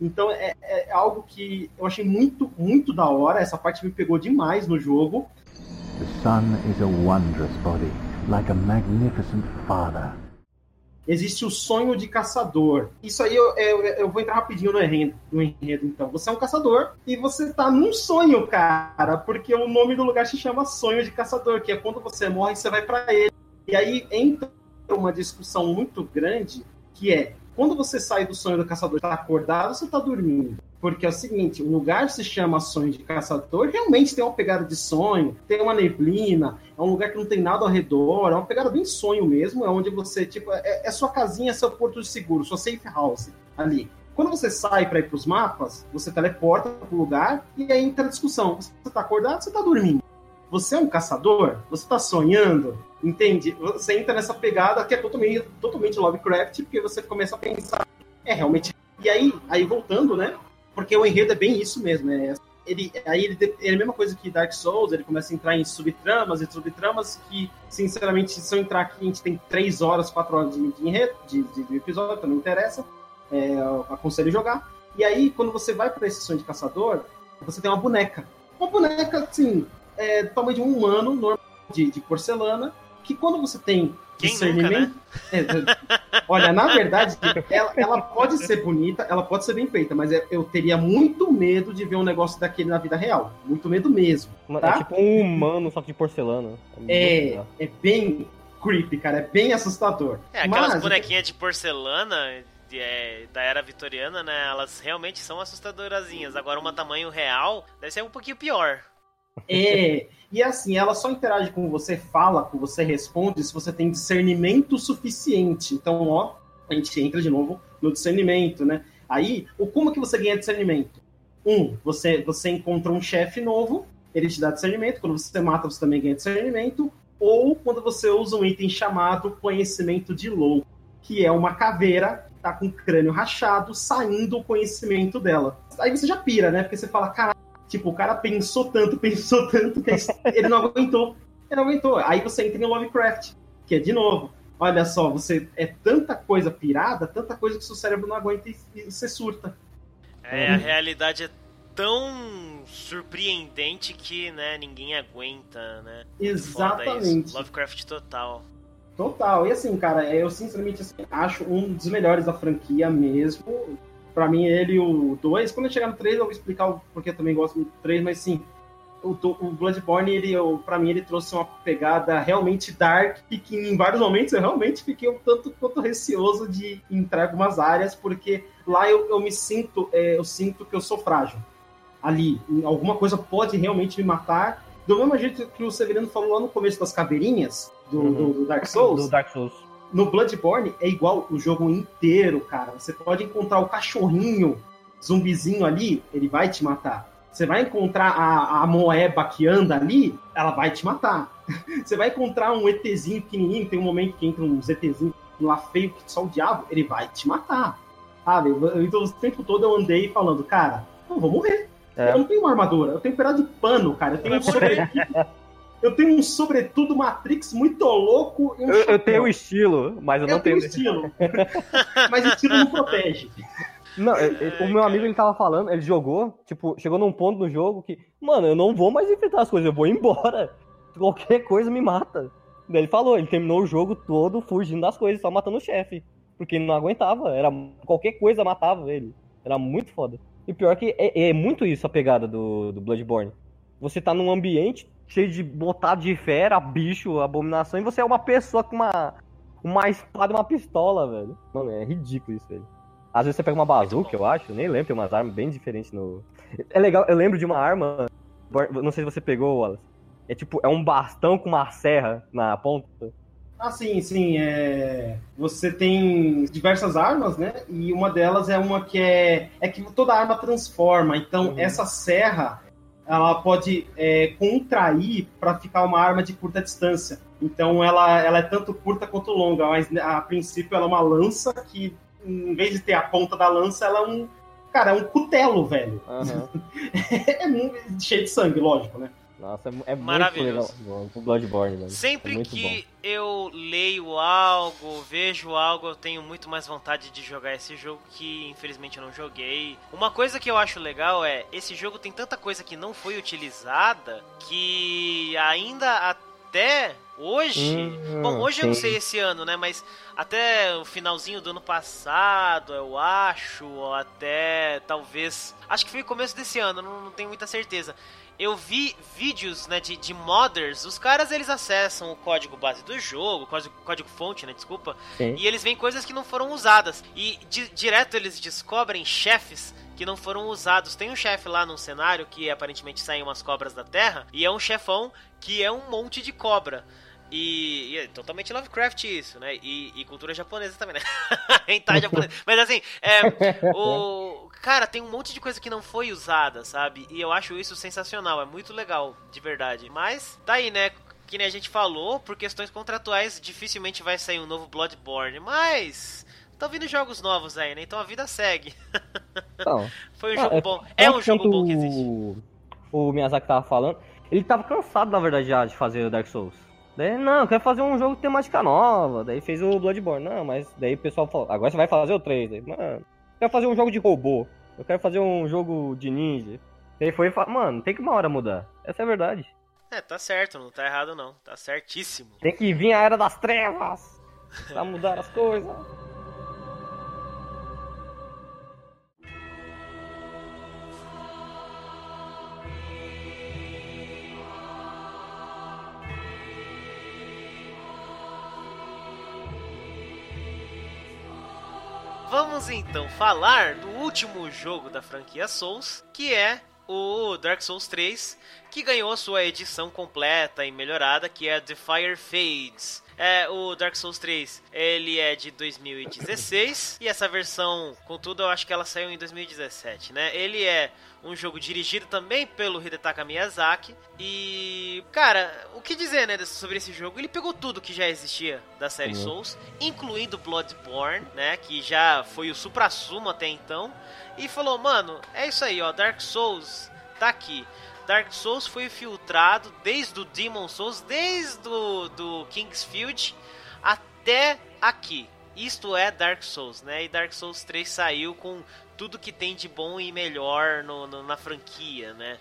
Então é, é algo que eu achei muito, muito da hora. Essa parte me pegou demais no jogo. The sun is a wondrous body, like a magnificent father existe o sonho de caçador. Isso aí eu, eu, eu vou entrar rapidinho no enredo, no enredo, então. Você é um caçador e você tá num sonho, cara, porque o nome do lugar se chama Sonho de Caçador, que é quando você morre você vai para ele. E aí entra uma discussão muito grande que é quando você sai do sonho do caçador, tá acordado você tá dormindo? Porque é o seguinte, o lugar se chama sonho de caçador, realmente tem uma pegada de sonho, tem uma neblina, é um lugar que não tem nada ao redor, é uma pegada bem sonho mesmo, é onde você, tipo, é, é sua casinha, seu porto de seguro, sua safe house ali. Quando você sai para ir para os mapas, você teleporta para o lugar e aí entra a discussão. Você está acordado você está dormindo? Você é um caçador? Você está sonhando? Entende? Você entra nessa pegada que é totalmente, totalmente Lovecraft, porque você começa a pensar, é realmente. E aí, aí voltando, né? Porque o enredo é bem isso mesmo, é ele, aí ele, ele é a mesma coisa que Dark Souls, ele começa a entrar em subtramas e subtramas que, sinceramente, se eu entrar aqui, a gente tem 3 horas, 4 horas de, enredo, de, de, episódio, então não interessa. É, aconselho jogar. E aí, quando você vai para esse sonho de caçador, você tem uma boneca. Uma boneca, assim, é, tamanho de um humano, normal, de, de porcelana, que quando você tem quem discernimento. Nunca, né? [LAUGHS] é, olha, na verdade, ela, ela, pode ser bonita, ela pode ser bem feita, mas é, eu teria muito medo de ver um negócio daquele na vida real. Muito medo mesmo. Tá? É tipo um humano, só que de porcelana. É, é, é bem creepy, cara. É bem assustador. É, aquelas mas, bonequinhas de porcelana. É, da era vitoriana, né? Elas realmente são assustadorazinhas. Agora, uma tamanho real deve ser um pouquinho pior. É, e assim, ela só interage com você, fala com você, responde se você tem discernimento suficiente. Então, ó, a gente entra de novo no discernimento, né? Aí, o como que você ganha discernimento? Um, você, você encontra um chefe novo, ele te dá discernimento. Quando você mata, você também ganha discernimento. Ou quando você usa um item chamado conhecimento de louco, que é uma caveira tá com o crânio rachado, saindo o conhecimento dela. Aí você já pira, né? Porque você fala, caralho, Tipo, o cara pensou tanto, pensou tanto, que ele não aguentou. Ele não aguentou. Aí você entra em Lovecraft, que é de novo. Olha só, você é tanta coisa pirada, tanta coisa que seu cérebro não aguenta e, e você surta. É, a realidade é tão surpreendente que, né, ninguém aguenta, né? Exatamente. Lovecraft total. Total. E assim, cara, eu sinceramente assim, acho um dos melhores da franquia mesmo. Pra mim, ele e o 2. Quando eu chegar no 3, eu vou explicar o porquê eu também gosto muito do 3, mas sim. O, o Bloodborne, ele, pra mim, ele trouxe uma pegada realmente dark e que em vários momentos eu realmente fiquei um tanto quanto receoso de entrar em algumas áreas, porque lá eu, eu me sinto, é, eu sinto que eu sou frágil. Ali, alguma coisa pode realmente me matar. Do mesmo jeito que o Severino falou lá no começo das caveirinhas do, uhum. do, do Dark Souls. Do Dark Souls no Bloodborne é igual o jogo inteiro, cara. Você pode encontrar o cachorrinho zumbizinho ali, ele vai te matar. Você vai encontrar a, a moeba que anda ali, ela vai te matar. [LAUGHS] Você vai encontrar um ETzinho pequenininho, tem um momento que entra um ETzinho lá feio que só o diabo, ele vai te matar. Sabe? Então o tempo todo eu andei falando, cara, eu vou morrer. É. Eu não tenho uma armadura, eu tenho um pedaço de pano, cara. Eu tenho [LAUGHS] um sobretudo, eu tenho um sobretudo Matrix muito louco. Um eu, eu, tenho estilo, mas eu, eu não tenho. tenho estilo. [LAUGHS] mas estilo não protege. Não, o meu amigo ele tava falando, ele jogou, tipo, chegou num ponto no jogo que, mano, eu não vou mais enfrentar as coisas, eu vou embora. [LAUGHS] Qualquer coisa me mata. Daí ele falou, ele terminou o jogo todo fugindo das coisas, só matando o chefe. Porque ele não aguentava, era qualquer coisa matava ele. Era muito foda. E pior que é, é muito isso a pegada do, do Bloodborne. Você tá num ambiente cheio de botado de fera, bicho, abominação, e você é uma pessoa com uma, uma espada e uma pistola, velho. Mano, é ridículo isso, velho. Às vezes você pega uma bazuca, eu acho, nem lembro, tem umas armas bem diferentes no. É legal, eu lembro de uma arma, não sei se você pegou, Wallace. É tipo, é um bastão com uma serra na ponta. Ah, sim, sim. É... Você tem diversas armas, né? E uma delas é uma que é. É que toda arma transforma. Então, uhum. essa serra ela pode é, contrair para ficar uma arma de curta distância. Então ela, ela é tanto curta quanto longa, mas a princípio ela é uma lança que, em vez de ter a ponta da lança, ela é um. Cara, é um cutelo, velho. Uhum. [LAUGHS] é cheio de sangue, lógico, né? Nossa, é, é Maravilhoso. muito legal o Bloodborne, mano. Sempre é que bom. eu leio algo, vejo algo, eu tenho muito mais vontade de jogar esse jogo que infelizmente eu não joguei. Uma coisa que eu acho legal é, esse jogo tem tanta coisa que não foi utilizada que ainda até hoje, hum, bom, hoje sim. eu não sei esse ano, né, mas até o finalzinho do ano passado, eu acho, ou até talvez, acho que foi o começo desse ano, não, não tenho muita certeza eu vi vídeos né, de, de modders, os caras eles acessam o código base do jogo, código, código fonte, né, desculpa, Sim. e eles veem coisas que não foram usadas. E di, direto eles descobrem chefes que não foram usados. Tem um chefe lá num cenário que aparentemente saem umas cobras da terra, e é um chefão que é um monte de cobra. E, e, é totalmente Lovecraft isso, né? E, e cultura japonesa também, né? [LAUGHS] Hentai japonesa. Mas assim, é, [LAUGHS] o, cara, tem um monte de coisa que não foi usada, sabe? E eu acho isso sensacional, é muito legal, de verdade. Mas, tá aí, né? Que nem a gente falou, por questões contratuais, dificilmente vai sair um novo Bloodborne. Mas, estão vindo jogos novos aí, né? Então a vida segue. [LAUGHS] Então, Foi um jogo é, bom. É um jogo bom que existe. O Miyazaki tava falando. Ele tava cansado, na verdade, já de fazer o Dark Souls. Daí, não, quer fazer um jogo com temática nova. Daí fez o Bloodborne. Não, mas daí o pessoal falou, agora você vai fazer o 3. Daí, mano, quero fazer um jogo de robô. Eu quero fazer um jogo de ninja. Daí foi e mano, tem que uma hora mudar. Essa é a verdade. É, tá certo, não tá errado não. Tá certíssimo. Tem que vir a era das trevas pra mudar as coisas. Vamos então falar do último jogo da franquia Souls, que é o Dark Souls 3, que ganhou sua edição completa e melhorada, que é The Fire Fades. É, o Dark Souls 3, ele é de 2016 e essa versão, contudo, eu acho que ela saiu em 2017, né? Ele é um jogo dirigido também pelo Hidetaka Miyazaki e, cara, o que dizer, né, sobre esse jogo? Ele pegou tudo que já existia da série uhum. Souls, incluindo Bloodborne, né, que já foi o supra-sumo até então, e falou, mano, é isso aí, ó, Dark Souls tá aqui. Dark Souls foi filtrado desde o Demon Souls, desde o do Kingsfield até aqui. Isto é Dark Souls, né? E Dark Souls 3 saiu com tudo que tem de bom e melhor no, no, na franquia, né?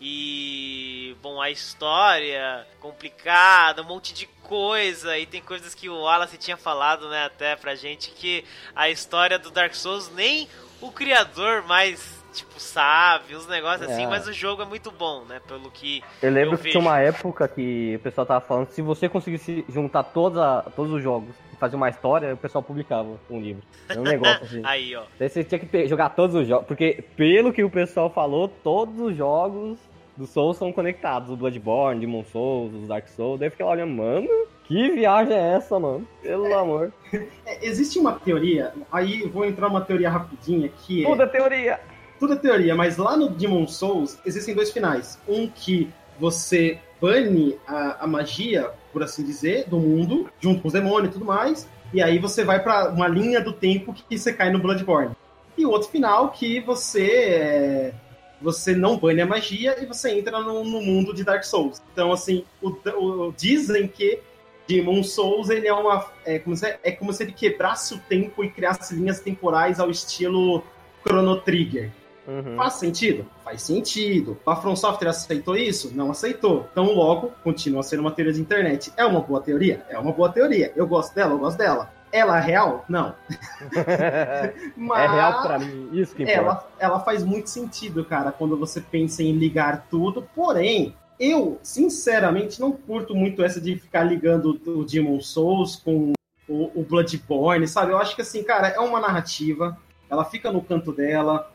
E, bom, a história complicada, um monte de coisa. E tem coisas que o Wallace tinha falado, né, até pra gente, que a história do Dark Souls nem o criador mais tipo, sabe, uns negócios assim, É. mas o jogo é muito bom, né? Pelo que. Eu lembro Eu que vejo. tinha uma época que o pessoal tava falando se você conseguisse juntar todos, a- todos os jogos e fazer uma história, o pessoal publicava um livro. É um negócio [LAUGHS] assim. Aí, ó. Daí você tinha que jogar todos os jogos, porque pelo que o pessoal falou, todos os jogos do Souls são conectados. O Bloodborne, Demon Souls, os Dark Souls. Daí eu fiquei olhando, mano, que viagem é essa, mano? Pelo amor. É, existe uma teoria, aí vou entrar uma teoria rapidinha que é. Tudo é teoria. Tudo é teoria, mas lá no Demon Souls existem dois finais. Um que você bane a, a magia, por assim dizer, do mundo, junto com os demônios e tudo mais, e aí você vai pra uma linha do tempo que você cai no Bloodborne. E o outro final que você é, você não bane a magia e você entra no, no mundo de Dark Souls. Então, assim, o, o- dizem que Demon Souls ele é uma é como, se, é como se ele quebrasse o tempo e criasse linhas temporais ao estilo Chrono Trigger. Uhum. Faz sentido? Faz sentido. A From Software aceitou isso? Não aceitou. Então, logo, continua sendo uma teoria de internet. É uma boa teoria? É uma boa teoria. Eu gosto dela, eu gosto dela. Ela é real? Não. [LAUGHS] É real pra mim, isso que importa. ela, ela faz muito sentido, cara, quando você pensa em ligar tudo. Porém, eu, sinceramente, não curto muito essa de ficar ligando o Demon Souls com o, o Bloodborne, sabe? Eu acho que, assim, cara, é uma narrativa. Ela fica no canto dela.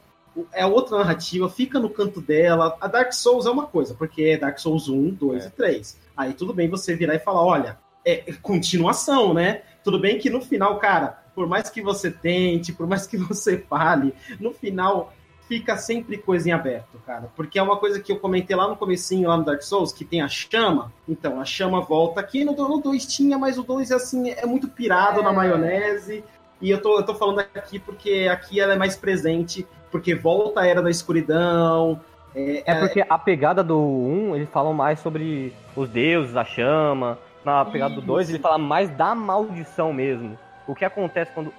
É outra narrativa, fica no canto dela. A Dark Souls é uma coisa, porque é Dark Souls 1, 2 É. e 3. Aí tudo bem você virar e falar, olha, é continuação, né? Tudo bem que no final, cara, por mais que você tente, por mais que [LAUGHS] você fale, no final fica sempre coisa em aberto, cara. Porque é uma coisa que eu comentei lá no comecinho, lá no Dark Souls, que tem a chama. Então, a chama volta aqui. No, no 2 tinha, mas o 2 assim, é muito pirado É. na maionese. E eu tô, eu tô falando aqui porque aqui ela é mais presente, porque volta a Era da Escuridão. É, É porque a pegada do 1, eles falam mais sobre os deuses, a chama. Na pegada do 2, Isso. ele fala mais da maldição mesmo. O que acontece quando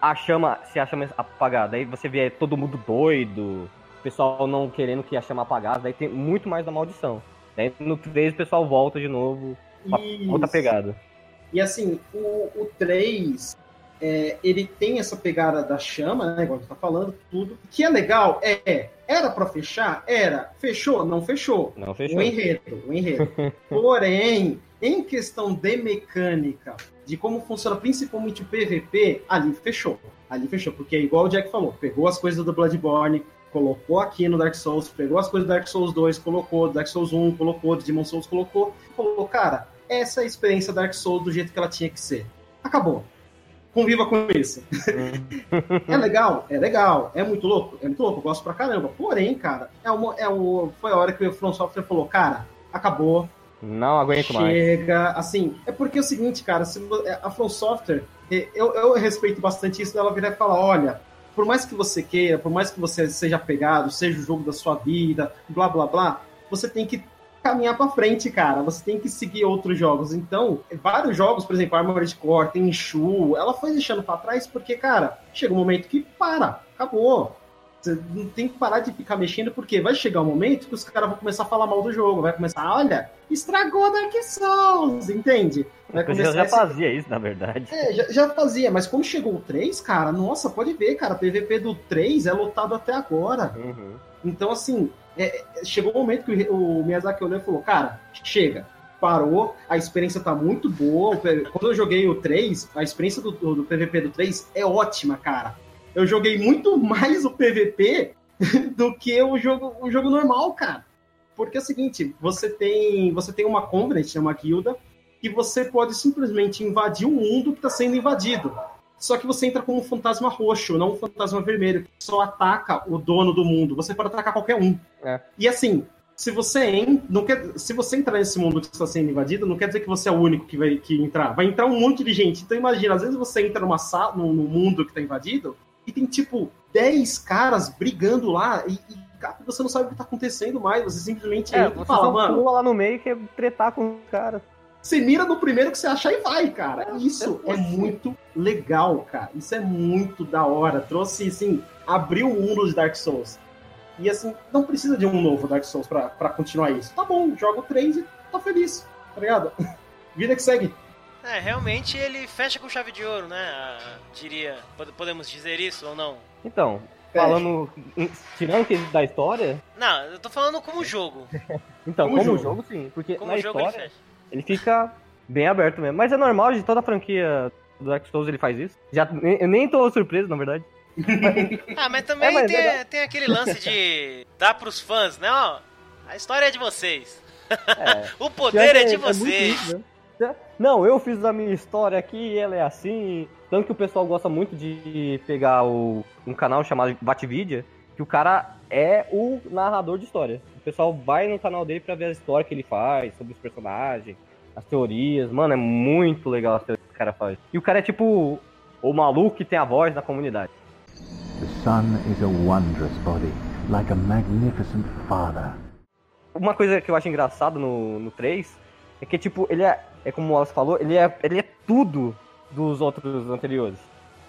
a chama, se a chama é apagada, aí você vê todo mundo doido, o pessoal não querendo que a chama apagasse, daí tem muito mais da maldição. Daí no 3 o pessoal volta de novo, Isso. outra pegada. E assim, o, o 3, é, ele tem essa pegada da chama, né? Igual você tá falando, tudo. Que é legal, é. Era pra fechar? Era. Fechou? Não fechou. Não fechou. O enredo, o enredo. [LAUGHS] Porém, em questão de mecânica, de como funciona principalmente o PVP, ali fechou. Ali fechou, porque é igual o Jack falou, pegou as coisas do Bloodborne, colocou aqui no Dark Souls, pegou as coisas do Dark Souls 2, colocou, do Dark Souls 1, colocou, do Demon Souls, colocou, falou, cara, essa é a experiência Dark Souls do jeito que ela tinha que ser. Acabou. Conviva com isso. é legal? É legal. É muito louco? É muito louco. Eu gosto pra caramba. Porém, cara, é uma, é o, foi a hora que o From Software falou, cara, acabou. Não aguento mais. Chega, assim, é porque é o seguinte, cara, se vo- a From Software, eh, eu, eu respeito bastante isso dela virar e falar, olha, por mais que você queira, por mais que você seja apegado, seja o jogo da sua vida, blá blá blá, você tem que caminhar pra frente, cara. Você tem que seguir outros jogos. Então, vários jogos, por exemplo, Armored Core, tem Shu, ela foi deixando pra trás porque, cara, chega um momento que para, acabou. Você não tem que parar de ficar mexendo, porque vai chegar um momento que os caras vão começar a falar mal do jogo, vai começar, olha, estragou Dark Souls, entende? Vai Eu já, já esse- fazia isso, na verdade. é, já, já fazia, mas quando chegou o 3, cara, nossa, pode ver, cara, PVP do 3 é lotado até agora. Uhum. Então, assim, é, é, chegou o momento que o, Miyazaki olhou e falou, cara, chega. Parou, a experiência tá muito boa. Quando eu joguei o 3, a experiência do, do, PVP do 3 é ótima, cara. Eu joguei muito mais o PVP [LAUGHS] do que o jogo, o jogo normal, cara. Porque é o seguinte, você tem, você tem uma Covenant, né, uma guilda, que você pode simplesmente invadir o mundo que está sendo invadido. Só que você entra como um fantasma roxo, não um fantasma vermelho, que só ataca o dono do mundo. Você pode atacar qualquer um. É. E assim, se você, en- não quer, se você entrar nesse mundo que está sendo invadido, não quer dizer que você é o único que vai que entrar. Vai entrar um monte de gente. Então imagina, às vezes você entra numa sala, num, mundo que está invadido, e tem tipo 10 caras brigando lá, e, e, você não sabe o que tá acontecendo mais, você simplesmente É, entra você e fala, só mano, pula lá no meio que é tretar com os caras. Você mira no primeiro que você achar e vai, cara. Isso é muito legal, cara. Isso é muito da hora. Trouxe, assim, abriu o mundo de Dark Souls. E, assim, não precisa de um novo Dark Souls pra, pra continuar isso. Tá bom, joga o 3 e tá feliz, tá ligado? [LAUGHS] Vida que segue. É, realmente ele fecha com chave de ouro, né? Diria. Pod- Podemos dizer isso ou não? Então, falando. [LAUGHS] Tirando o quesito da história. Não, eu tô falando como jogo. [LAUGHS] Então, Como como, jogo. jogo, sim. Porque Como na jogo ele história fecha. Ele fica bem aberto mesmo. Mas é normal de toda a franquia do Dark Souls ele faz isso. Já, eu nem tô surpreso, na verdade. [LAUGHS] Ah, mas também É, mas tem, é tem aquele lance de dar pros fãs, né? Ó, a história é de vocês. É. [LAUGHS] O poder é de muito vocês. isso, né? Não, eu fiz a minha história aqui e ela é assim. Tanto que o pessoal gosta muito de pegar o, um canal chamado Batvidia, que o cara é o narrador de história. O pessoal vai no canal dele pra ver a história que ele faz, sobre os personagens, as teorias. Mano, é muito legal as teorias que o cara faz. E o cara é tipo o maluco que tem a voz na comunidade. The sun is a wondrous body, like a magnificent father. Uma coisa que eu acho engraçado no, no 3 é que, tipo, ele é, é como o Wallace falou, ele é, ele é tudo dos outros anteriores.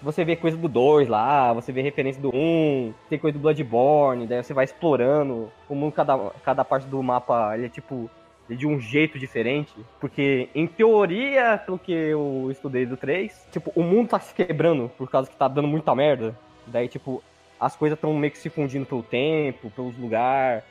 Você vê coisa do 2 lá, você vê referência do 1, tem coisa do Bloodborne, daí você vai explorando o mundo, cada, cada parte do mapa, ele é tipo, é de um jeito diferente. Porque, em teoria, pelo que eu estudei do 3, tipo, o mundo tá se quebrando por causa que tá dando muita merda. Daí, tipo, as coisas estão meio que se fundindo pelo tempo, pelos lugares.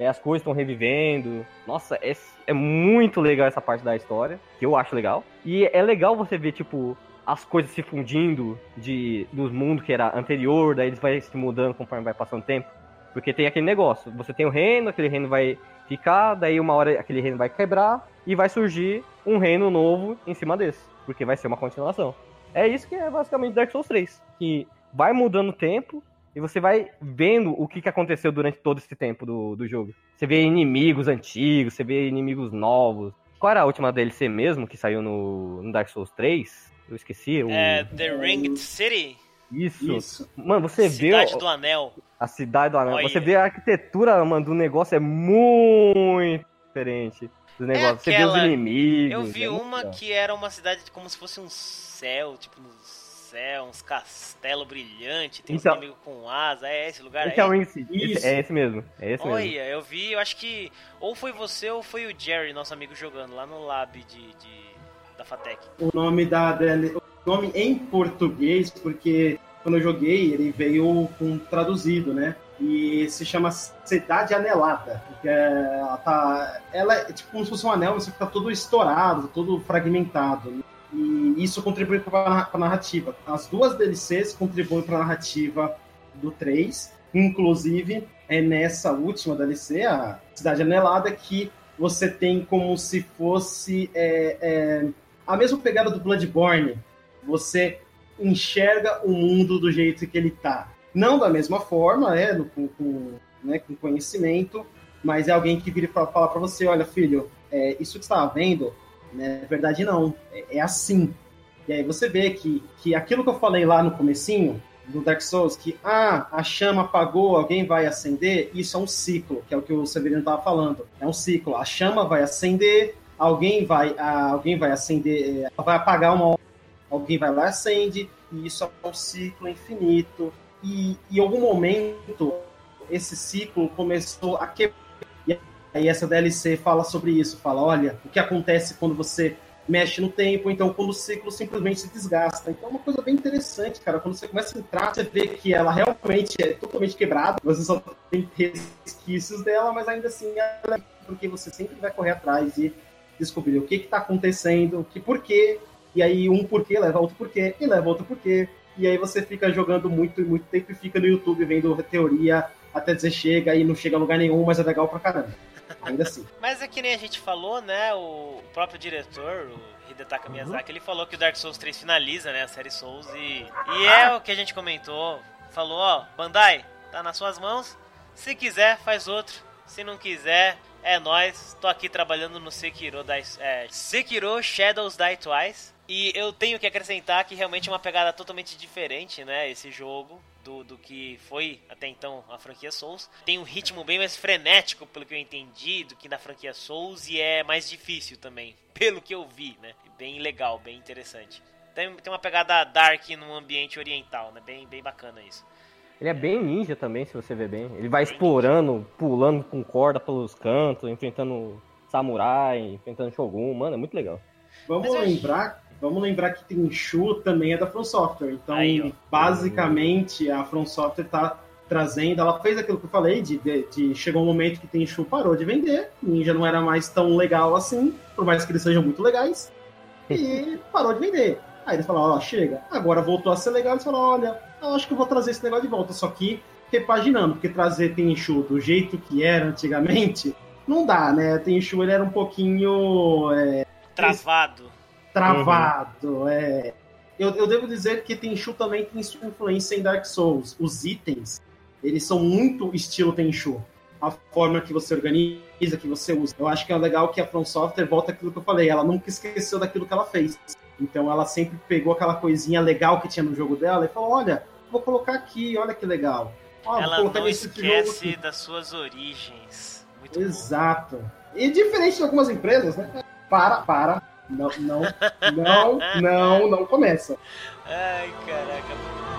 É, as coisas estão revivendo. Nossa, é, é muito legal essa parte da história, que eu acho legal. E é legal você ver, tipo, as coisas se fundindo de, dos mundos que era anterior, daí eles vai se mudando conforme vai passando o tempo. Porque tem aquele negócio, você tem o reino, aquele reino vai ficar, daí uma hora aquele reino vai quebrar e vai surgir um reino novo em cima desse, porque vai ser uma continuação. É isso que é basicamente Dark Souls 3, que vai mudando o tempo e você vai vendo o que, que aconteceu durante todo esse tempo do, do jogo. Você vê inimigos antigos, você vê inimigos novos. Qual era a última DLC mesmo que saiu no, no Dark Souls 3? Eu esqueci. O... É The Ringed City, Isso. Isso. Mano, você Cidade vê do Anel. a cidade do Anel. Olha. Você vê a arquitetura, mano, do negócio é muito diferente do negócio. Você vê os inimigos. Eu vi é uma legal. que era uma cidade como se fosse um céu, tipo no céu, uns castelos brilhantes, tem Então- uns inimigos com asa, é esse lugar Esse é o aí? Ring City. Esse- Isso. É esse mesmo. É esse mesmo. Olha, eu vi, eu acho que ou foi você ou foi o Jerry, nosso amigo, jogando lá no lab de, de- da Fatec. O nome da o nome em português, porque quando eu joguei, ele veio com traduzido, né? E se chama Cidade Anelada. Porque ela tá. Ela é tipo como se fosse um anel, só que tá todo estourado, todo fragmentado. né? E isso contribui para a narrativa. As duas DLCs contribuem para a narrativa do 3. Inclusive, é nessa última DLC, a Cidade Anelada, que você tem como se fosse é, é, a mesma pegada do Bloodborne. Você enxerga o mundo do jeito que ele tá. Não da mesma forma, né, no- com, com, né, com conhecimento, mas é alguém que vira e fala, para você, olha, filho, é, isso que você estava vendo, né, na verdade não, é, é assim. E aí você vê que, que aquilo que eu falei lá no comecinho, do Dark Souls, que ah, a chama apagou, alguém vai acender, isso é um ciclo, que é o que o Severino estava falando. É um ciclo. A chama vai acender, alguém vai, ah, alguém vai acender, eh, vai apagar uma hora, alguém vai lá e acende, e isso é um ciclo infinito. E em algum momento esse ciclo começou a quebrar. E aí essa DLC fala sobre isso, fala, olha, o que acontece quando você mexe no tempo, então quando o ciclo simplesmente se desgasta. Então é uma coisa bem interessante, cara. Quando você começa a entrar, você vê que ela realmente é totalmente quebrada, você só tem resquícios dela, mas ainda assim ela é porque você sempre vai correr atrás e descobrir o que está acontecendo, que porquê, e aí um porquê leva outro porquê, e leva outro porquê. E aí você fica jogando muito, muito tempo e fica no YouTube vendo teoria até dizer chega e não chega a lugar nenhum, mas é legal pra caramba. Ainda assim. [LAUGHS] Mas é que nem a gente falou, né? O próprio diretor, o Hidetaka Miyazaki, ele falou que o Dark Souls 3 finaliza, né? A série Souls e. E é o que a gente comentou. Falou, ó, Bandai, tá nas suas mãos. Se quiser, faz outro. Se não quiser, é nós. Tô aqui trabalhando no Sekiro, Die- é, Sekiro Shadows Die Twice. E eu tenho que acrescentar que realmente é uma pegada totalmente diferente, né? Esse jogo do, do que foi até então a franquia Souls. Tem um ritmo bem mais frenético, pelo que eu entendi, do que na franquia Souls e é mais difícil também, [LAUGHS] pelo que eu vi, né? Bem legal, bem interessante. Tem, tem uma pegada dark no ambiente oriental, né? Bem, bem bacana isso. Ele é bem ninja também, se você ver bem. Ele vai explorando, pulando com corda pelos cantos, enfrentando samurai, enfrentando shogun. Mano, é muito legal. Vamos Mas eu lembrar, vamos lembrar que Tenchu também é da From Software. Então, Aí, basicamente, a From Software tá trazendo, ela fez aquilo que eu falei, de, de, de- chegou um momento que Tenchu parou de vender, Ninja não era mais tão legal assim, por mais que eles sejam muito legais, e [LAUGHS] parou de vender. Aí eles falaram, ó, chega, agora voltou a ser legal, eles falaram, olha, eu acho que eu vou trazer esse negócio de volta, só que repaginando, porque trazer Tenchu do jeito que era antigamente, não dá, né? Tenchu ele era um pouquinho é, Travado. travado. É. Eu, eu devo dizer que Tenchu também tem sua influência em Dark Souls. Os itens, eles são muito estilo Tenchu. A forma que você organiza, que você usa. Eu acho que é legal que a From Software volta aquilo que eu falei. Ela nunca esqueceu daquilo que ela fez. Então ela sempre pegou aquela coisinha legal que tinha no jogo dela e falou: olha, vou colocar aqui, olha que legal. Ela não esquece das suas origens. Muito bom. Exato. E diferente de algumas empresas, né? Para, para. Não, não, não, não, não começa. Ai, caraca.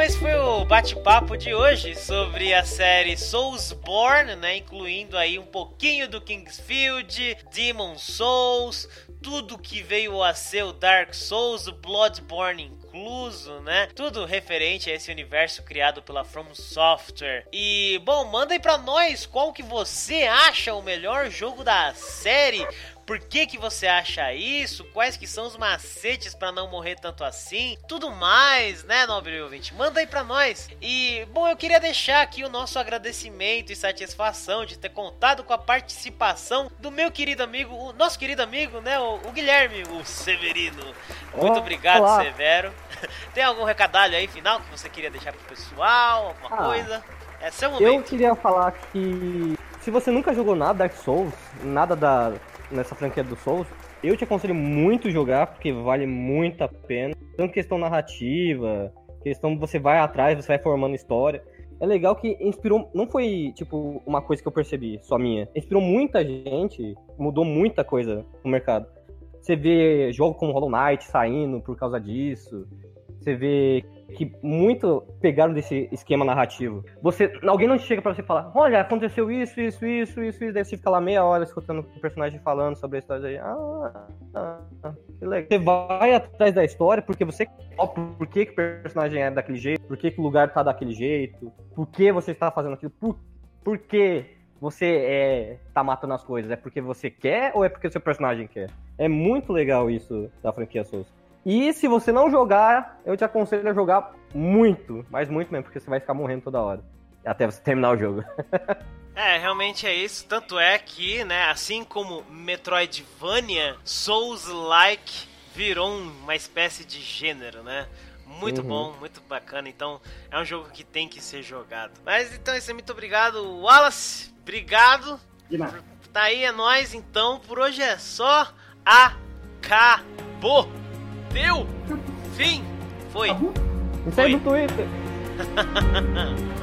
Então esse foi o bate-papo de hoje sobre a série Soulsborne, né, incluindo aí um pouquinho do Kingsfield, Demon Souls, tudo que veio a ser o Dark Souls, o Bloodborne incluso, né? Tudo referente a esse universo criado pela From Software. E bom, manda aí pra nós qual que você acha o melhor jogo da série. Por que que você acha isso? Quais que são os macetes pra não morrer tanto assim? Tudo mais, né, nobre ouvinte? Manda aí pra nós. E, bom, eu queria deixar aqui o nosso agradecimento e satisfação de ter contado com a participação do meu querido amigo, o nosso querido amigo, né, o, o Guilherme, o Severino. Muito Oh, obrigado, olá. Severo. [LAUGHS] Tem algum recadalho aí final que você queria deixar pro pessoal? Alguma Ah, coisa? É seu Eu momento. queria falar que se você nunca jogou nada Dark Souls, nada da nessa franquia do Souls, eu te aconselho muito jogar porque vale muito a pena. Tanto questão narrativa, questão você vai atrás, você vai formando história. É legal que inspirou, não foi tipo uma coisa que eu percebi, só minha. Inspirou muita gente, mudou muita coisa no mercado. Você vê jogo como Hollow Knight saindo por causa disso. Você vê que muito pegaram desse esquema narrativo. Você, alguém não chega pra você falar, olha, aconteceu isso, isso, isso, isso, isso, daí você fica lá meia hora escutando o personagem falando sobre a história aí. Ah, ah, que legal. Você vai atrás da história porque você ó, por que, que o personagem é daquele jeito, por que, que o lugar tá daquele jeito, por que você está fazendo aquilo, por, por que você é, tá matando as coisas? É porque você quer ou é porque o seu personagem quer? É muito legal isso da franquia Souls. E se você não jogar, eu te aconselho a jogar muito, mas muito mesmo, porque você vai ficar morrendo toda hora. Até você terminar o jogo. [LAUGHS] É, realmente é isso. Tanto é que, né, assim como Metroidvania, Souls-like virou uma espécie de gênero, né? Muito Uhum. bom, muito bacana. Então, é um jogo que tem que ser jogado. Mas então, isso é muito obrigado, Wallace. Obrigado. De nada. Tá aí, é nóis. Então, por hoje é só. Acabou. Deu. Fim. Foi. Acabou? Isso aí Oi. no Twitter. [LAUGHS]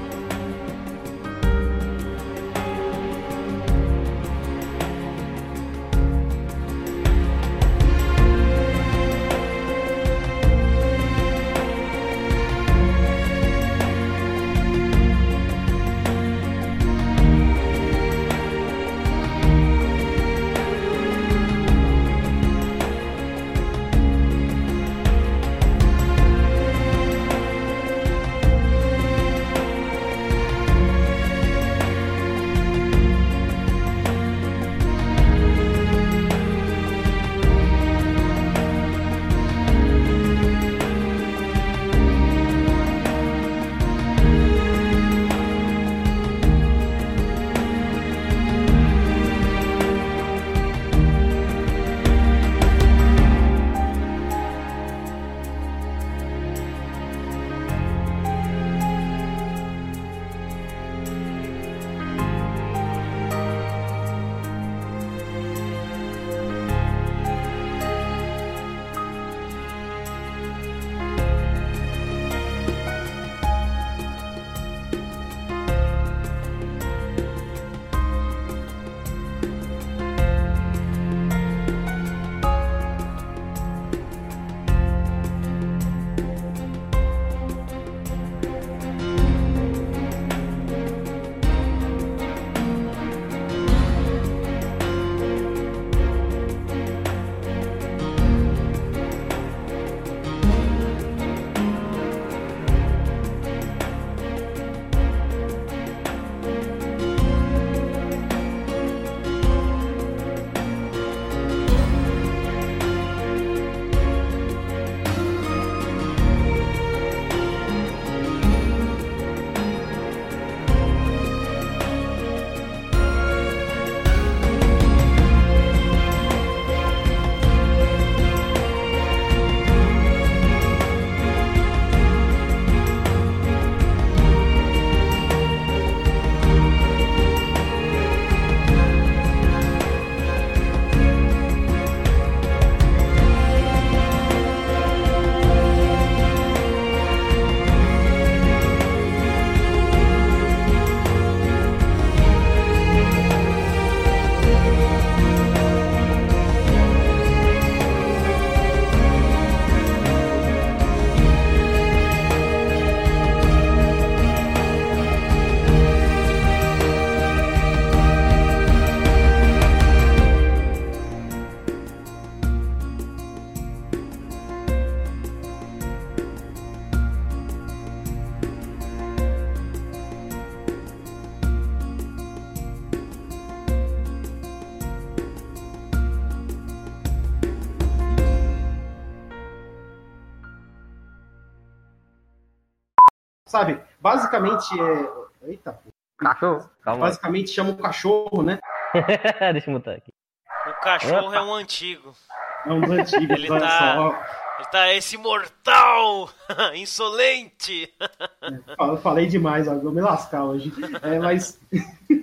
Basicamente é. Eita, Cachorro. Calma. aí. basicamente chama o cachorro, né? [LAUGHS] Deixa eu mutar aqui. O cachorro é um antigo. É um dos antigos, Ele olha tá- só. Ele tá esse mortal! [LAUGHS] Insolente! Eu falei demais, vou me lascar hoje. É, mas. [LAUGHS]